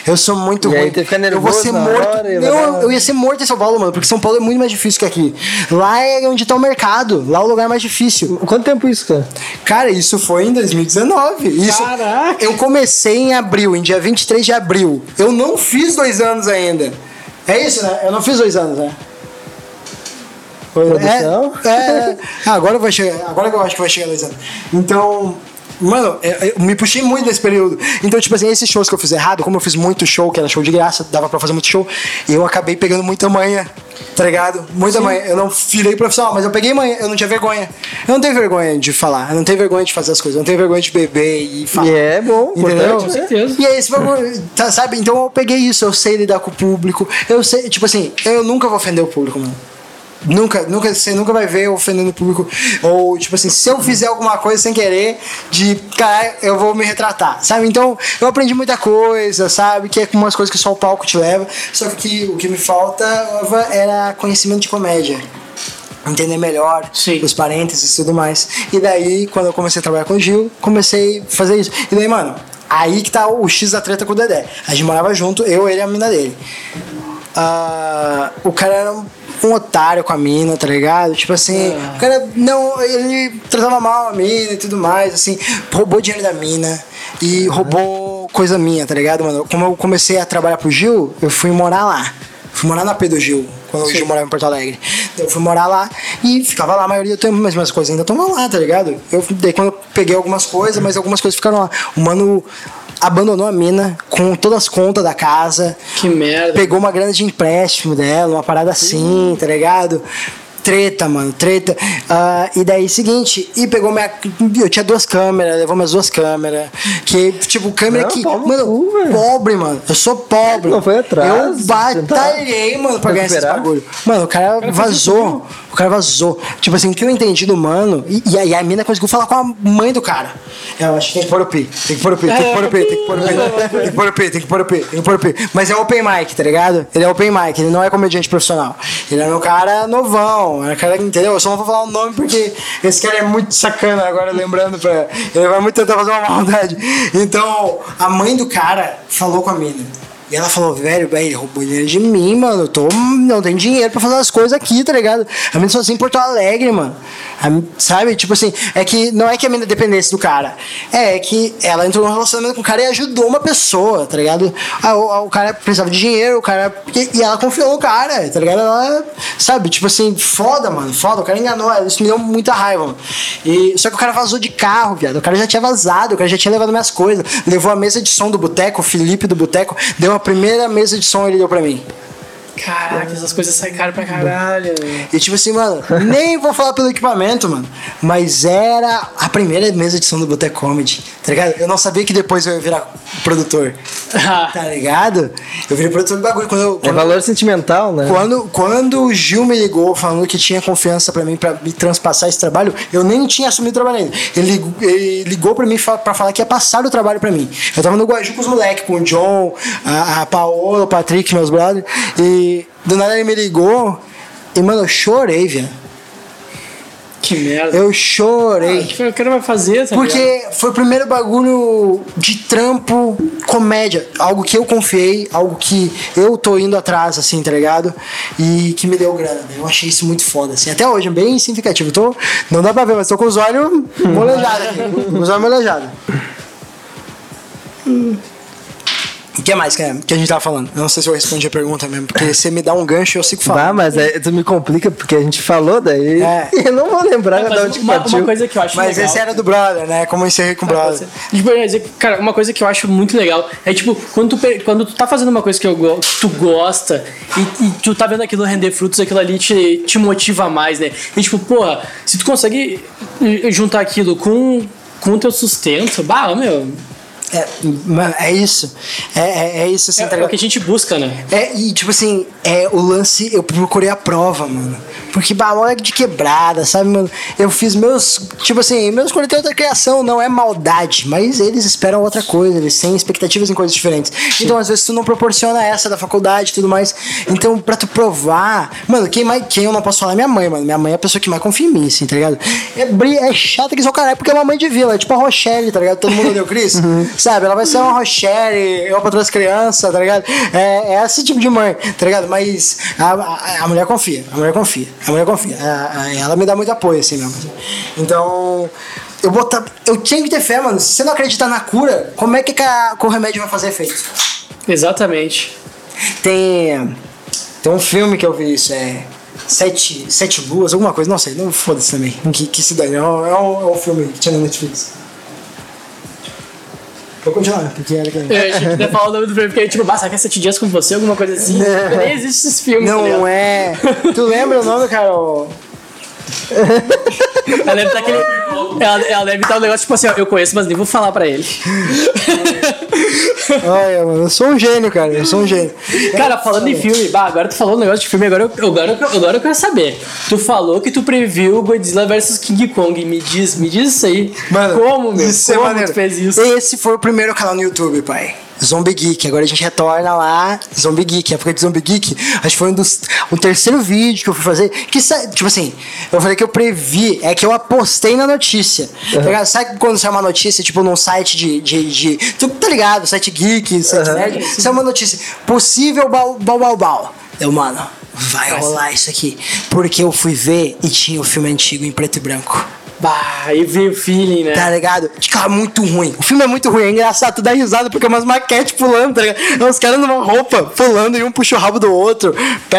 Eu sou muito E ruim. eu vou ser morto. hora eu, eu ia ser morto em São Paulo, mano, porque São Paulo é muito mais difícil que aqui. Lá é onde tá o mercado, lá é o lugar mais difícil. Quanto tempo isso, cara? Cara, isso foi em 2019. Isso, Caraca! Eu comecei em abril, em dia 23 de abril. Eu não fiz dois anos ainda. É isso, né? Eu não fiz dois anos, né? Produção? É, é, Ah, agora vai chegar. Agora que eu acho que vai chegar dois anos. Então. Mano, eu, eu me puxei muito nesse período. Então, tipo assim, esses shows que eu fiz errado, como eu fiz muito show, que era show de graça, dava pra fazer muito show, eu acabei pegando muita manha, tá ligado? Muita manha. Eu não virei profissional, mas eu peguei manha, eu não tinha vergonha. Eu não tenho vergonha de falar, eu não tenho vergonha de fazer as coisas, eu não tenho vergonha de beber e falar. E é bom, Entendeu? Com certeza. E aí, esse bagulho, tá, sabe? Então eu peguei isso, eu sei lidar com o público. Eu sei, tipo assim, eu nunca vou ofender o público, mano. Nunca, nunca, você nunca vai ver ofendendo o público. Ou, tipo assim, se eu fizer alguma coisa sem querer, de caralho, eu vou me retratar, sabe? Então, eu aprendi muita coisa, sabe? Que é umas coisas que só o palco te leva. Só que o que, o que me faltava era conhecimento de comédia. Entender melhor Sim. os parênteses e tudo mais. E daí, quando eu comecei a trabalhar com o Gil, comecei a fazer isso. E daí, mano, aí que tá o X da treta com o Dedé. A gente morava junto, eu, ele e a mina dele. Ah, o cara era um, um otário com a mina, tá ligado? Tipo assim, o cara não, ele tratava mal a mina e tudo mais, assim, roubou dinheiro da mina e roubou coisa minha, tá ligado, mano? Como eu comecei a trabalhar pro Gil, eu fui morar lá. Fui morar na P do Gil, quando o Gil morava em Porto Alegre. Eu fui morar lá e ficava lá a maioria do tempo, mas minhas coisas ainda estão lá, tá ligado? Eu, daí quando eu peguei algumas coisas, mas algumas coisas ficaram lá. O mano abandonou a mina com todas as contas da casa. Que merda. Pegou uma grana de empréstimo dela, uma parada assim, tá ligado? Treta, mano, treta. Ah, e daí, seguinte, e pegou minha. Eu tinha duas câmeras, levou minhas duas câmeras. Que, tipo, câmera Não, que. Mano, cu, pobre, mano. Eu sou pobre. Não foi atrás, Eu batalhei, mano, pra ganhar esse bagulho. Mano, o cara, vazou. O cara vazou. Tipo assim, o que eu entendi do mano. E, e, a, e a mina conseguiu falar com a mãe do cara. Eu acho que tem que pôr o pi. Tem que pôr o pi, tem que pôr o pi, tem que pôr o pi. Tem que pôr o pi, tem que pôr o pi, tem que pôr o pi. Mas é open mic, tá ligado? Ele é open mic, ele não é comediante profissional. Ele é um cara novão. É um cara, entendeu? Eu só não vou falar o nome porque esse cara é muito sacana agora, lembrando pra. Ele vai muito tentar fazer uma maldade. Então, a mãe do cara falou com a mina. E ela falou, velho, velho, roubou dinheiro de mim, mano. Eu tô, não tenho dinheiro pra fazer as coisas aqui, tá ligado? A mina sozinha em Porto Alegre, mano. A, sabe? Tipo assim, é que não é que a mina dependesse do cara. É, que ela entrou num relacionamento com o cara e ajudou uma pessoa, tá ligado? Ah, o, o, cara precisava de dinheiro, o cara. E, e, ela confiou no cara, tá ligado? Ela, sabe? Tipo assim, foda, mano, foda. O cara enganou ela. Isso me deu muita raiva, mano. E, só que o cara vazou de carro, viado. O cara já tinha vazado, o cara já tinha levado minhas coisas. Levou a mesa de som do boteco, o Felipe do boteco, deu uma primeira mesa de som ele deu pra mim. Caraca, essas coisas saem caro pra caralho. E tipo assim, mano, nem vou falar pelo equipamento, mano. Mas era a primeira mesa de som do Boteco Comedy, tá ligado? Eu não sabia que depois eu ia virar produtor. *laughs* tá ligado? Eu virei produtor do bagulho. Quando eu, é quando, é valor sentimental, né? Quando, quando o Gil me ligou falando que tinha confiança pra mim, pra me transpassar esse trabalho, eu nem tinha assumido o trabalho ainda. Ele ligou, ele ligou pra mim pra falar que ia passar o trabalho pra mim. Eu tava no Guaju com os moleques, com o John, a, a Paola, o Patrick, meus brothers. E do nada ele me ligou e, mano, eu chorei, velho. Que merda. Eu chorei. Ah, o que o cara vai fazer, tá Porque foi o primeiro bagulho de trampo, comédia. Algo que eu confiei, algo que eu tô indo atrás, assim, tá ligado? E que me deu grana. Né? Eu achei isso muito foda, assim. Até hoje, é bem significativo. Tô, não dá pra ver, mas tô com os olhos molejados aqui. *laughs* com os olhos molejados. O que mais que, é, que a gente tava falando? Eu não sei se eu respondi a pergunta mesmo, porque você me dá um gancho e eu sigo falando. Ah, mas aí tu me complica porque a gente falou daí. É. *laughs* Eu não vou lembrar É, de mas onde que uma, partiu. uma coisa que eu acho Mas legal. esse era do brother, né? Como eu encerrei com o brother. Tipo, eu ia dizer, cara, uma coisa que eu acho muito legal é tipo, quando tu, quando tu tá fazendo uma coisa que, eu, que tu gosta e, e tu tá vendo aquilo render frutos, aquilo ali te, te motiva mais, né? E tipo, porra, se tu consegue eh, juntar aquilo com com o teu sustento, bah, meu, É, é isso. É, é, é isso, assim, é, tá é o que a gente busca, né? É, e tipo assim, é, o lance, eu procurei a prova, mano. Porque, bah, moleque de quebrada, sabe, mano? Eu fiz meus, tipo assim, meus coletei outra criação, não é maldade, mas eles esperam outra coisa, eles têm expectativas em coisas diferentes. Então, às vezes, tu não proporciona essa da faculdade e tudo mais. Então, pra tu provar, mano, quem, mais, quem eu não posso falar é minha mãe, mano. Minha mãe é a pessoa que mais confia em mim, assim, tá ligado? É, é chata que sou caralho, porque é uma mãe de vila, é tipo a Rochelle, tá ligado? Todo mundo o Cris, sabe? Ela vai ser uma Rochelle, eu para as crianças, tá ligado? É, é esse tipo de mãe, tá ligado? Mas a, a, a mulher confia, a mulher confia, a mulher confia. A- a- ela me dá muito apoio, assim mesmo. Então, eu botar. Eu tinha que ter fé, mano. Se você não acreditar na cura, como é que, que, o remédio vai fazer efeito? Exatamente. Tem. Tem um filme que eu vi isso, é. Sete, Sete Luas, alguma coisa, não sei, não foda-se também. Que, que se dane, é um, é um, é um filme que tinha na Netflix. Vou continuar, porque era que. Eu achei que ia falar o nome do filme, porque tipo, basta que é sete dias com você, alguma coisa assim. Nem existe esses filmes. tá ligado? Não é. Tu lembra o nome, Carol? *laughs* Ela deve estar aquele. Ela, ela deve estar um negócio tipo assim, ó, eu conheço, mas nem vou falar pra ele. *laughs* Olha, mano, eu sou um gênio, cara. Eu sou um gênio. Cara, falando em filme, bah, agora tu falou um negócio de filme, agora eu, agora, eu- agora eu quero saber. Tu falou que tu previu Godzilla vs King Kong. Me diz, me diz isso aí. Mano, como, meu? isso é como maneiro. tu fez isso? Esse foi o primeiro canal no YouTube, pai. Zombie Geek. Agora a gente retorna lá. Zombie Geek. Época de Zombie Geek. Acho que foi um dos. O terceiro vídeo que eu fui fazer. Que tipo assim, eu falei que eu previ. É que eu apostei na notícia. Tá ligado? Sabe quando sai uma notícia, tipo, num site de. de, de tu tá ligado? Site geek, site nerd. Isso é uma notícia. Possível bal, bal, bal, bal. Eu, mano, vai rolar isso aqui. Porque eu fui ver e tinha o filme antigo em preto e branco. Bah, aí veio o feeling, né? Tá ligado? Cara, muito ruim. O filme é muito ruim, é engraçado, tu dá risada porque é umas maquetes pulando, tá ligado? É uns caras numa roupa pulando e um puxa o rabo do outro,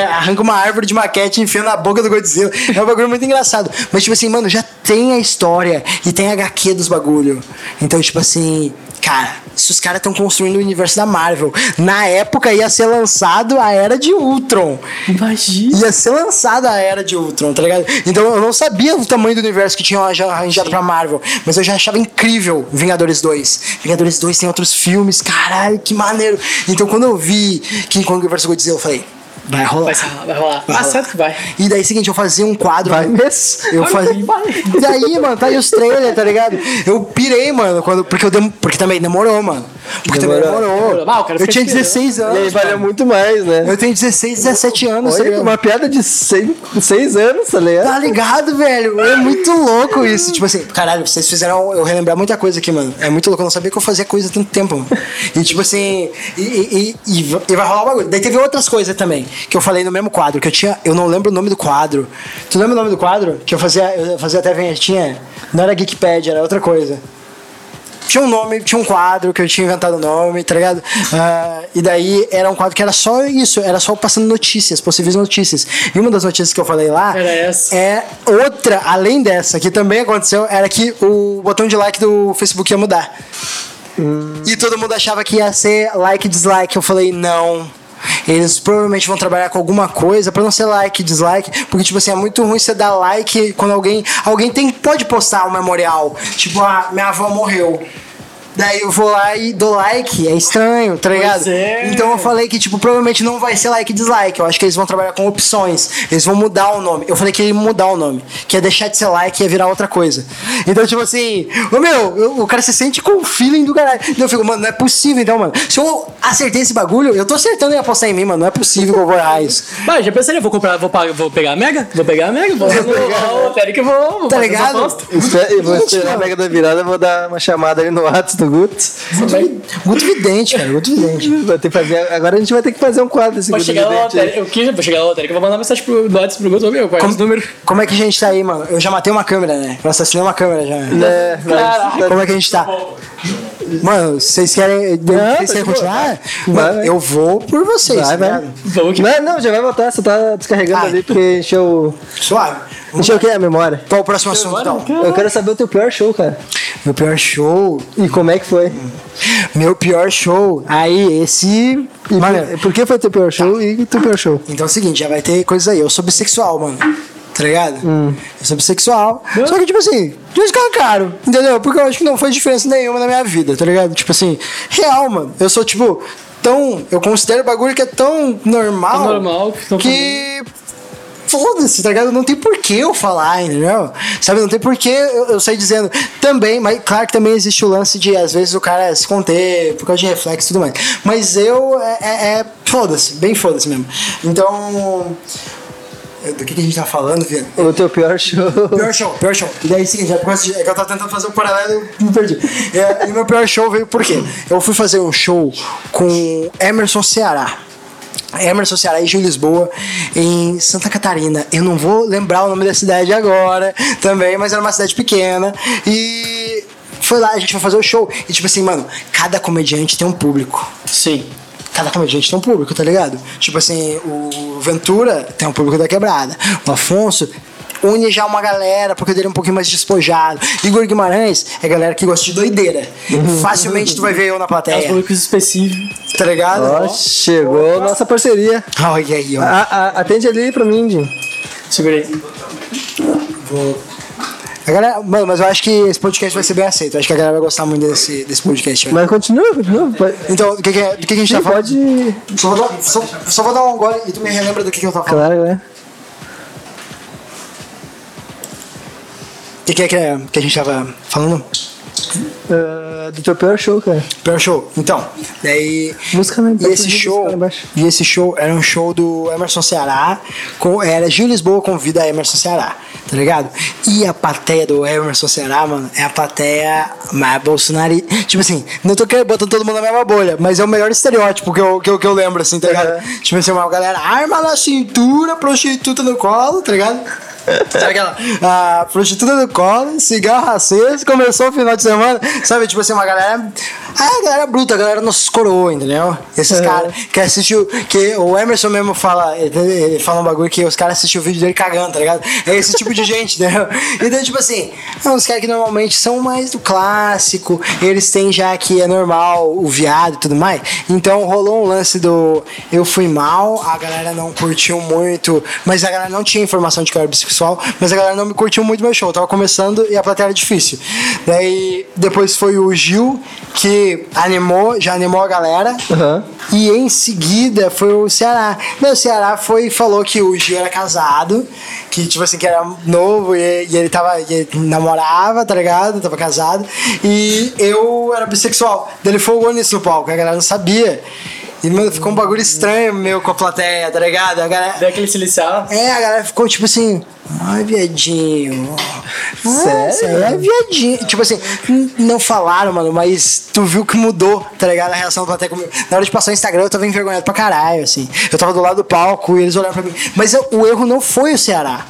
arranca uma árvore de maquete e enfia na boca do Godzilla. É um bagulho muito engraçado. Mas, tipo assim, mano, já tem a história e tem HQ dos bagulho. Então, tipo assim, cara, se os caras estão construindo o universo da Marvel, na época ia ser lançado a Era de Ultron Imagina. ia ser lançada a era de Ultron, tá ligado? Então eu não sabia o tamanho do universo que tinham arranjado pra Marvel, mas eu já achava incrível Vingadores 2. Vingadores 2 tem outros filmes, caralho, que maneiro. Então quando eu vi King Kong vs Godzilla, eu falei, Vai rolar. Vai, vai rolar. Vai ah, rolar. certo que vai. E daí, seguinte, eu fazia um quadro. Vai mesmo? Eu Vai, fazia. vai. E daí, mano, tá aí os trailers, tá ligado? Eu pirei, mano, quando... porque, eu dem... porque também demorou, mano. Porque também Demorou. demorou. Ah, eu fica tinha esperando. 16 E aí anos. valeu muito mais, né? Eu tenho 16, 17 anos, Olha, uma piada de 6 anos, tá ligado? Tá ligado, velho? É muito louco isso. Tipo assim, caralho, vocês fizeram eu relembrar muita coisa aqui, mano. É muito louco. Eu não sabia que eu fazia coisa há tanto tempo, mano. E tipo assim, e, e, e, e- vai rolar o bagulho. Daí teve outras coisas também, que eu falei no mesmo quadro, que eu tinha. Eu não lembro o nome do quadro. Tu lembra o nome do quadro? Que eu fazia, eu fazia até vinhetinha? Não era Geekpad, era outra coisa. Tinha um nome, tinha um quadro que eu tinha inventado o nome, tá ligado? Ah, e daí era um quadro que era só isso, era só passando notícias, possíveis notícias. E uma das notícias que eu falei lá Era essa. é outra, além dessa, que também aconteceu, era que o botão de like do Facebook ia mudar. E todo mundo achava que ia ser like e dislike. Eu falei, não. Eles provavelmente vão trabalhar com alguma coisa pra não ser like e dislike, porque tipo assim, é muito ruim você dar like quando alguém, alguém tem pode postar um memorial, tipo, ah, minha avó morreu. Daí eu vou lá e dou like, é estranho, tá ligado? é. Então eu falei que, tipo, provavelmente não vai ser like e dislike. Eu acho que eles vão trabalhar com opções. Eles vão mudar o nome. Eu falei que ia mudar o nome. Que ia deixar de ser like e ia virar outra coisa. Então, tipo assim, ô meu, eu- o cara se sente com o feeling do caralho. Então eu fico, mano, não é possível, então, mano. Se eu acertei esse bagulho, eu tô acertando em apostar em mim, mano. Não é possível que eu vou errar isso. *laughs* Mas já pensaria, vou comprar, vou, pagar, vou pegar a Mega? Vou pegar a Mega? Vou no Pera que eu vou. vou Tá ligado? E vou esperar a mano. mega da virada, vou dar uma chamada ali no WhatsApp do Guts. Guto, Vi- Guto Vidente, cara. Guto Vidente. Vai ter que fazer, agora a gente vai ter que fazer um quadro desse Vou Guto chegar na Vidente aí. lotérica. Eu quis, vou chegar na lotérica. Eu vou mandar mensagem pro WhatsApp pro Guto. Meu, qual é número? Como é que a gente tá aí, mano? Eu já matei uma câmera, né? Eu assassinei uma câmera já. É, Caraca. Como é que a gente tá? Mano, vocês querem, Não, vocês tá querem continuar? Mano, vai. eu vou por vocês. Vai, tá vai. ligado? Vamos que Não, não, já vai voltar, você tá descarregando Ah. ali porque encheu. Suave. Encheu o que? A memória. Qual o próximo assunto, então? Eu quero saber o teu pior show, cara. Meu pior show. E como é que foi? Meu pior show. Aí, esse. E Mano, por, que foi teu pior show e o teu pior show? então é o seguinte, já vai ter coisa aí. Eu sou bissexual, mano. Tá ligado? Hum. Eu sou bissexual. Só que, tipo assim, descancaro. Entendeu? Porque eu acho que não faz diferença nenhuma na minha vida, tá ligado? Tipo assim, real, mano. Eu sou, tipo, tão. Eu considero o bagulho que é tão normal. Tão normal que tão que. Foda-se, tá ligado? Não tem por que eu falar, entendeu? Sabe, não tem por que eu, eu sair dizendo. Também, mas claro que também existe o lance de, às vezes, o cara se conter por causa de reflexo e tudo mais. Mas eu, é, é, é foda-se, bem foda-se mesmo. Então. Do que, que a gente tá falando, Viano? O teu pior show. Pior show, pior show. E daí, o seguinte, é que eu tava tentando fazer um paralelo e eu me perdi. É, e meu pior show veio por quê? Eu fui fazer um show com Emerson Ceará. Emerson Ceará e Gil Lisboa em Santa Catarina. Eu não vou lembrar o nome da cidade agora também, mas era uma cidade pequena. E foi lá, a gente foi fazer o show. E tipo assim, mano, cada comediante tem um público Sim. cada comediante tem um público, tá ligado? Tipo assim, o Ventura tem um público da quebrada. O Afonso une já uma galera, porque dele é um pouquinho mais despojado. Igor Guimarães é galera que gosta de doideira. Facilmente tu vai ver eu na É os plateia, públicos específicos. tá ligado? Ó, chegou nossa parceria. Olha aí, ó. A- a- atende ali pra mim, Jim. Segurei. A galera, mano, mas eu acho que esse podcast vai ser bem aceito. Eu acho que a galera vai gostar muito desse, desse podcast. velho. Mas continua, continua. Pode- Então, do que, que, é- do que, que a gente Sim, tá falando? pode. Só vou, dar, só, só vou dar um gole e tu me relembra do que, que eu tava falando. Claro, né? O que, é que, é que a gente tava falando? Ah, do teu pior show, cara. Pior show. Então, daí. Música lá E esse show, e esse show era um show do Emerson Ceará, com, era Gil Lisboa convida a Emerson Ceará, tá ligado? E a plateia do Emerson Ceará, mano, é a plateia mais bolsonarista. Tipo assim, não tô querendo botando todo mundo na mesma bolha, mas é o melhor estereótipo que eu, que eu, que eu lembro, assim, tá ligado? Uhum. Tipo assim, uma galera arma na cintura, prostituta no colo, tá ligado? Sabe aquela? A prostituta do colo, cigarro aceso, começou o final de semana. Sabe, tipo assim, uma galera. Ah, a galera bruta, a galera nossos coroa, entendeu? Esses É. caras que assistiu. Que o Emerson mesmo fala. Ele, ele fala um bagulho que os caras assistem o vídeo dele cagando, tá ligado? É esse tipo de gente, entendeu? Então, tipo assim, é uns caras que normalmente são mais do clássico, eles têm já que é normal o viado e tudo mais. Então rolou um lance do eu fui mal, a galera não curtiu muito, mas a galera não tinha informação de que eu era bissexual. Bissexual, mas a galera não me curtiu muito meu show. Eu tava começando e a plateia era difícil. Daí depois foi o Gil que animou, já animou a galera. Aham. E em seguida foi o Ceará. Não, o Ceará foi falou que o Gil era casado, que tipo assim, que era novo e, e ele tava. e ele namorava, tá ligado? Tava casado. E eu era bissexual. Daí ele folgou nisso no palco, a galera não sabia. E, mano, ficou um bagulho estranho meu com a plateia, tá ligado? A galera, Deu aquele silicial. é, a galera ficou tipo assim, ai, viadinho. Sério? Nossa, é viadinho. Tipo assim, não falaram, mano, mas tu viu que mudou, tá ligado? A reação da plateia comigo. Na hora de passar o Instagram, eu tava envergonhado pra caralho, assim. Eu tava do lado do palco e eles olharam pra mim. Mas eu- o erro não foi o Ceará,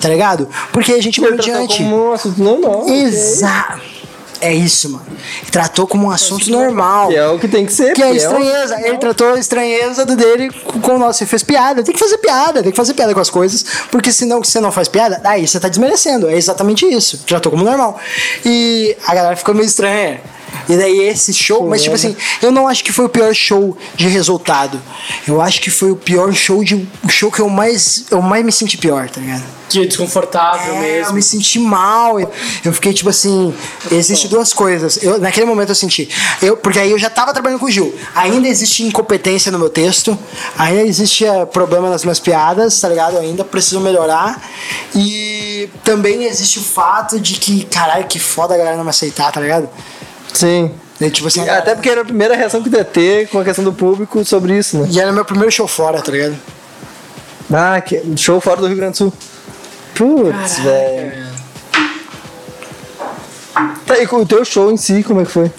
tá ligado? Porque a gente tratou diante. como um assunto normal. Exato. É isso, mano. Tratou como um assunto normal. Que é o que tem que ser. Que é a é estranheza. Ele tratou a estranheza do dele com com o nosso. Ele fez piada. Tem que fazer piada, tem que fazer piada com as coisas. Porque senão você não faz piada, aí você tá desmerecendo. É exatamente isso. Tratou como normal. E a galera ficou meio estranha. E daí esse show, mas tipo assim, eu não acho que foi o pior show de resultado. Eu acho que foi o pior show de. O show que eu mais. Eu mais me senti pior, tá ligado? Que desconfortável É, eu mesmo. me senti mal. Eu, eu fiquei tipo assim. Existem duas coisas. Eu, naquele momento eu senti. Eu, porque aí eu já tava trabalhando com o Gil. Ainda existe incompetência no meu texto. Ainda existia problema nas minhas piadas, tá ligado? Eu ainda preciso melhorar. E também existe o fato de que, caralho, que foda a galera não me aceitar, tá ligado? Sim. E, tipo assim, Até porque era a primeira reação que tu ia ter com a questão do público sobre isso, né? E era meu primeiro show fora, tá ligado? Ah, que show fora do Rio Grande do Sul. Putz, velho. Tá, e com o teu show em si, como é que foi?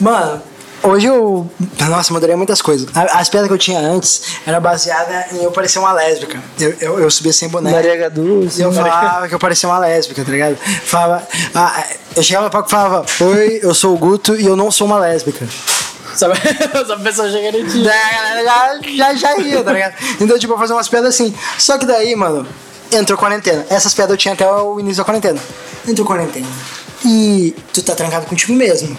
Mano, hoje eu. Nossa, mudei muitas coisas. As piadas que eu tinha antes era baseada em eu parecer uma lésbica. Eu, eu, eu subia sem boné. Maria Gadu, E eu falava que eu parecia uma lésbica, tá ligado? Falava. ah, eu chegava no palco e falava: Oi, eu sou o Guto e eu não sou uma lésbica. Sabe? *laughs* Essa pessoa chega em ti. Já, já, já ia, tá ligado? Então, tipo, eu fazia umas piadas assim. Só que daí, mano, entrou quarentena. Essas piadas eu tinha até o início da quarentena. Entrou quarentena. E tu tá trancado contigo mesmo.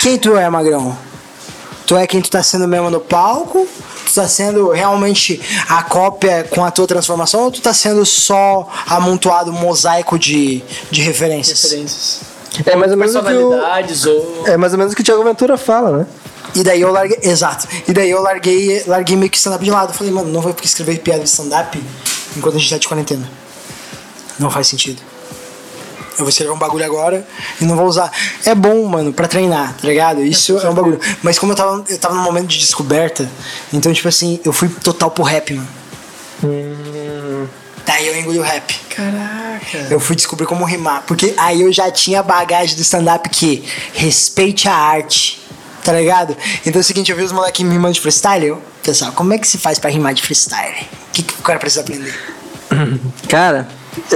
Quem tu é, Magrão? Tu é quem tu tá sendo mesmo no palco? Tu tá sendo realmente a cópia com a tua transformação? Ou tu tá sendo só amontoado mosaico de, de referências? Referências. É mais ou menos o que o, ou. é mais ou menos o que o Thiago Ventura fala, né? E daí eu larguei. Exato. E daí eu larguei, larguei meio que stand-up de lado. Falei, mano, não vou escrever piada de stand-up enquanto a gente tá de quarentena. Não faz sentido. Eu vou escrever um bagulho agora e não vou usar. É bom, mano, pra treinar, tá ligado? Isso é um bagulho. Mas como eu tava, eu tava num momento de descoberta, então, tipo assim, eu fui total pro rap, mano. Daí eu engoli o rap. Caraca. Eu fui descobrir como rimar. Porque aí eu já tinha a bagagem do stand-up que respeite a arte. Tá ligado? Então é o seguinte, eu vi os moleques rimando de freestyle. Eu, pessoal, como é que se faz pra rimar de freestyle? O que, que o cara precisa aprender? Cara,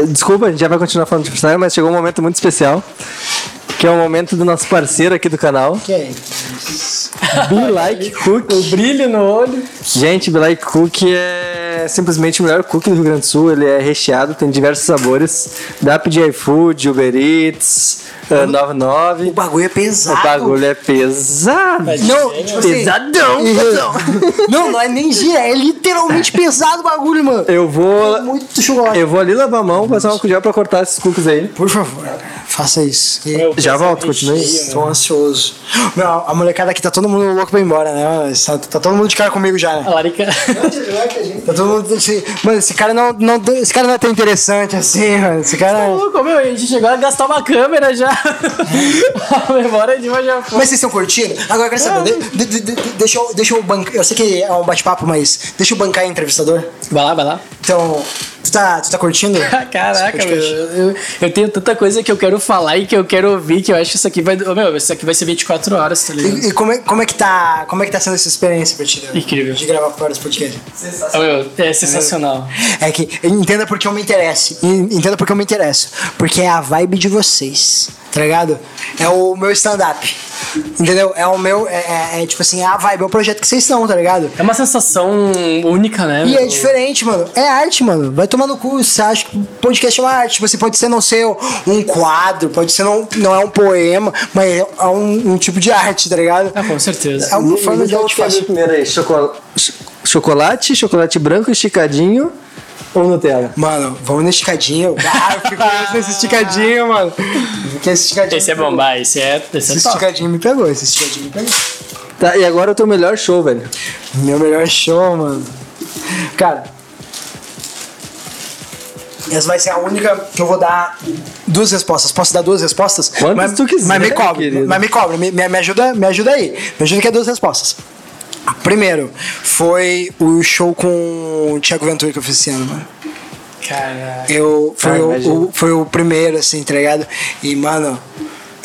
desculpa, a gente já vai continuar falando de freestyle, mas chegou um momento muito especial. Que é o momento do nosso parceiro aqui do canal, Que é? Be Like *laughs* Cook. O brilho no olho. Gente, Be Like Cook é simplesmente o melhor cookie do Rio Grande do Sul. Ele é recheado, tem diversos sabores. Dá pra pedir iFood, Uber Eats, uh, 99. O bagulho é pesado. O bagulho é pesado. Não, tipo assim, Pesadão, e- pesão. *laughs* Não, não é nem gira, é literalmente pesado o bagulho, mano. Eu vou. Muito chocolate. Eu vou ali lavar a mão, passar uma colher pra cortar esses cookies aí. Por favor, faça isso. E- Meu, Já volto, continue. Tô ansioso. Meu, a molecada aqui tá todo mundo louco pra ir embora, né? Tá, tá todo mundo de cara comigo já, A né? Larica. Tá todo mundo assim, mano, esse cara não, não, esse cara não é tão interessante assim, mano. Esse cara. Louco, meu, a gente chegou a gastar uma câmera já. *laughs* a memória de uma já foi. Mas vocês estão curtindo? Agora eu quero saber, de- de- de- deixa eu, deixa eu bancar. Eu sei que é um bate-papo, mas deixa eu bancar entrevistador. Vai lá, vai lá. Então, tu tá, tu tá curtindo? *laughs* Caraca, esse meu, eu, eu tenho tanta coisa que eu quero falar e que eu quero ouvir que eu acho que isso aqui vai. Meu, isso aqui vai ser 24 horas, tá ligado? E, e como, é, como, é que tá, como é que tá sendo essa experiência pra ti? né? Incrível. De gravar fora desse podcast. Ô, meu, é sensacional. É que entenda porque eu me interesso. Entenda porque eu me interesso. Porque é a vibe de vocês, tá ligado? É o meu stand-up. Entendeu? É o meu. É, é- é tipo assim, é a vibe, é o projeto que vocês estão, tá ligado? É uma sensação única, né? E meu? é diferente, mano. É arte, mano. Vai tomar no cu. Você acha que podcast é uma arte. Você pode ser não ser um quadro, pode ser não, não é um poema, mas é um, um tipo de arte, tá ligado? Ah, com certeza. É uma forma de arte fácil. primeiro aí? Chocolate, chocolate, chocolate branco esticadinho ou Nutella? Mano, vamos no esticadinho. *laughs* Ah, eu fico nesse esticadinho, mano. Porque esse esticadinho. Esse é bom, vai. Esse é, esse é Esse top. esticadinho me pegou, esse esticadinho me pegou. Tá, e agora o teu melhor show, velho. Meu melhor show, mano. Cara. Essa vai ser a única que eu vou dar duas respostas. Posso dar duas respostas? Quantas mas, tu quiser, Mas me cobre. querido. Mas me cobre. Me, me, ajuda, me ajuda aí. Me ajuda que é duas respostas. Primeiro, foi o show com o Thiago Ventura que eu fiz esse ano, mano. Cara. Eu, foi, Ah, o, o- foi o primeiro, assim, tá ligado? E, mano,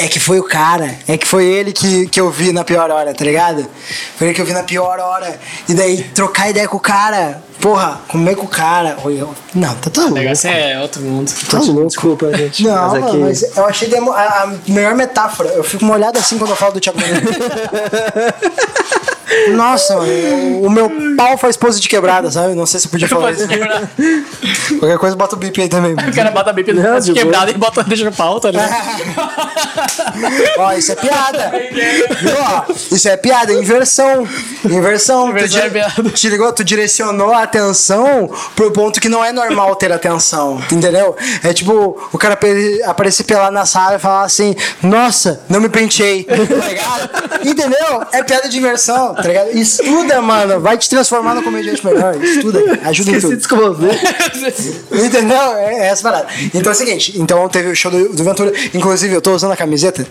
é que foi o cara, é que foi ele que, que eu vi na pior hora, tá ligado? Foi ele que eu vi na pior hora. E daí, trocar ideia com o cara, porra, comer com o cara. Não, tá, tá O louco. negócio é outro mundo. Tá louco. Desculpa, gente. Não, mas aqui... mas eu achei a, a melhor metáfora. Eu fico molhado assim quando eu falo do Thiago. *laughs* Nossa, o, o meu pau faz pose de quebrada, sabe? Não sei se eu podia *laughs* falar isso. Qualquer coisa, bota o bip aí também. O cara bota a bip Não, no de quebrado e bota deixa no pauta, né? *laughs* Ó, isso é piada. Ó? Isso é piada, inversão. Inversão. Tu Inversão é di- piada. Te ligou? Tu direcionou a atenção pro ponto que não é normal ter atenção. Entendeu? É tipo, o cara aparecer pelado na sala e falar assim: Nossa, não me penteei. Tá ligado? Entendeu? É piada de inversão, tá ligado? Estuda, mano. Vai te transformar no comediante melhor. Estuda. Ajuda em Esqueci tudo. de esconder. *laughs* Entendeu? É, é essa parada. Então é o seguinte, então teve o show do, do Ventura. Inclusive, eu tô usando a camiseta.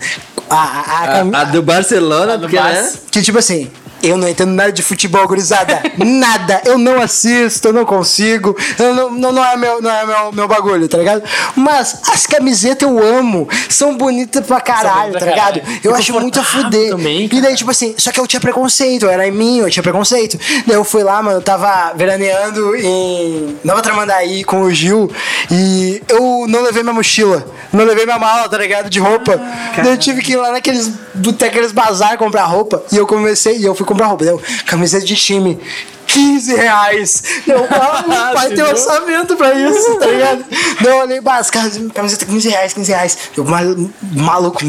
A, a, a A, a do Barcelona, do porque, né? Barça. Que tipo assim, eu não entendo nada de futebol, gurizada. *laughs* nada. Eu não assisto, eu não consigo. Eu não, não, não é, meu, não é meu, meu bagulho, tá ligado? Mas as camisetas eu amo. São bonitas pra caralho, tá ligado? caralho. Eu E acho muito a fuder. também, e daí, tipo assim, só que eu tinha preconceito, era em mim, eu tinha preconceito. Daí eu fui lá, mano, eu tava veraneando em Nova Tramandaí com o Gil e eu não levei minha mochila, não levei minha mala, tá ligado? De roupa. daí eu tive que ir lá naqueles botecos, aqueles bazar comprar roupa. E eu comecei, e eu fui comprar roupa. Daí eu, camiseta de time. 15 reais. Eu, *laughs* ah, meu pai tem orçamento pra isso, tá ligado? Daí eu olhei, camiseta camiseta 15 reais, 15 reais. Eu, mal- maluco,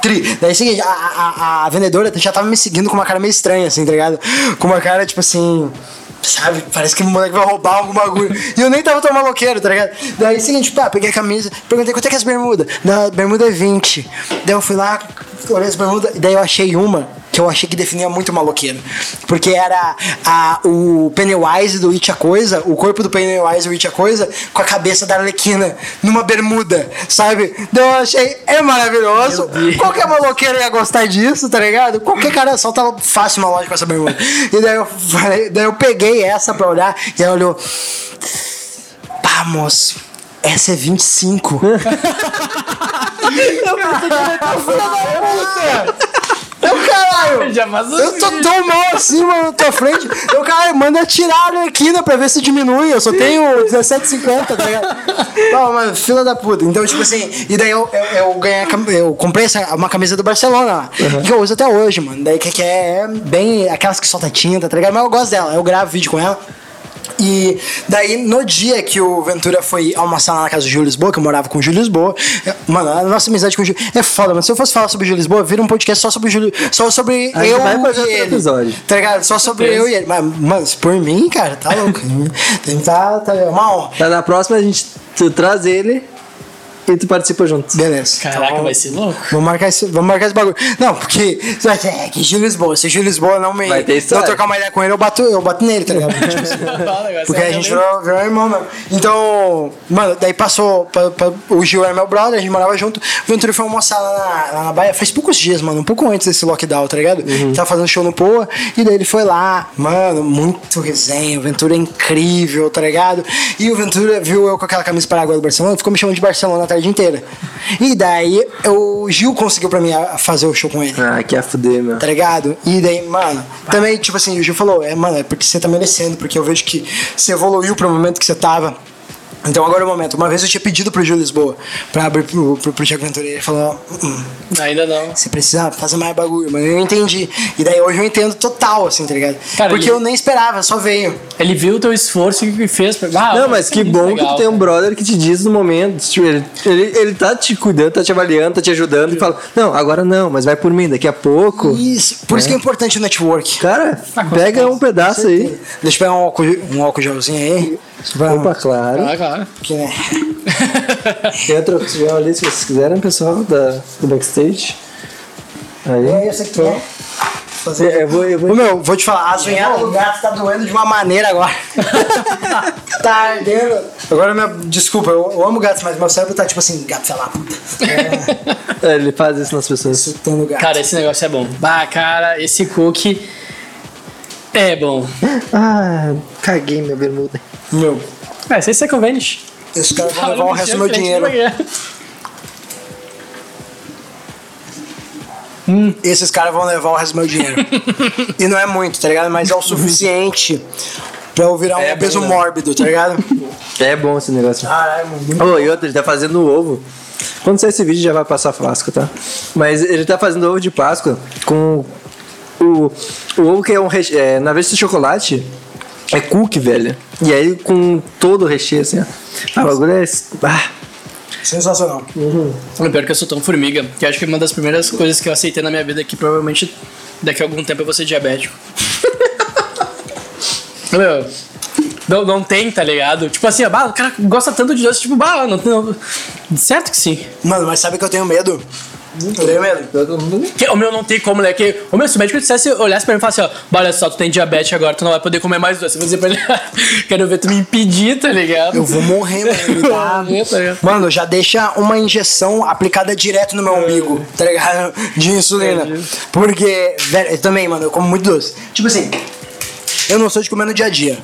tri. Daí é o seguinte, a, a, a vendedora já tava me seguindo com uma cara meio estranha, assim, tá ligado? Com uma cara, tipo assim. Sabe? Parece que o moleque vai roubar algum bagulho. E eu nem tava tão maloqueiro, tá ligado? Daí, seguinte, pá, peguei a camisa, perguntei quanto é que é as bermudas. Da bermuda é 20. Daí eu fui lá, olhei as bermudas, e daí eu achei uma que eu achei que definia muito maloqueiro. Porque era a, o Pennywise do It a Coisa, o corpo do Pennywise do It a Coisa, com a cabeça da Arlequina numa bermuda, sabe? Daí eu achei, é maravilhoso. Qualquer maloqueiro ia gostar disso, tá ligado? Qualquer cara solta fácil uma loja com essa bermuda. E daí eu, falei, daí eu peguei essa pra olhar e ela olhou. Pá, moço, essa é 25. *laughs* Eu, *laughs* caralho! *laughs* Já Eu tô tão mal assim, mano, na tua frente. Eu, cara, manda tirar a Arlequina pra ver se diminui. Eu só tenho 17,50, tá ligado? *laughs* Não, mano, fila da puta. Então, tipo assim, e daí eu, eu, eu ganhei, eu comprei essa, uma camisa do Barcelona lá, que eu uso até hoje, mano. Daí que, que é bem aquelas que solta tinta, tá ligado? Mas eu gosto dela, eu gravo vídeo com ela. E daí, no dia que o Ventura foi almoçar lá na casa do Júlio Lisboa, que eu morava com o Júlio Lisboa, é- mano, a nossa amizade com o Júlio é foda, mano. Se eu fosse falar sobre o Júlio Lisboa, vira um podcast só sobre o Júlio, só sobre eu vai e ele. episódio. Tá ligado? Só sobre eu e ele. Mas, mano, se por mim, cara, tá louco. *laughs* Tá, tá, é uma honra. Tá, na próxima a gente traz ele e tu participa junto. Beleza. Caraca, Então, vai ser louco. Vamos marcar, esse, vamos marcar esse bagulho. Não, porque. É que Gil Lisboa. Se o Gil Lisboa não me. Vai ter não trocar uma ideia com ele, eu bato, eu bato nele, tá ligado? *laughs* Tipo assim, Porque a gente virou, virou irmão mesmo. Então, mano, daí passou. pa- pa- o Gil era meu brother, a gente morava junto. O Ventura foi almoçar lá na, lá na Bahia faz poucos dias, mano. Um pouco antes desse lockdown, tá ligado? Tava fazendo show no Poa. E daí ele foi lá, mano, muito resenha. O Ventura é incrível, tá ligado? E o Ventura viu eu com aquela camisa paraguaia do Barcelona, ficou me chamando de Barcelona a tarde inteira. E daí o Gil conseguiu pra mim fazer o show com ele Ah, que a fuder, meu. tá ligado? E daí, mano, também, tipo assim, o Gil falou, é, mano, é porque você tá merecendo, porque eu vejo que você evoluiu pro momento que você tava. Então agora é o momento. Uma vez eu tinha pedido pro Gil Lisboa pra abrir pro, pro, pro Thiago Ventura. e Ele falou, "Hum, Ainda não. você precisa fazer mais bagulho, mas eu entendi. E daí hoje eu entendo total, assim, tá ligado? Cara, porque e- eu nem esperava, só veio. Ele viu o teu esforço e fez. Pra... Ah, Não, mas é que muito bom legal, que tu tem um brother que te diz no momento. tipo, Ele, ele, ele tá te cuidando, tá te avaliando, tá te ajudando e fala: Não, agora não, mas vai por mim, daqui a pouco. Isso. Por isso que é importante o network. Cara, Ah, pega certeza. um pedaço aí. Deixa eu pegar um álcool, um álcool gelzinho aí. Vamos. Opa, claro. Ah, claro. Que, né? Tem outra opção ali, se vocês quiserem, pessoal, da, do backstage. Aí. É esse aqui, né? Fazer- É, eu vou, eu vou... Ô, meu, vou te falar, a zunhada do gato tá doendo de uma maneira agora. *laughs* tá ardendo. Agora, meu, desculpa, eu, amo gatos, mas meu cérebro tá tipo assim, gato, sei lá, puta. É, É, ele faz isso nas pessoas. chutando o gato. Cara, esse negócio é bom. Bah, cara, esse cookie é bom. Ah, caguei minha bermuda. meu, É, sei se é conveniente. esses caras vão levar o resto do meu dinheiro. Esses caras vão levar o resto do meu dinheiro. e não é muito, tá ligado? Mas é o suficiente pra eu virar um É obeso bom, mórbido, tá ligado? É bom esse negócio. Caralho, mano. muito- Oh, e outra, ele tá fazendo ovo. Quando sair esse vídeo já vai passar flasco, tá? Mas ele tá fazendo ovo de Páscoa com o, o ovo que é um reche... é, na vez de chocolate é cookie, velho. E aí com todo o recheio assim, ó. Ah, o bagulho é. Ah, Sensacional. O pior é que eu sou tão formiga, que acho que uma das primeiras coisas que eu aceitei na minha vida é que provavelmente daqui a algum tempo eu vou ser diabético. *laughs* Meu, não, não tem, tá ligado? Tipo assim, bah, o cara gosta tanto de doce, tipo, bah, não, não, certo que sim. Mano, mas sabe que eu tenho medo? Eu tenho medo. todo mundo. Que, o meu não tem como, né? Que, o meu, se o médico dissesse, olhasse pra mim e falasse, ó, "Bah, olha só, tu tem diabetes agora, tu não vai poder comer mais doce. Eu vou dizer pra ele, *laughs* quero ver tu me impedir, tá ligado? Eu vou morrer, mano. Me dá- morrer, tá ligado? Mano, já deixa uma injeção aplicada direto no meu umbigo, tá ligado? *laughs* De insulina. Porque, velho, eu também, mano, eu como muito doce. Tipo assim, eu não sou de comer no dia a dia.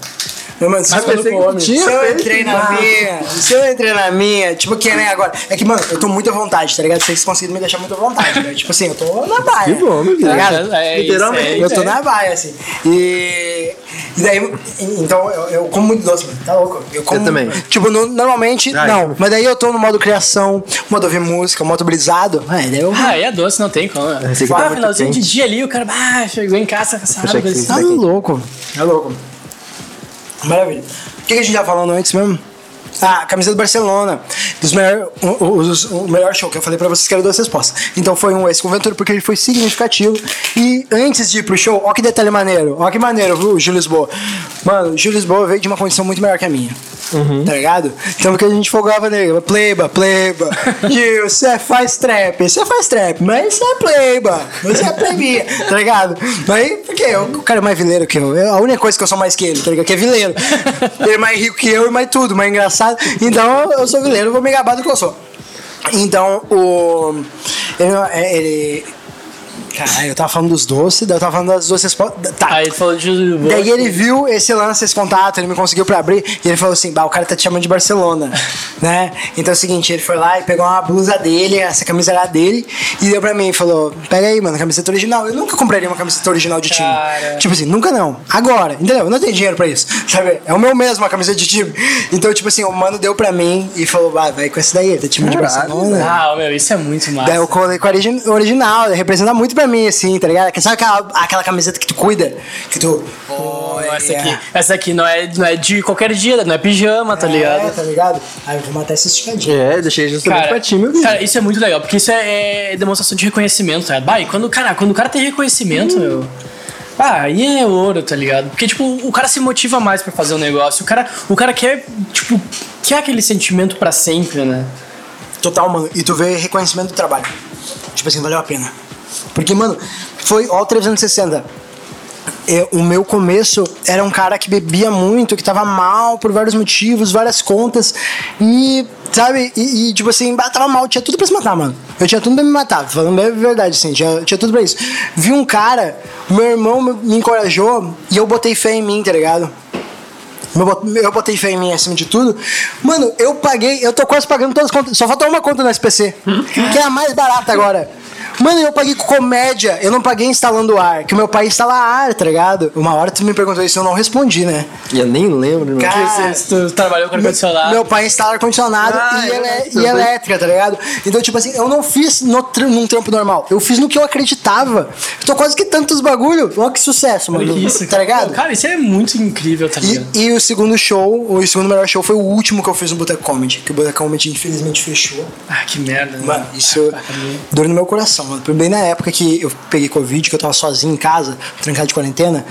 Mas, mano, se, Mas eu, come. se eu entrei na minha, se eu entrei na minha, tipo, que nem agora. É que, mano, eu tô muito à vontade, tá ligado? Vocês conseguiram me deixar muito à vontade, né? Tipo assim, eu tô na baia. Que bom, meu tá ligado? É, isso, Literalmente. é Eu tô é. na baia, assim. E. E daí. Então, eu, eu como muito doce, mano. Tá louco? Eu como. Eu também. Tipo, no- normalmente, Ai. não. Mas daí eu tô no modo criação, modo ouvir música, modo brisado. É, daí eu. Ah, aí é doce, não tem como. Tá Ah, finalzinho de dia ali, o cara, ah, chegou em casa cansado. Achei que mas- sim. Tá louco. É louco. Maravilha. O que, a gente tava falando antes mesmo? Ah, a camisa do Barcelona. Dos o- os- o melhor show que eu falei pra vocês que era duas respostas. Então foi um esse com o Ventura porque ele foi significativo. E antes de ir pro show, ó que detalhe maneiro. Ó que maneiro, viu, o Gil Lisboa. Mano, o Gil Lisboa veio de uma condição muito melhor que a minha. Tá ligado? Então porque a gente folgava nele. Pleba, pleba. *laughs* Gil, você faz trap. Você faz trap, mas você é pleba. Você é plebia. Tá ligado? Aí, porque eu, o cara é mais vileiro que eu. Eu- A única coisa que eu sou mais que ele, tá ligado? Que é vileiro. *laughs* Ele é mais rico que eu e mais tudo, mais engraçado. Então eu sou vileiro, vou me gabar do que eu sou. Então, o. Ele. ele Caralho, eu tava falando dos doces, daí eu tava falando das doces. Tá. Aí ele falou de. Daí ele viu esse lance, esse contato, ele me conseguiu pra abrir e ele falou assim: bah, o cara tá te chamando de Barcelona, *laughs* né? Então é o seguinte, ele foi lá e pegou uma blusa dele, essa camisa era dele, e deu pra mim e falou: pega aí, mano, camiseta original. Eu nunca compraria uma camiseta original de time. Cara. Tipo assim, nunca não. Agora, entendeu? Eu não tenho dinheiro pra isso, *laughs* sabe? É o meu mesmo a camiseta de time. Então, tipo assim, o mano deu pra mim e falou: bah, vai com esse daí, ele tá te chamando de Caralho, Barcelona. Ah, meu, isso é muito massa. Daí eu colei com a origi- original, representa muito pra mim, assim, tá ligado? Que Sabe aquela, aquela camiseta que tu cuida? Que tu. Não, essa aqui, essa aqui não é, não é de qualquer dia, não é pijama, tá É, ligado? tá ligado? Aí eu vou matar essa esticadinha. É, deixei justamente Cara, pra ti, meu filho. cara, isso é muito legal, porque isso é, é demonstração de reconhecimento, tá ligado? Bah, e quando, cara, quando o cara tem reconhecimento, meu. Ah, aí é ouro, tá ligado? Porque, tipo, o cara se motiva mais pra fazer o negócio. O cara, o cara quer, tipo, quer aquele sentimento pra sempre, né? Total, mano. E tu vê reconhecimento do trabalho. Tipo assim, valeu a pena. Porque, mano, foi ó o 360. É, o meu começo era um cara que bebia muito, que tava mal por vários motivos, várias contas. E, sabe, e, e, tipo assim, tava mal, tinha tudo pra se matar, mano. Eu tinha tudo pra me matar, falando bem a verdade, assim, tinha, tinha tudo pra isso. Vi um cara, meu irmão me, encorajou e eu botei fé em mim, tá ligado? Eu bot- Eu botei fé em mim acima de tudo. Mano, eu paguei, eu tô quase pagando todas as contas. Só falta uma conta no SPC, que é a mais barata agora. Mano, eu paguei com comédia, eu não paguei instalando ar, que o meu pai instala ar, tá ligado? Uma hora tu me perguntou isso, eu não respondi, né? Eu nem lembro, meu. Cara, Porque se tu trabalhou com ar-condicionado. Meu pai instala ar-condicionado Ah, e, eu ele- lembro. e elétrica, tá ligado? Então, tipo assim, eu não fiz no num trampo normal. Eu fiz no que eu acreditava. Eu tô quase que tantos bagulho. Olha que sucesso, mano. Isso, tá ligado? Cara, isso é muito incrível, tá ligado? E, e o segundo show, o segundo melhor show foi o último que eu fiz no Boteco Comedy. Que o Boteco Comedy infelizmente fechou. Ah, que merda. né? Mano, isso dor no meu coração, mano. Bem na época que eu peguei Covid, que eu tava sozinho em casa, trancado de quarentena.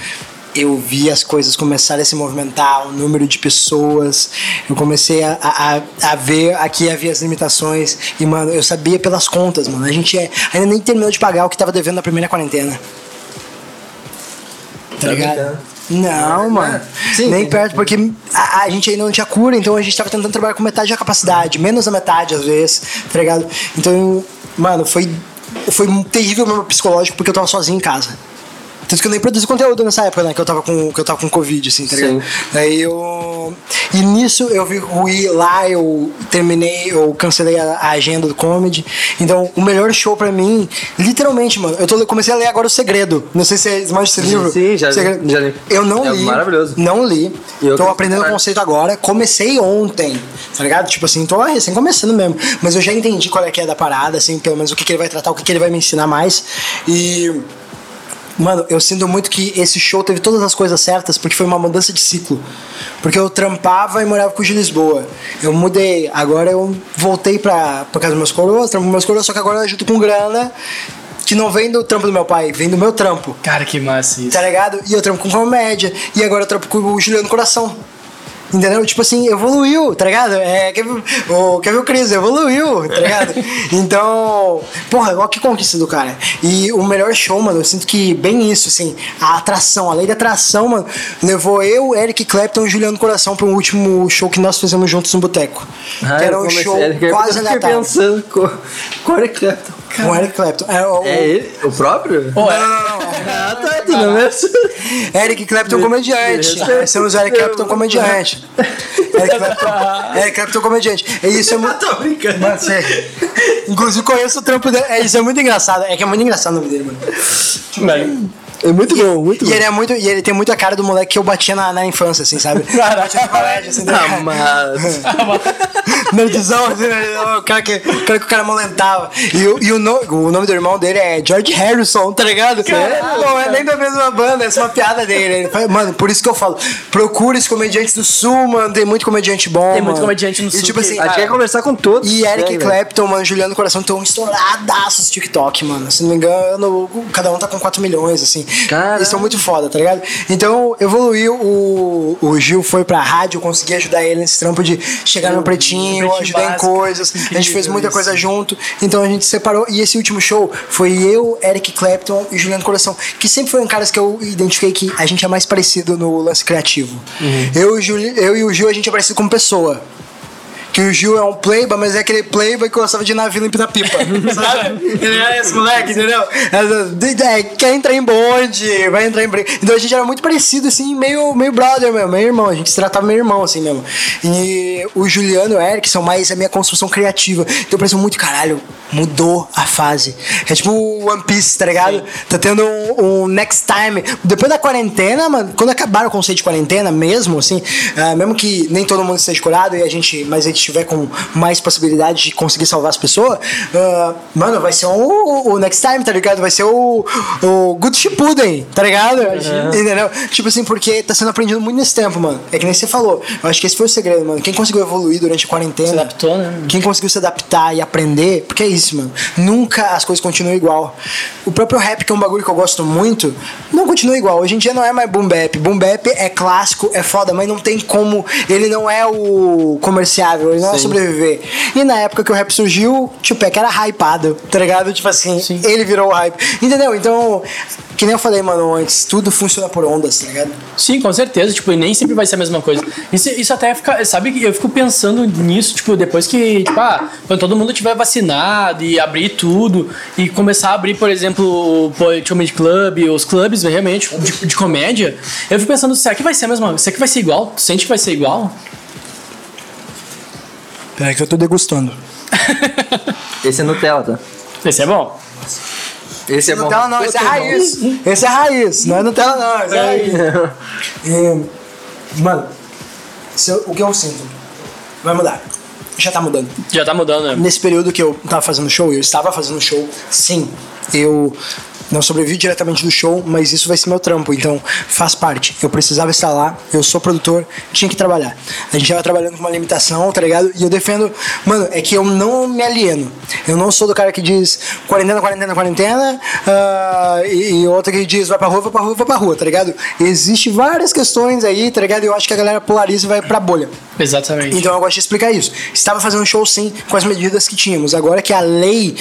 eu vi as coisas começarem a se movimentar, o número de pessoas, eu comecei a, a, a ver aqui havia as limitações e, mano, eu sabia pelas contas, mano. A gente é, ainda nem terminou de pagar o que tava devendo na primeira quarentena. Tá ligado? Não, mano. Sim, nem perto, porque a, a gente ainda não tinha cura, então a gente tava tentando trabalhar com metade da capacidade, menos da metade às vezes, tá ligado? Então, mano, foi, foi terrível meu psicológico porque eu tava sozinho em casa. Tanto que eu nem produzi conteúdo nessa época, né? Que eu tava com, que eu tava com Covid, assim, tá ligado? Sim. Daí eu. E nisso eu vi ruir lá, eu terminei, eu cancelei a, a agenda do comedy. Então, o melhor show pra mim, literalmente, mano, eu tô, comecei a ler agora O Segredo. Não sei se vocês manjam esse livro. Sim, já li, Segredo. já li. Eu não É li. maravilhoso. Não li. E eu tô aprendendo o conceito agora. Comecei ontem, tá ligado? Tipo assim, tô recém começando mesmo. Mas eu já entendi qual é que é da parada, assim, pelo menos o que, que ele vai tratar, o que, que ele vai me ensinar mais. E. Mano, eu sinto muito que esse show teve todas as coisas certas porque foi uma mudança de ciclo. Porque eu trampava e morava com o de Lisboa. Eu mudei, agora eu voltei pra, pra casa dos meus coroas, trampo com meus coroas, só que agora eu ajudo com grana que não vem do trampo do meu pai, vem do meu trampo. Cara, que massa isso. Tá ligado? E eu trampo com comédia. E agora eu trampo com o Juliano Coração. Entendeu? Tipo assim, evoluiu, tá ligado? É, o, o Cris? Evoluiu, tá ligado? *laughs* então, porra, olha que conquista do cara. E o melhor show, mano, eu sinto que bem isso, assim, a atração, a lei da atração, mano, levou eu, Eric Clapton e Juliano Coração pro último show que nós fizemos juntos no Boteco. Ah, que era eu um show é, que eu quase fiquei aleatório. pensando, co- qual é que é? Com o Eric Clapton. É, o, É ele? O próprio? É- Ah, tá, tu não é? Eric Clapton comediante. respeito. Somos o Eric Clapton comediante. Eric Clapton, Eric Clapton comediante. E isso é muito. Tô brincando. Mano, sério. Inclusive conheço o trampo dele. É, isso é muito engraçado. É que é muito engraçado o nome dele, mano. Velho. É muito bom, muito E bom. ele é muito. E ele tem muita cara do moleque que eu batia na, na infância, assim, sabe? *laughs* Batia no colégio, assim, tá Ah, mas... Nerdzão, assim, né? o cara que o cara, que o cara molentava. E, o- e o, no- o nome do irmão dele é George Harrison, tá ligado? Não é nem da mesma banda, é uma piada dele. Ele fala- Mano, por isso que eu falo, procura os comediantes do Sul, mano. Tem muito comediante bom. Tem muito mano. comediante no e, Sul Tipo assim, A gente quer conversar com todos. e Eric né? Clapton, mano, Juliano Coração estão estouradaços no TikTok, mano. Se não me engano, cada um tá com 4 milhões, assim. Caralho. Eles são muito foda, tá ligado? Então, evoluiu. O, o Gil foi pra rádio, eu consegui ajudar ele nesse trampo de chegar no pretinho, Pretinho ajudar em coisas. a gente fez muita isso. coisa junto. Então a gente separou. E esse último show foi eu, Eric Clapton e Juliano Coração, que sempre foram caras que eu identifiquei que a gente é mais parecido no lance criativo. Uhum. Eu, eu e o Gil, a gente é parecido como pessoa. Que o Gil é um playboy, mas é aquele playboy que gostava de ir na vila empinar pipa. *laughs* sabe? Ele é esse moleque, entendeu? É, quer entrar em bonde, vai entrar em briga. Então a gente era muito parecido, assim, meio, meio brother mesmo, meio irmão. A gente se tratava meio irmão, assim mesmo. E o Juliano e o Eric são mais a minha construção criativa. Então eu penso muito, caralho, mudou a fase. É tipo One Piece, tá ligado? Tá tendo um, um next time. Depois da quarentena, mano, quando acabar o conceito de quarentena mesmo, assim, ah, mesmo que nem todo mundo esteja curado e a gente, mas a gente tiver com mais possibilidade de conseguir salvar as pessoas, ah, mano, vai ser o, o next time, tá ligado? Vai ser o, o Good Shippuden, tá ligado? Entendeu? Tipo assim, porque tá sendo aprendido muito nesse tempo, mano. É que nem você falou. Eu acho que esse foi o segredo, mano. Quem conseguiu evoluir durante a quarentena. Se adaptou, né? Quem conseguiu se adaptar e aprender, porque é isso, mano. Nunca as coisas continuam igual. O próprio rap, que é um bagulho que eu gosto muito, não continua igual. Hoje em dia não é mais boom bap. Boom bap é clássico, é foda, mas não tem como. Ele não é o comerciável, ele não é Sim. sobreviver. E na época que o rap surgiu, Tupac era hypado, tá ligado? Tipo assim, Sim. ele virou o hype. Entendeu? Então, que nem eu falei, mano, antes, tudo funciona por ondas, tá ligado? Sim, com certeza. Tipo, e nem sempre vai ser a mesma coisa. Isso, isso até fica. Sabe eu fico pensando nisso, tipo, depois que, tipo, ah, quando todo mundo tiver vacinado e abrir tudo e começar a abrir, por exemplo, o Comedy Club, os clubes realmente de, de comédia, eu fico pensando, será que vai ser a mesma Será que vai ser igual? Tu sente que vai ser igual? Peraí que eu tô degustando. *laughs* Esse é Nutella, tá? Esse é bom. Esse é bom. Nutella não, esse é raiz. Esse é raiz, não é Nutella não, esse é raiz. E, *laughs* mano, se eu- o que eu sinto vai mudar. Já tá mudando. Já tá mudando, né? Nesse período que eu tava fazendo show, eu estava fazendo show, sim, eu não sobrevivo diretamente do show, mas isso vai ser meu trampo, então faz parte. Eu precisava estar lá, eu sou produtor, tinha que trabalhar. A gente tava trabalhando com uma limitação, tá ligado? E eu defendo, mano, é que eu não me alieno. Eu não sou do cara que diz quarentena, quarentena, quarentena, ah, e, e outro que diz vai pra rua, vai pra rua, vai pra rua, tá ligado? Existem várias questões aí, tá ligado? Eu acho que a galera polariza e vai pra bolha. Exatamente. Então eu gosto de explicar isso. Estava fazendo show sim, com as medidas que tínhamos. Agora que a lei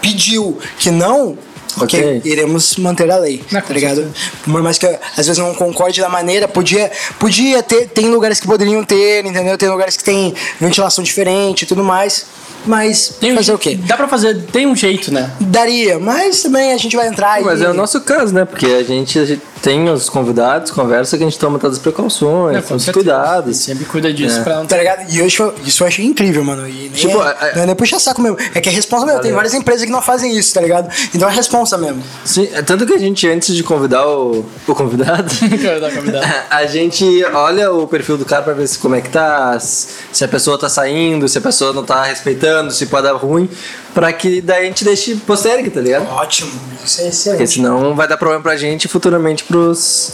pediu que não. Ok, Ok. iremos manter a lei, Não, tá ligado? certeza. Por mais que às vezes não concorde da maneira, podia, podia ter, tem lugares que poderiam ter, entendeu? Tem lugares que tem ventilação diferente e tudo mais, mas Tem um fazer o quê? Dá pra fazer, tem um jeito, né? Daria, mas também a gente vai entrar Mas e... é o nosso caso, né? Porque a gente, a gente tem os convidados, conversa que a gente toma todas as precauções, É, todos os cuidados. Sempre cuida disso É. pra não Tá ligado? E hoje foi- isso eu achei incrível, mano. E nem Tipo, é, a- a- não é nem puxa saco mesmo. É que é responsa mesmo. Tem várias empresas que não fazem isso, tá ligado? Então é responsa mesmo. Sim, é tanto que a gente, antes de convidar o, o convidado, *laughs* *laughs* a gente olha o perfil do cara pra ver se como é que tá, se a pessoa tá saindo, se a pessoa não tá respeitando, se pode dar ruim, pra que daí a gente deixe postergue, tá ligado? Ótimo. Isso é Porque excelente. senão vai dar problema pra gente e futuramente pros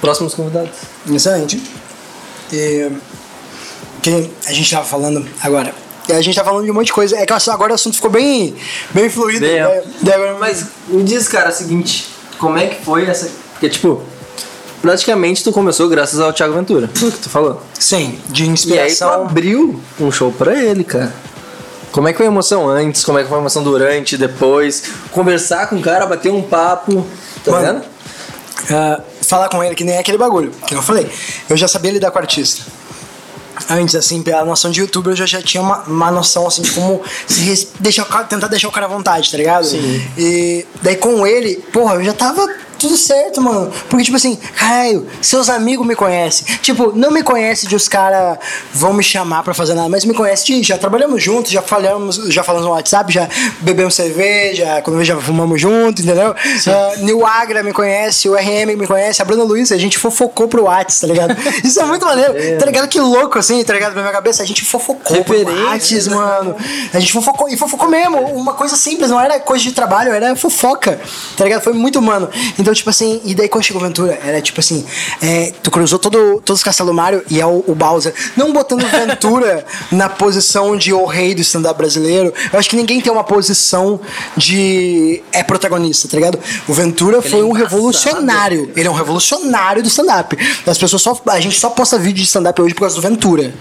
próximos convidados. Excelente. E, que a gente tava falando agora. A gente tá falando de um monte de coisa. É que agora o assunto ficou bem, bem fluido. Bem, né? Mas me diz, cara, o seguinte, como é que foi essa. Porque, tipo, praticamente tu começou graças ao Thiago Ventura, que tu falou. Sim, de E aí tu inspiração. abriu um show pra ele, cara. Como é que foi a emoção antes? Como é que foi a emoção durante, depois? Conversar com o cara, bater um papo, tá Mano, vendo? Ah, falar com ele que nem aquele bagulho, que eu falei. Eu já sabia lidar com o artista. Antes, assim, pela noção de youtuber, eu já, já tinha uma, uma noção, assim, de como se deixar, tentar deixar o cara à vontade, tá ligado? Sim. E daí com ele, porra, eu já tava tudo certo, mano. Porque, tipo assim, caralho, seus amigos me conhecem. Tipo, não me conhece de os caras vão me chamar pra fazer nada, mas me conhece de já trabalhamos juntos, já falamos, já falamos no WhatsApp, já bebemos cerveja, quando já fumamos junto, entendeu? Ah, Nil Agra me conhece, o RM me conhece, a Bruna Luiz, a gente fofocou pro WhatsApp, tá ligado? *laughs* Isso é muito maneiro, tá ligado? Que louco, assim, tá ligado? Na minha cabeça, a gente fofocou pro WhatsApp, mano. A gente fofocou, e fofocou mesmo, uma coisa simples, não era coisa de trabalho, era fofoca, tá ligado? Foi muito humano. Então, tipo assim, e daí quando chegou o Ventura, era tipo assim, é, tu cruzou todo, todos os Castelo Mário e é o, o Bowser. Não botando Ventura *laughs* na posição de o rei do stand-up brasileiro. Eu acho que ninguém tem uma posição de é protagonista, tá ligado? O Ventura foi um revolucionário. Ele é um revolucionário do stand-up. As pessoas só. A gente só posta vídeo de stand-up hoje por causa do Ventura.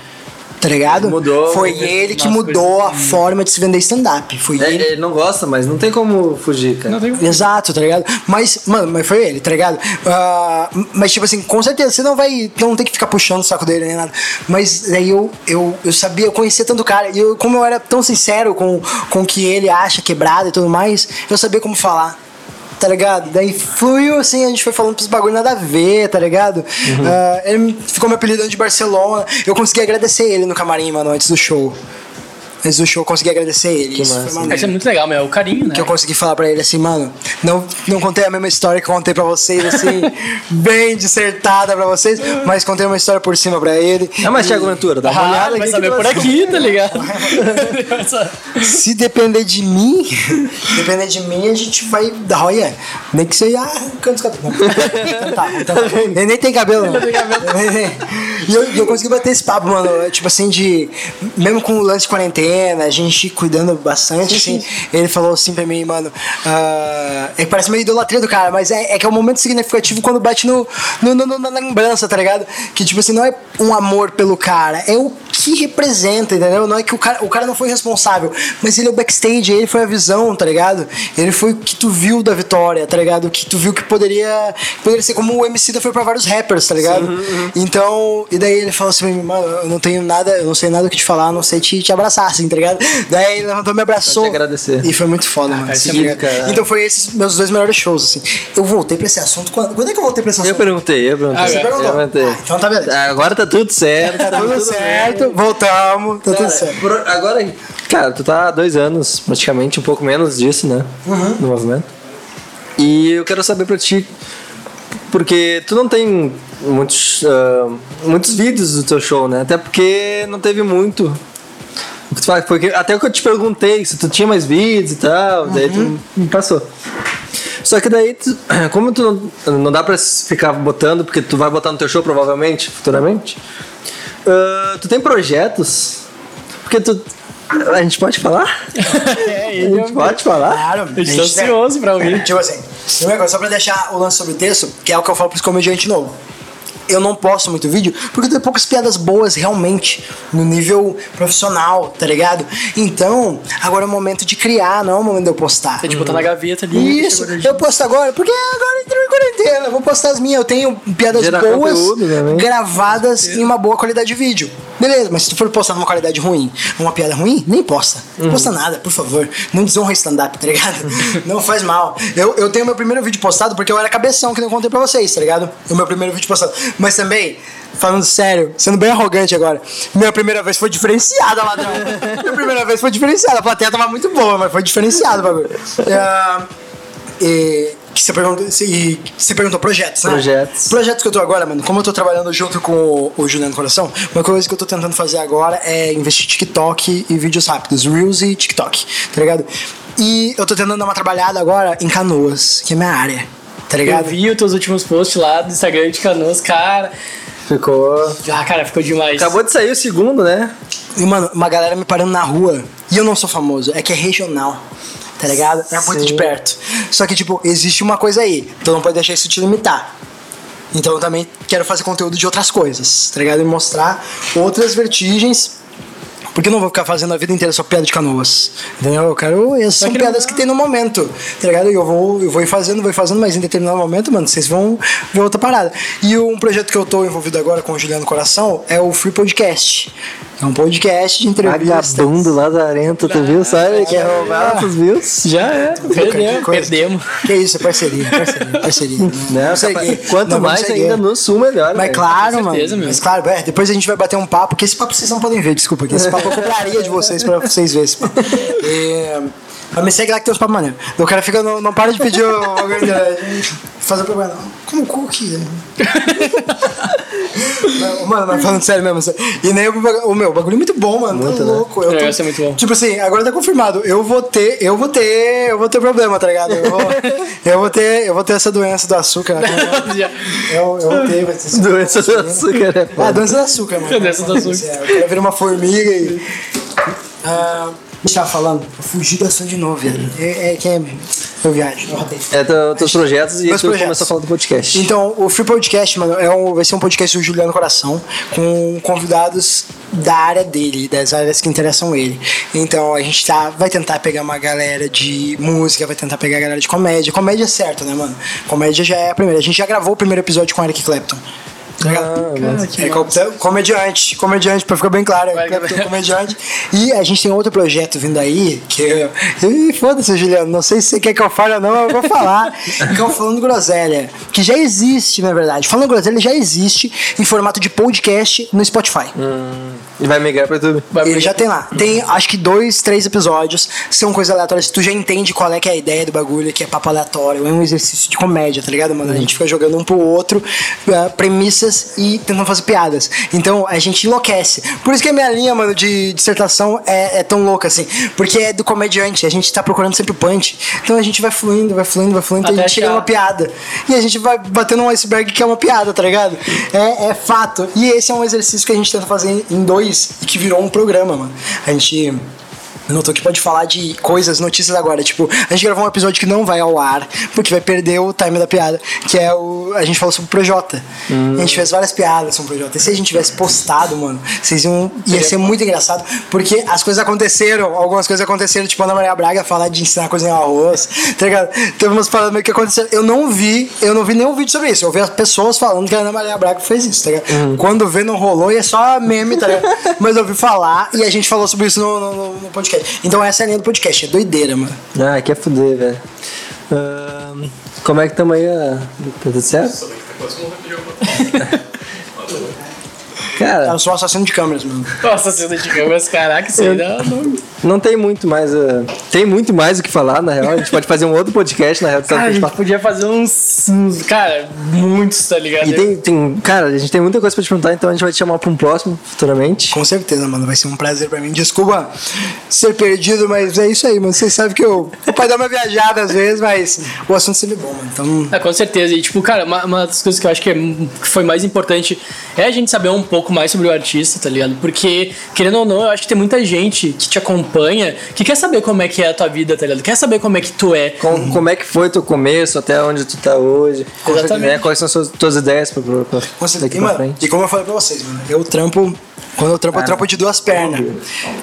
Tá ligado? Mudou. Foi ele que mudou a forma de se vender stand-up. Foi É, ele. ele não gosta, mas não tem como fugir, cara. Não tem Exato, tá ligado? Mas, mano, mas foi ele, tá ligado? Ah, mas, tipo assim, com certeza, você não vai. Não tem que ficar puxando o saco dele nem nada. Mas daí eu, eu, eu sabia, eu conhecia tanto o cara. E eu, como eu era tão sincero com, com o que ele acha quebrado e tudo mais, eu sabia como falar. Tá ligado? Daí fluiu assim, a gente foi falando pros bagulho nada a ver, tá ligado? Ah, ele ficou me apelidando de Barcelona. Eu consegui agradecer ele no camarim, mano, antes do show. Antes do show, eu consegui agradecer ele. Isso foi massa. maneiro Isso é muito legal, meu. O carinho, né? que eu consegui falar pra ele assim, mano, não, não contei a mesma história que eu contei pra vocês, assim, *laughs* bem dissertada pra vocês, mas contei uma história por cima pra ele. É, mas Thiago Ventura, dá uma Ah, olhada vai aqui. saber que por aqui, tá ligado? *laughs* Se depender de mim, depender de mim, a gente vai dar olha, nem que seja arrancando os cabelos. Então tá, então tá. Ele nem tem cabelo, não. *laughs* E eu, e eu consegui bater esse papo, mano. Tipo assim, de. Mesmo com o lance de quarentena, a gente cuidando bastante, assim. Ele falou assim pra mim, mano. ah, é que parece meio idolatria do cara, mas é, é que é um momento significativo quando bate no, no, no- no- na lembrança, tá ligado? Que, tipo assim, não é um amor pelo cara, é o que representa, entendeu? Não é que o cara, o cara não foi responsável, mas ele é o backstage, ele foi a visão, tá ligado? Ele foi o que tu viu da vitória, tá ligado? O que tu viu que poderia, poderia ser como o MC da foi pra vários rappers, tá ligado? Então, e daí ele falou assim mano, eu não tenho nada, eu não sei nada o que te falar, a não sei te, te abraçar, assim, tá ligado? Daí ele levantou, me abraçou. Te agradecer. E foi muito foda, mano. isso esse é caralho. então foi esses meus dois melhores shows, assim. Eu voltei pra esse assunto quando. Quando é que eu voltei pra esse assunto? Eu perguntei, eu perguntei. Ah, Você perguntou? Ah, então tá beleza. Agora tá tudo certo. Tá tudo certo, voltamos, tá tudo Cara, certo. agora, cara, tu tá há dois anos, praticamente, um pouco menos disso, né? Uhum. No movimento. E eu quero saber pra ti, porque tu não tem muitos, ah, muitos vídeos do teu show, né? Até porque não teve muito. Porque até o que eu te perguntei, se tu tinha mais vídeos e tal, daí tu Uhum. me passou. Só que daí, tu- *clears throat* como tu não, não dá pra ficar botando, porque tu vai botar no teu show provavelmente, futuramente, ah, tu tem projetos? Porque tu. A gente pode falar? *laughs* É, A gente pode falar? Claro, Eu estou ansioso pra ouvir. Tipo assim, primeira coisa, só pra deixar o lance sobre o texto, que é o que eu falo pros comediantes novo. Eu não posto muito vídeo porque eu tenho poucas piadas boas realmente, no nível profissional, tá ligado? Então, agora é o momento de criar, não é o momento de eu postar. Você tipo, tá na gaveta ali. Isso, eu posto agora, porque agora entrou em quarentena, eu vou postar as minhas, eu tenho piadas Gerar boas conteúdo também. gravadas em uma boa qualidade de vídeo. Beleza, mas se tu for postar numa qualidade ruim, uma piada ruim, nem posta. Uhum. Não posta nada, por favor. Não desonra stand-up, tá ligado? *laughs* não faz mal. Eu, eu tenho meu primeiro vídeo postado porque eu era cabeção, que não contei pra vocês, tá ligado? O meu primeiro vídeo postado. Mas também, falando sério, sendo bem arrogante agora, minha primeira vez foi diferenciada, ladrão. *laughs* minha primeira vez foi diferenciada. A plateia tava muito boa, mas foi diferenciado o bagulho. É, e, que você perguntou, e você perguntou projetos, né? Projetos. Projetos que eu tô agora, mano, como eu tô trabalhando junto com o, o Juliano Coração, uma coisa que eu tô tentando fazer agora é investir em TikTok e vídeos rápidos, Reels e TikTok, tá ligado? E eu tô tentando dar uma trabalhada agora em canoas, que é minha área, tá Eu ligado? vi os teus últimos posts lá do Instagram de Canoas, cara. Ficou. Ah, cara, ficou demais. Acabou de sair o segundo, né? E, mano, uma galera me parando na rua. E eu não sou famoso, é que é regional. Tá ligado? É muito Sim. de perto. Só que, tipo, existe uma coisa aí. Então não pode deixar isso te limitar. Então eu também quero fazer conteúdo de outras coisas, tá ligado? E mostrar outras vertigens. Porque eu não vou ficar fazendo a vida inteira só piada de canoas. Entendeu? Eu quero. Essas são que piadas não- que tem no momento. Tá ligado? E eu vou, eu vou ir fazendo, vou ir fazendo, mas em determinado momento, mano, vocês vão ver outra parada. E um projeto que eu tô envolvido agora com o Juliano Coração é o Free Podcast. É um podcast de entrevistas. Vagabundo lazarento, tu viu? Ele quer roubar nossos views. Já é, Que perdemos. Perdemos. Que isso, é parceria, parceria, parceria. Não, Vamos seguir. quanto Não, vamos mais ainda no sul, melhor. Mas velho. claro, Com mano. certeza, meu. Mas claro, é, depois a gente vai bater um papo, que esse papo vocês não podem ver, desculpa. Que esse papo eu cobraria de vocês pra vocês verem esse. E, *laughs* mas me segue lá que tem uns papos maneiros. O cara fica, não, não para de pedir o bagulho de fazer propaganda. Como cookie? Não, *laughs* Mano, mas falando sério mesmo. sério. E nem o, o meu, o bagulho é muito bom, mano. Muito, tá né? louco. Eu O tô- é muito bom. Tipo assim, agora tá confirmado. Eu vou ter, eu vou ter, eu vou ter problema, tá ligado? Eu vou, *laughs* eu vou ter, eu vou ter essa doença do açúcar. né? *laughs* Eu, eu vou ter, vai ter Doença do açúcar é ah, foda. doença do açúcar, mano. Doença do açúcar. É, O cara vira uma formiga e. Ah, eu falando. Eu fugi do assunto de novo, velho. É, é que é. Eu rodei. É teu- teus projetos e Meus tu projetos. começou a falar do podcast. Então, o Free Podcast, mano, é um, vai ser um podcast do Juliano Coração, com convidados da área dele, das áreas que interessam ele. Então, a gente tá, vai tentar pegar uma galera de música, vai tentar pegar a galera de comédia. Comédia é certo, né, mano? Comédia já é a primeira. A gente já gravou o primeiro episódio com o Eric Clapton. Ligado? Cara, que É com- comediante, comediante, pra ficar bem claro, comediante. E a gente tem outro projeto vindo aí, que eu. Ih, Foda-se, Juliano, não sei se você quer que eu fale ou não, mas eu vou falar. *laughs* que é o Falando Groselha, que já existe, na verdade. Falando Groselha já existe em formato de podcast no Spotify. E vai migrar pro YouTube. Vai Ele já tem lá. Tem acho que dois, três episódios. São coisas aleatórias. Tu já entende qual é que é a ideia do bagulho, que é papo aleatório. É um exercício de comédia, tá ligado, mano? A gente fica jogando um pro outro eh, premissas e tentando fazer piadas. Então a gente enlouquece. Por isso que a minha linha, mano, de dissertação é, é tão louca assim. Porque é do comediante. A gente tá procurando sempre o punch. Então a gente vai fluindo, vai fluindo, vai fluindo. Até a gente chega numa piada. E a gente vai batendo um iceberg que é uma piada, tá ligado? É, é fato. E esse é um exercício que a gente tenta fazer em dois e que virou um programa, mano. A gente. Notou que pode falar de coisas, notícias agora. Tipo, a gente gravou um episódio que não vai ao ar, porque vai perder o time da piada. Que é o. A gente falou sobre o Projota. A gente fez várias piadas sobre o Projota. E se a gente tivesse postado, mano, vocês iam. ia ser muito engraçado, porque as coisas aconteceram, algumas coisas aconteceram, tipo a Ana Maria Braga falar de ensinar a cozinhar arroz, tá ligado? Teve umas paradas meio que aconteceram. Eu não vi, eu não vi nenhum vídeo sobre isso. Eu vi as pessoas falando que a Ana Maria Braga fez isso, tá ligado? Quando vê, não rolou e é só meme, tá ligado? *laughs* Mas eu ouvi falar e a gente falou sobre isso no, no- no podcast. Então essa é a linha do podcast, é doideira, mano. Ah, quer fuder, velho. Ahn, como é que tamo aí? ah? Tá tudo certo? *laughs* Cara, Eu sou assassino de câmeras, mano. *laughs* Cena de câmeras, caraca, isso aí dá. não- não tem muito mais. uh, tem muito mais o que falar, na real. A gente pode fazer um outro podcast, na real. Cara, a gente podia fazer uns, uns- Cara, muitos, tá ligado? E tem, tem. Cara, a gente tem muita coisa pra te perguntar, então a gente vai te chamar pra um próximo futuramente. Com certeza, mano. Vai ser um prazer pra mim. Desculpa ser perdido, mas é isso aí, mano. Vocês sabem que eu. Eu pode dar uma viajada às vezes, mas o assunto sempre é bom, mano. Então. Ah, com certeza. E, tipo, cara, uma, uma das coisas que eu acho que, é, que foi mais importante é a gente saber um pouco mais sobre o artista, tá ligado? Porque, querendo ou não, eu acho que tem muita gente que te acompanha que quer saber como é que é a tua vida, tá ligado? Quer saber como é que tu é. Com- como é que foi teu começo, até onde tu tá hoje? Exatamente. Né, Quais são as suas, tuas ideias pra, pra, pra daqui E, pra mano, frente? e como eu falei pra vocês, mano, eu trampo. Quando eu trampo, eu trampo de duas pernas.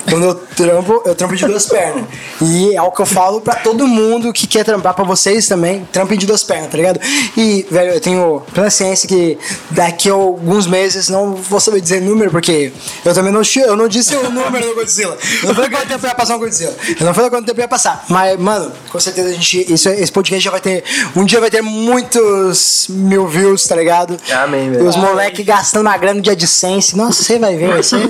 Quando eu trampo, eu trampo de duas pernas. E é o que eu falo pra todo mundo que quer trampar, pra vocês também, trampem de duas pernas, tá ligado? E, velho, eu tenho plena ciência que daqui a alguns meses, não vou saber dizer número, porque eu também não, eu não disse o número do Godzilla. Eu não falei quanto tempo ia passar um Godzilla. Eu não falei quanto tempo ia passar. Mas, mano, com certeza a gente. Isso, esse podcast já vai ter. Um dia vai ter muitos mil views, tá ligado? Amém, velho. os moleque gastando uma grana de AdSense. Nossa, você vai ver, ser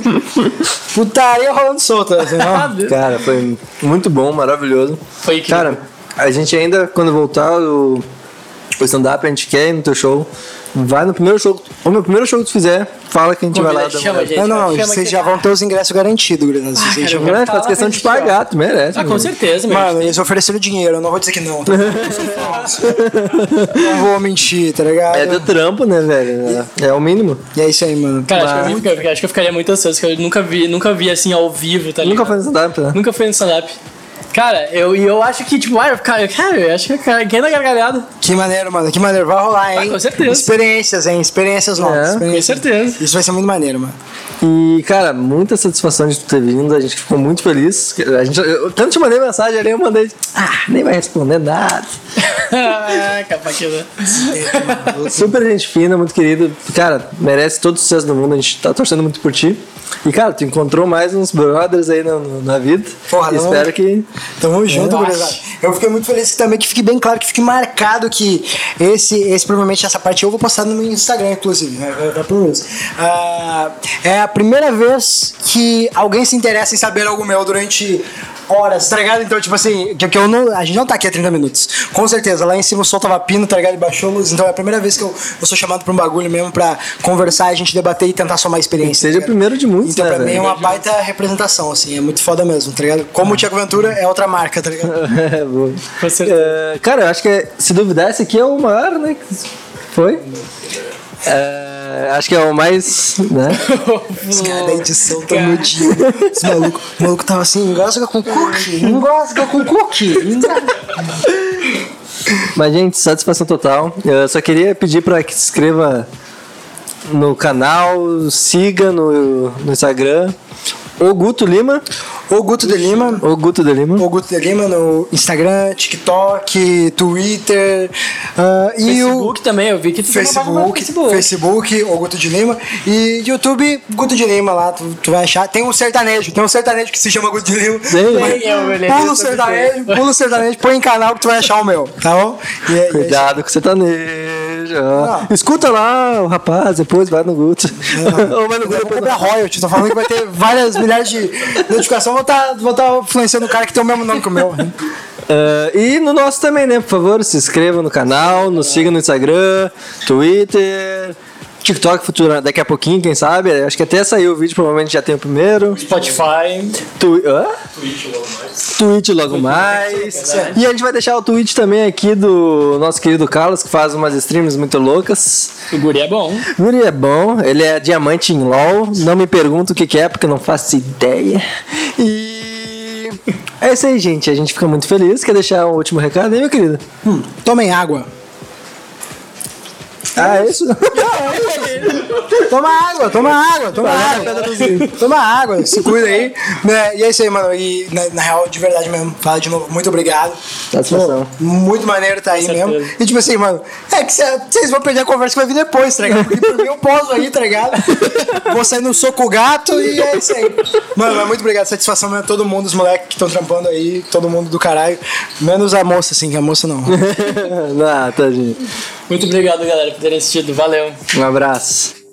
putaria rolando solta. Assim, ó. *laughs* Cara, foi muito bom, maravilhoso. Foi incrível. Cara, a gente ainda, quando voltar o, o stand-up, a gente quer ir no teu show. Vai no primeiro show. Ou no primeiro show que tu fizer, fala que a gente vai lá. Chama, gente. Não, não. Chama Vocês já vão ter os ingressos garantidos, Grana. Vocês cara, já vão- Não, faz questão de pagar, tu merece. Ah, com certeza, meu. Mano, eles ofereceram dinheiro, eu não vou dizer que não. tá? *laughs* não vou mentir, tá ligado? É do trampo, né, velho? É, é o mínimo. E é isso aí, mano. Cara, acho que, Mas- eu, ficaria- acho que eu ficaria muito ansioso, porque eu nunca vi, nunca vi assim ao vivo, tá ligado? Nunca foi no stand-up, né? Nunca fui no stand-up. Cara, eu, e eu acho que, tipo, ah, cara, cara, eu acho que quem na gargalhada. Que maneiro, mano. Que maneiro. Vai rolar, hein? Ah, com certeza. Experiências, hein? Experiências novas. É, com Com experiências. certeza. Isso vai ser muito maneiro, mano. E, cara, muita satisfação de tu ter vindo. A gente ficou muito feliz. A gente, eu, tanto te mandei mensagem ali, eu mandei. Ah, nem vai responder nada. *laughs* ah. Super gente fina, muito querido. Cara, merece todo o sucesso do mundo. A gente tá torcendo muito por ti. E, cara, tu encontrou mais uns brothers aí na, na vida. Porra, E não- espero que. Tamo junto, gurizada. Eu fiquei muito feliz que também que fique bem claro, que fique marcado que esse, esse provavelmente essa parte eu vou postar no meu Instagram, inclusive, né? Ah, é a primeira vez que alguém se interessa em saber algo meu durante horas, tá ligado? Então, tipo assim, que, que eu não, a gente não tá aqui há 30 minutos. Com certeza, lá em cima o sol tava pino, tá ligado? E baixou a luz. Então é a primeira vez que eu, eu sou chamado pra um bagulho mesmo pra conversar, a gente debater e tentar somar experiência. Seja tá o primeiro de muitos, Então, né, pra mim é uma baita representação, assim, é muito foda mesmo, tá ligado? Como o Tiago Ventura é outra marca, tá ligado? *laughs* É, boa. Com certeza. É, cara, eu acho que é- se duvidar, esse aqui é o maior, né? Foi? É, acho que é o mais. Né? *laughs* Os caras da edição tão no dia. Os malucos, o maluco tava assim, engasga com cookie, engasga com cookie. Mas, gente, satisfação total. Eu só queria pedir para que se inscreva no canal, siga no, no Instagram. O Guto Lima. O Guto de Lima. O Guto de Lima. O Guto de Lima no Instagram, TikTok, Twitter ah, e o Facebook também, eu vi que tu tem uma página no Facebook, Facebook, o Guto de Lima e YouTube, Guto de Lima lá, tu, tu vai achar. Tem um sertanejo, tem um sertanejo que se chama Guto de Lima. Eu, beleza, Pula o sertanejo, pula o sertanejo, põe em canal que tu vai achar o meu, tá bom? E é- e é. Cuidado com o sertanejo. Ah. Escuta lá o rapaz, depois vai no Guto. *laughs* Ou vai no Guto vou depois. cobrar royalty, tô falando que vai ter várias milhares de notificações, vou estar vou tá influenciando o cara que tem o mesmo nome que o meu. Ah, e no nosso também, né? Por favor, se inscreva no canal, nos siga no Instagram, Twitter, TikTok futuro, daqui a pouquinho, quem sabe. Acho que até saiu o vídeo, provavelmente já tem o primeiro. Spotify. Tu... Hã? Twitch logo mais. E a gente vai deixar o tweet também aqui do nosso querido Carlos, que faz umas streams muito loucas. O guri é bom. Yuri é bom, ele é diamante em LOL. Não me pergunto o que, que é, porque eu não faço ideia. E é isso aí, gente. A gente fica muito feliz. Quer deixar um último recado aí, meu querido? Hum, tomem água. Ah, é isso? *laughs* Toma água, toma água, toma água. Toma água, se cuida aí. Né, E é isso aí, mano. E na, na real, de verdade mesmo, fala de novo, muito obrigado. Satisfação. Muito maneiro tá aí certeza. mesmo. E tipo assim, mano, é que cê- vocês vão perder a conversa que vai vir depois, tá ligado? Porque por mim eu poso aí, tá ligado? Vou sair no soco o gato e é isso aí. Mano, mas muito obrigado, satisfação mesmo a todo mundo, os moleques que estão trampando aí, todo mundo do caralho. Menos a moça, assim, que a moça não. *laughs* não, tadinho. Muito obrigado, galera, por terem assistido. Valeu. Um abraço.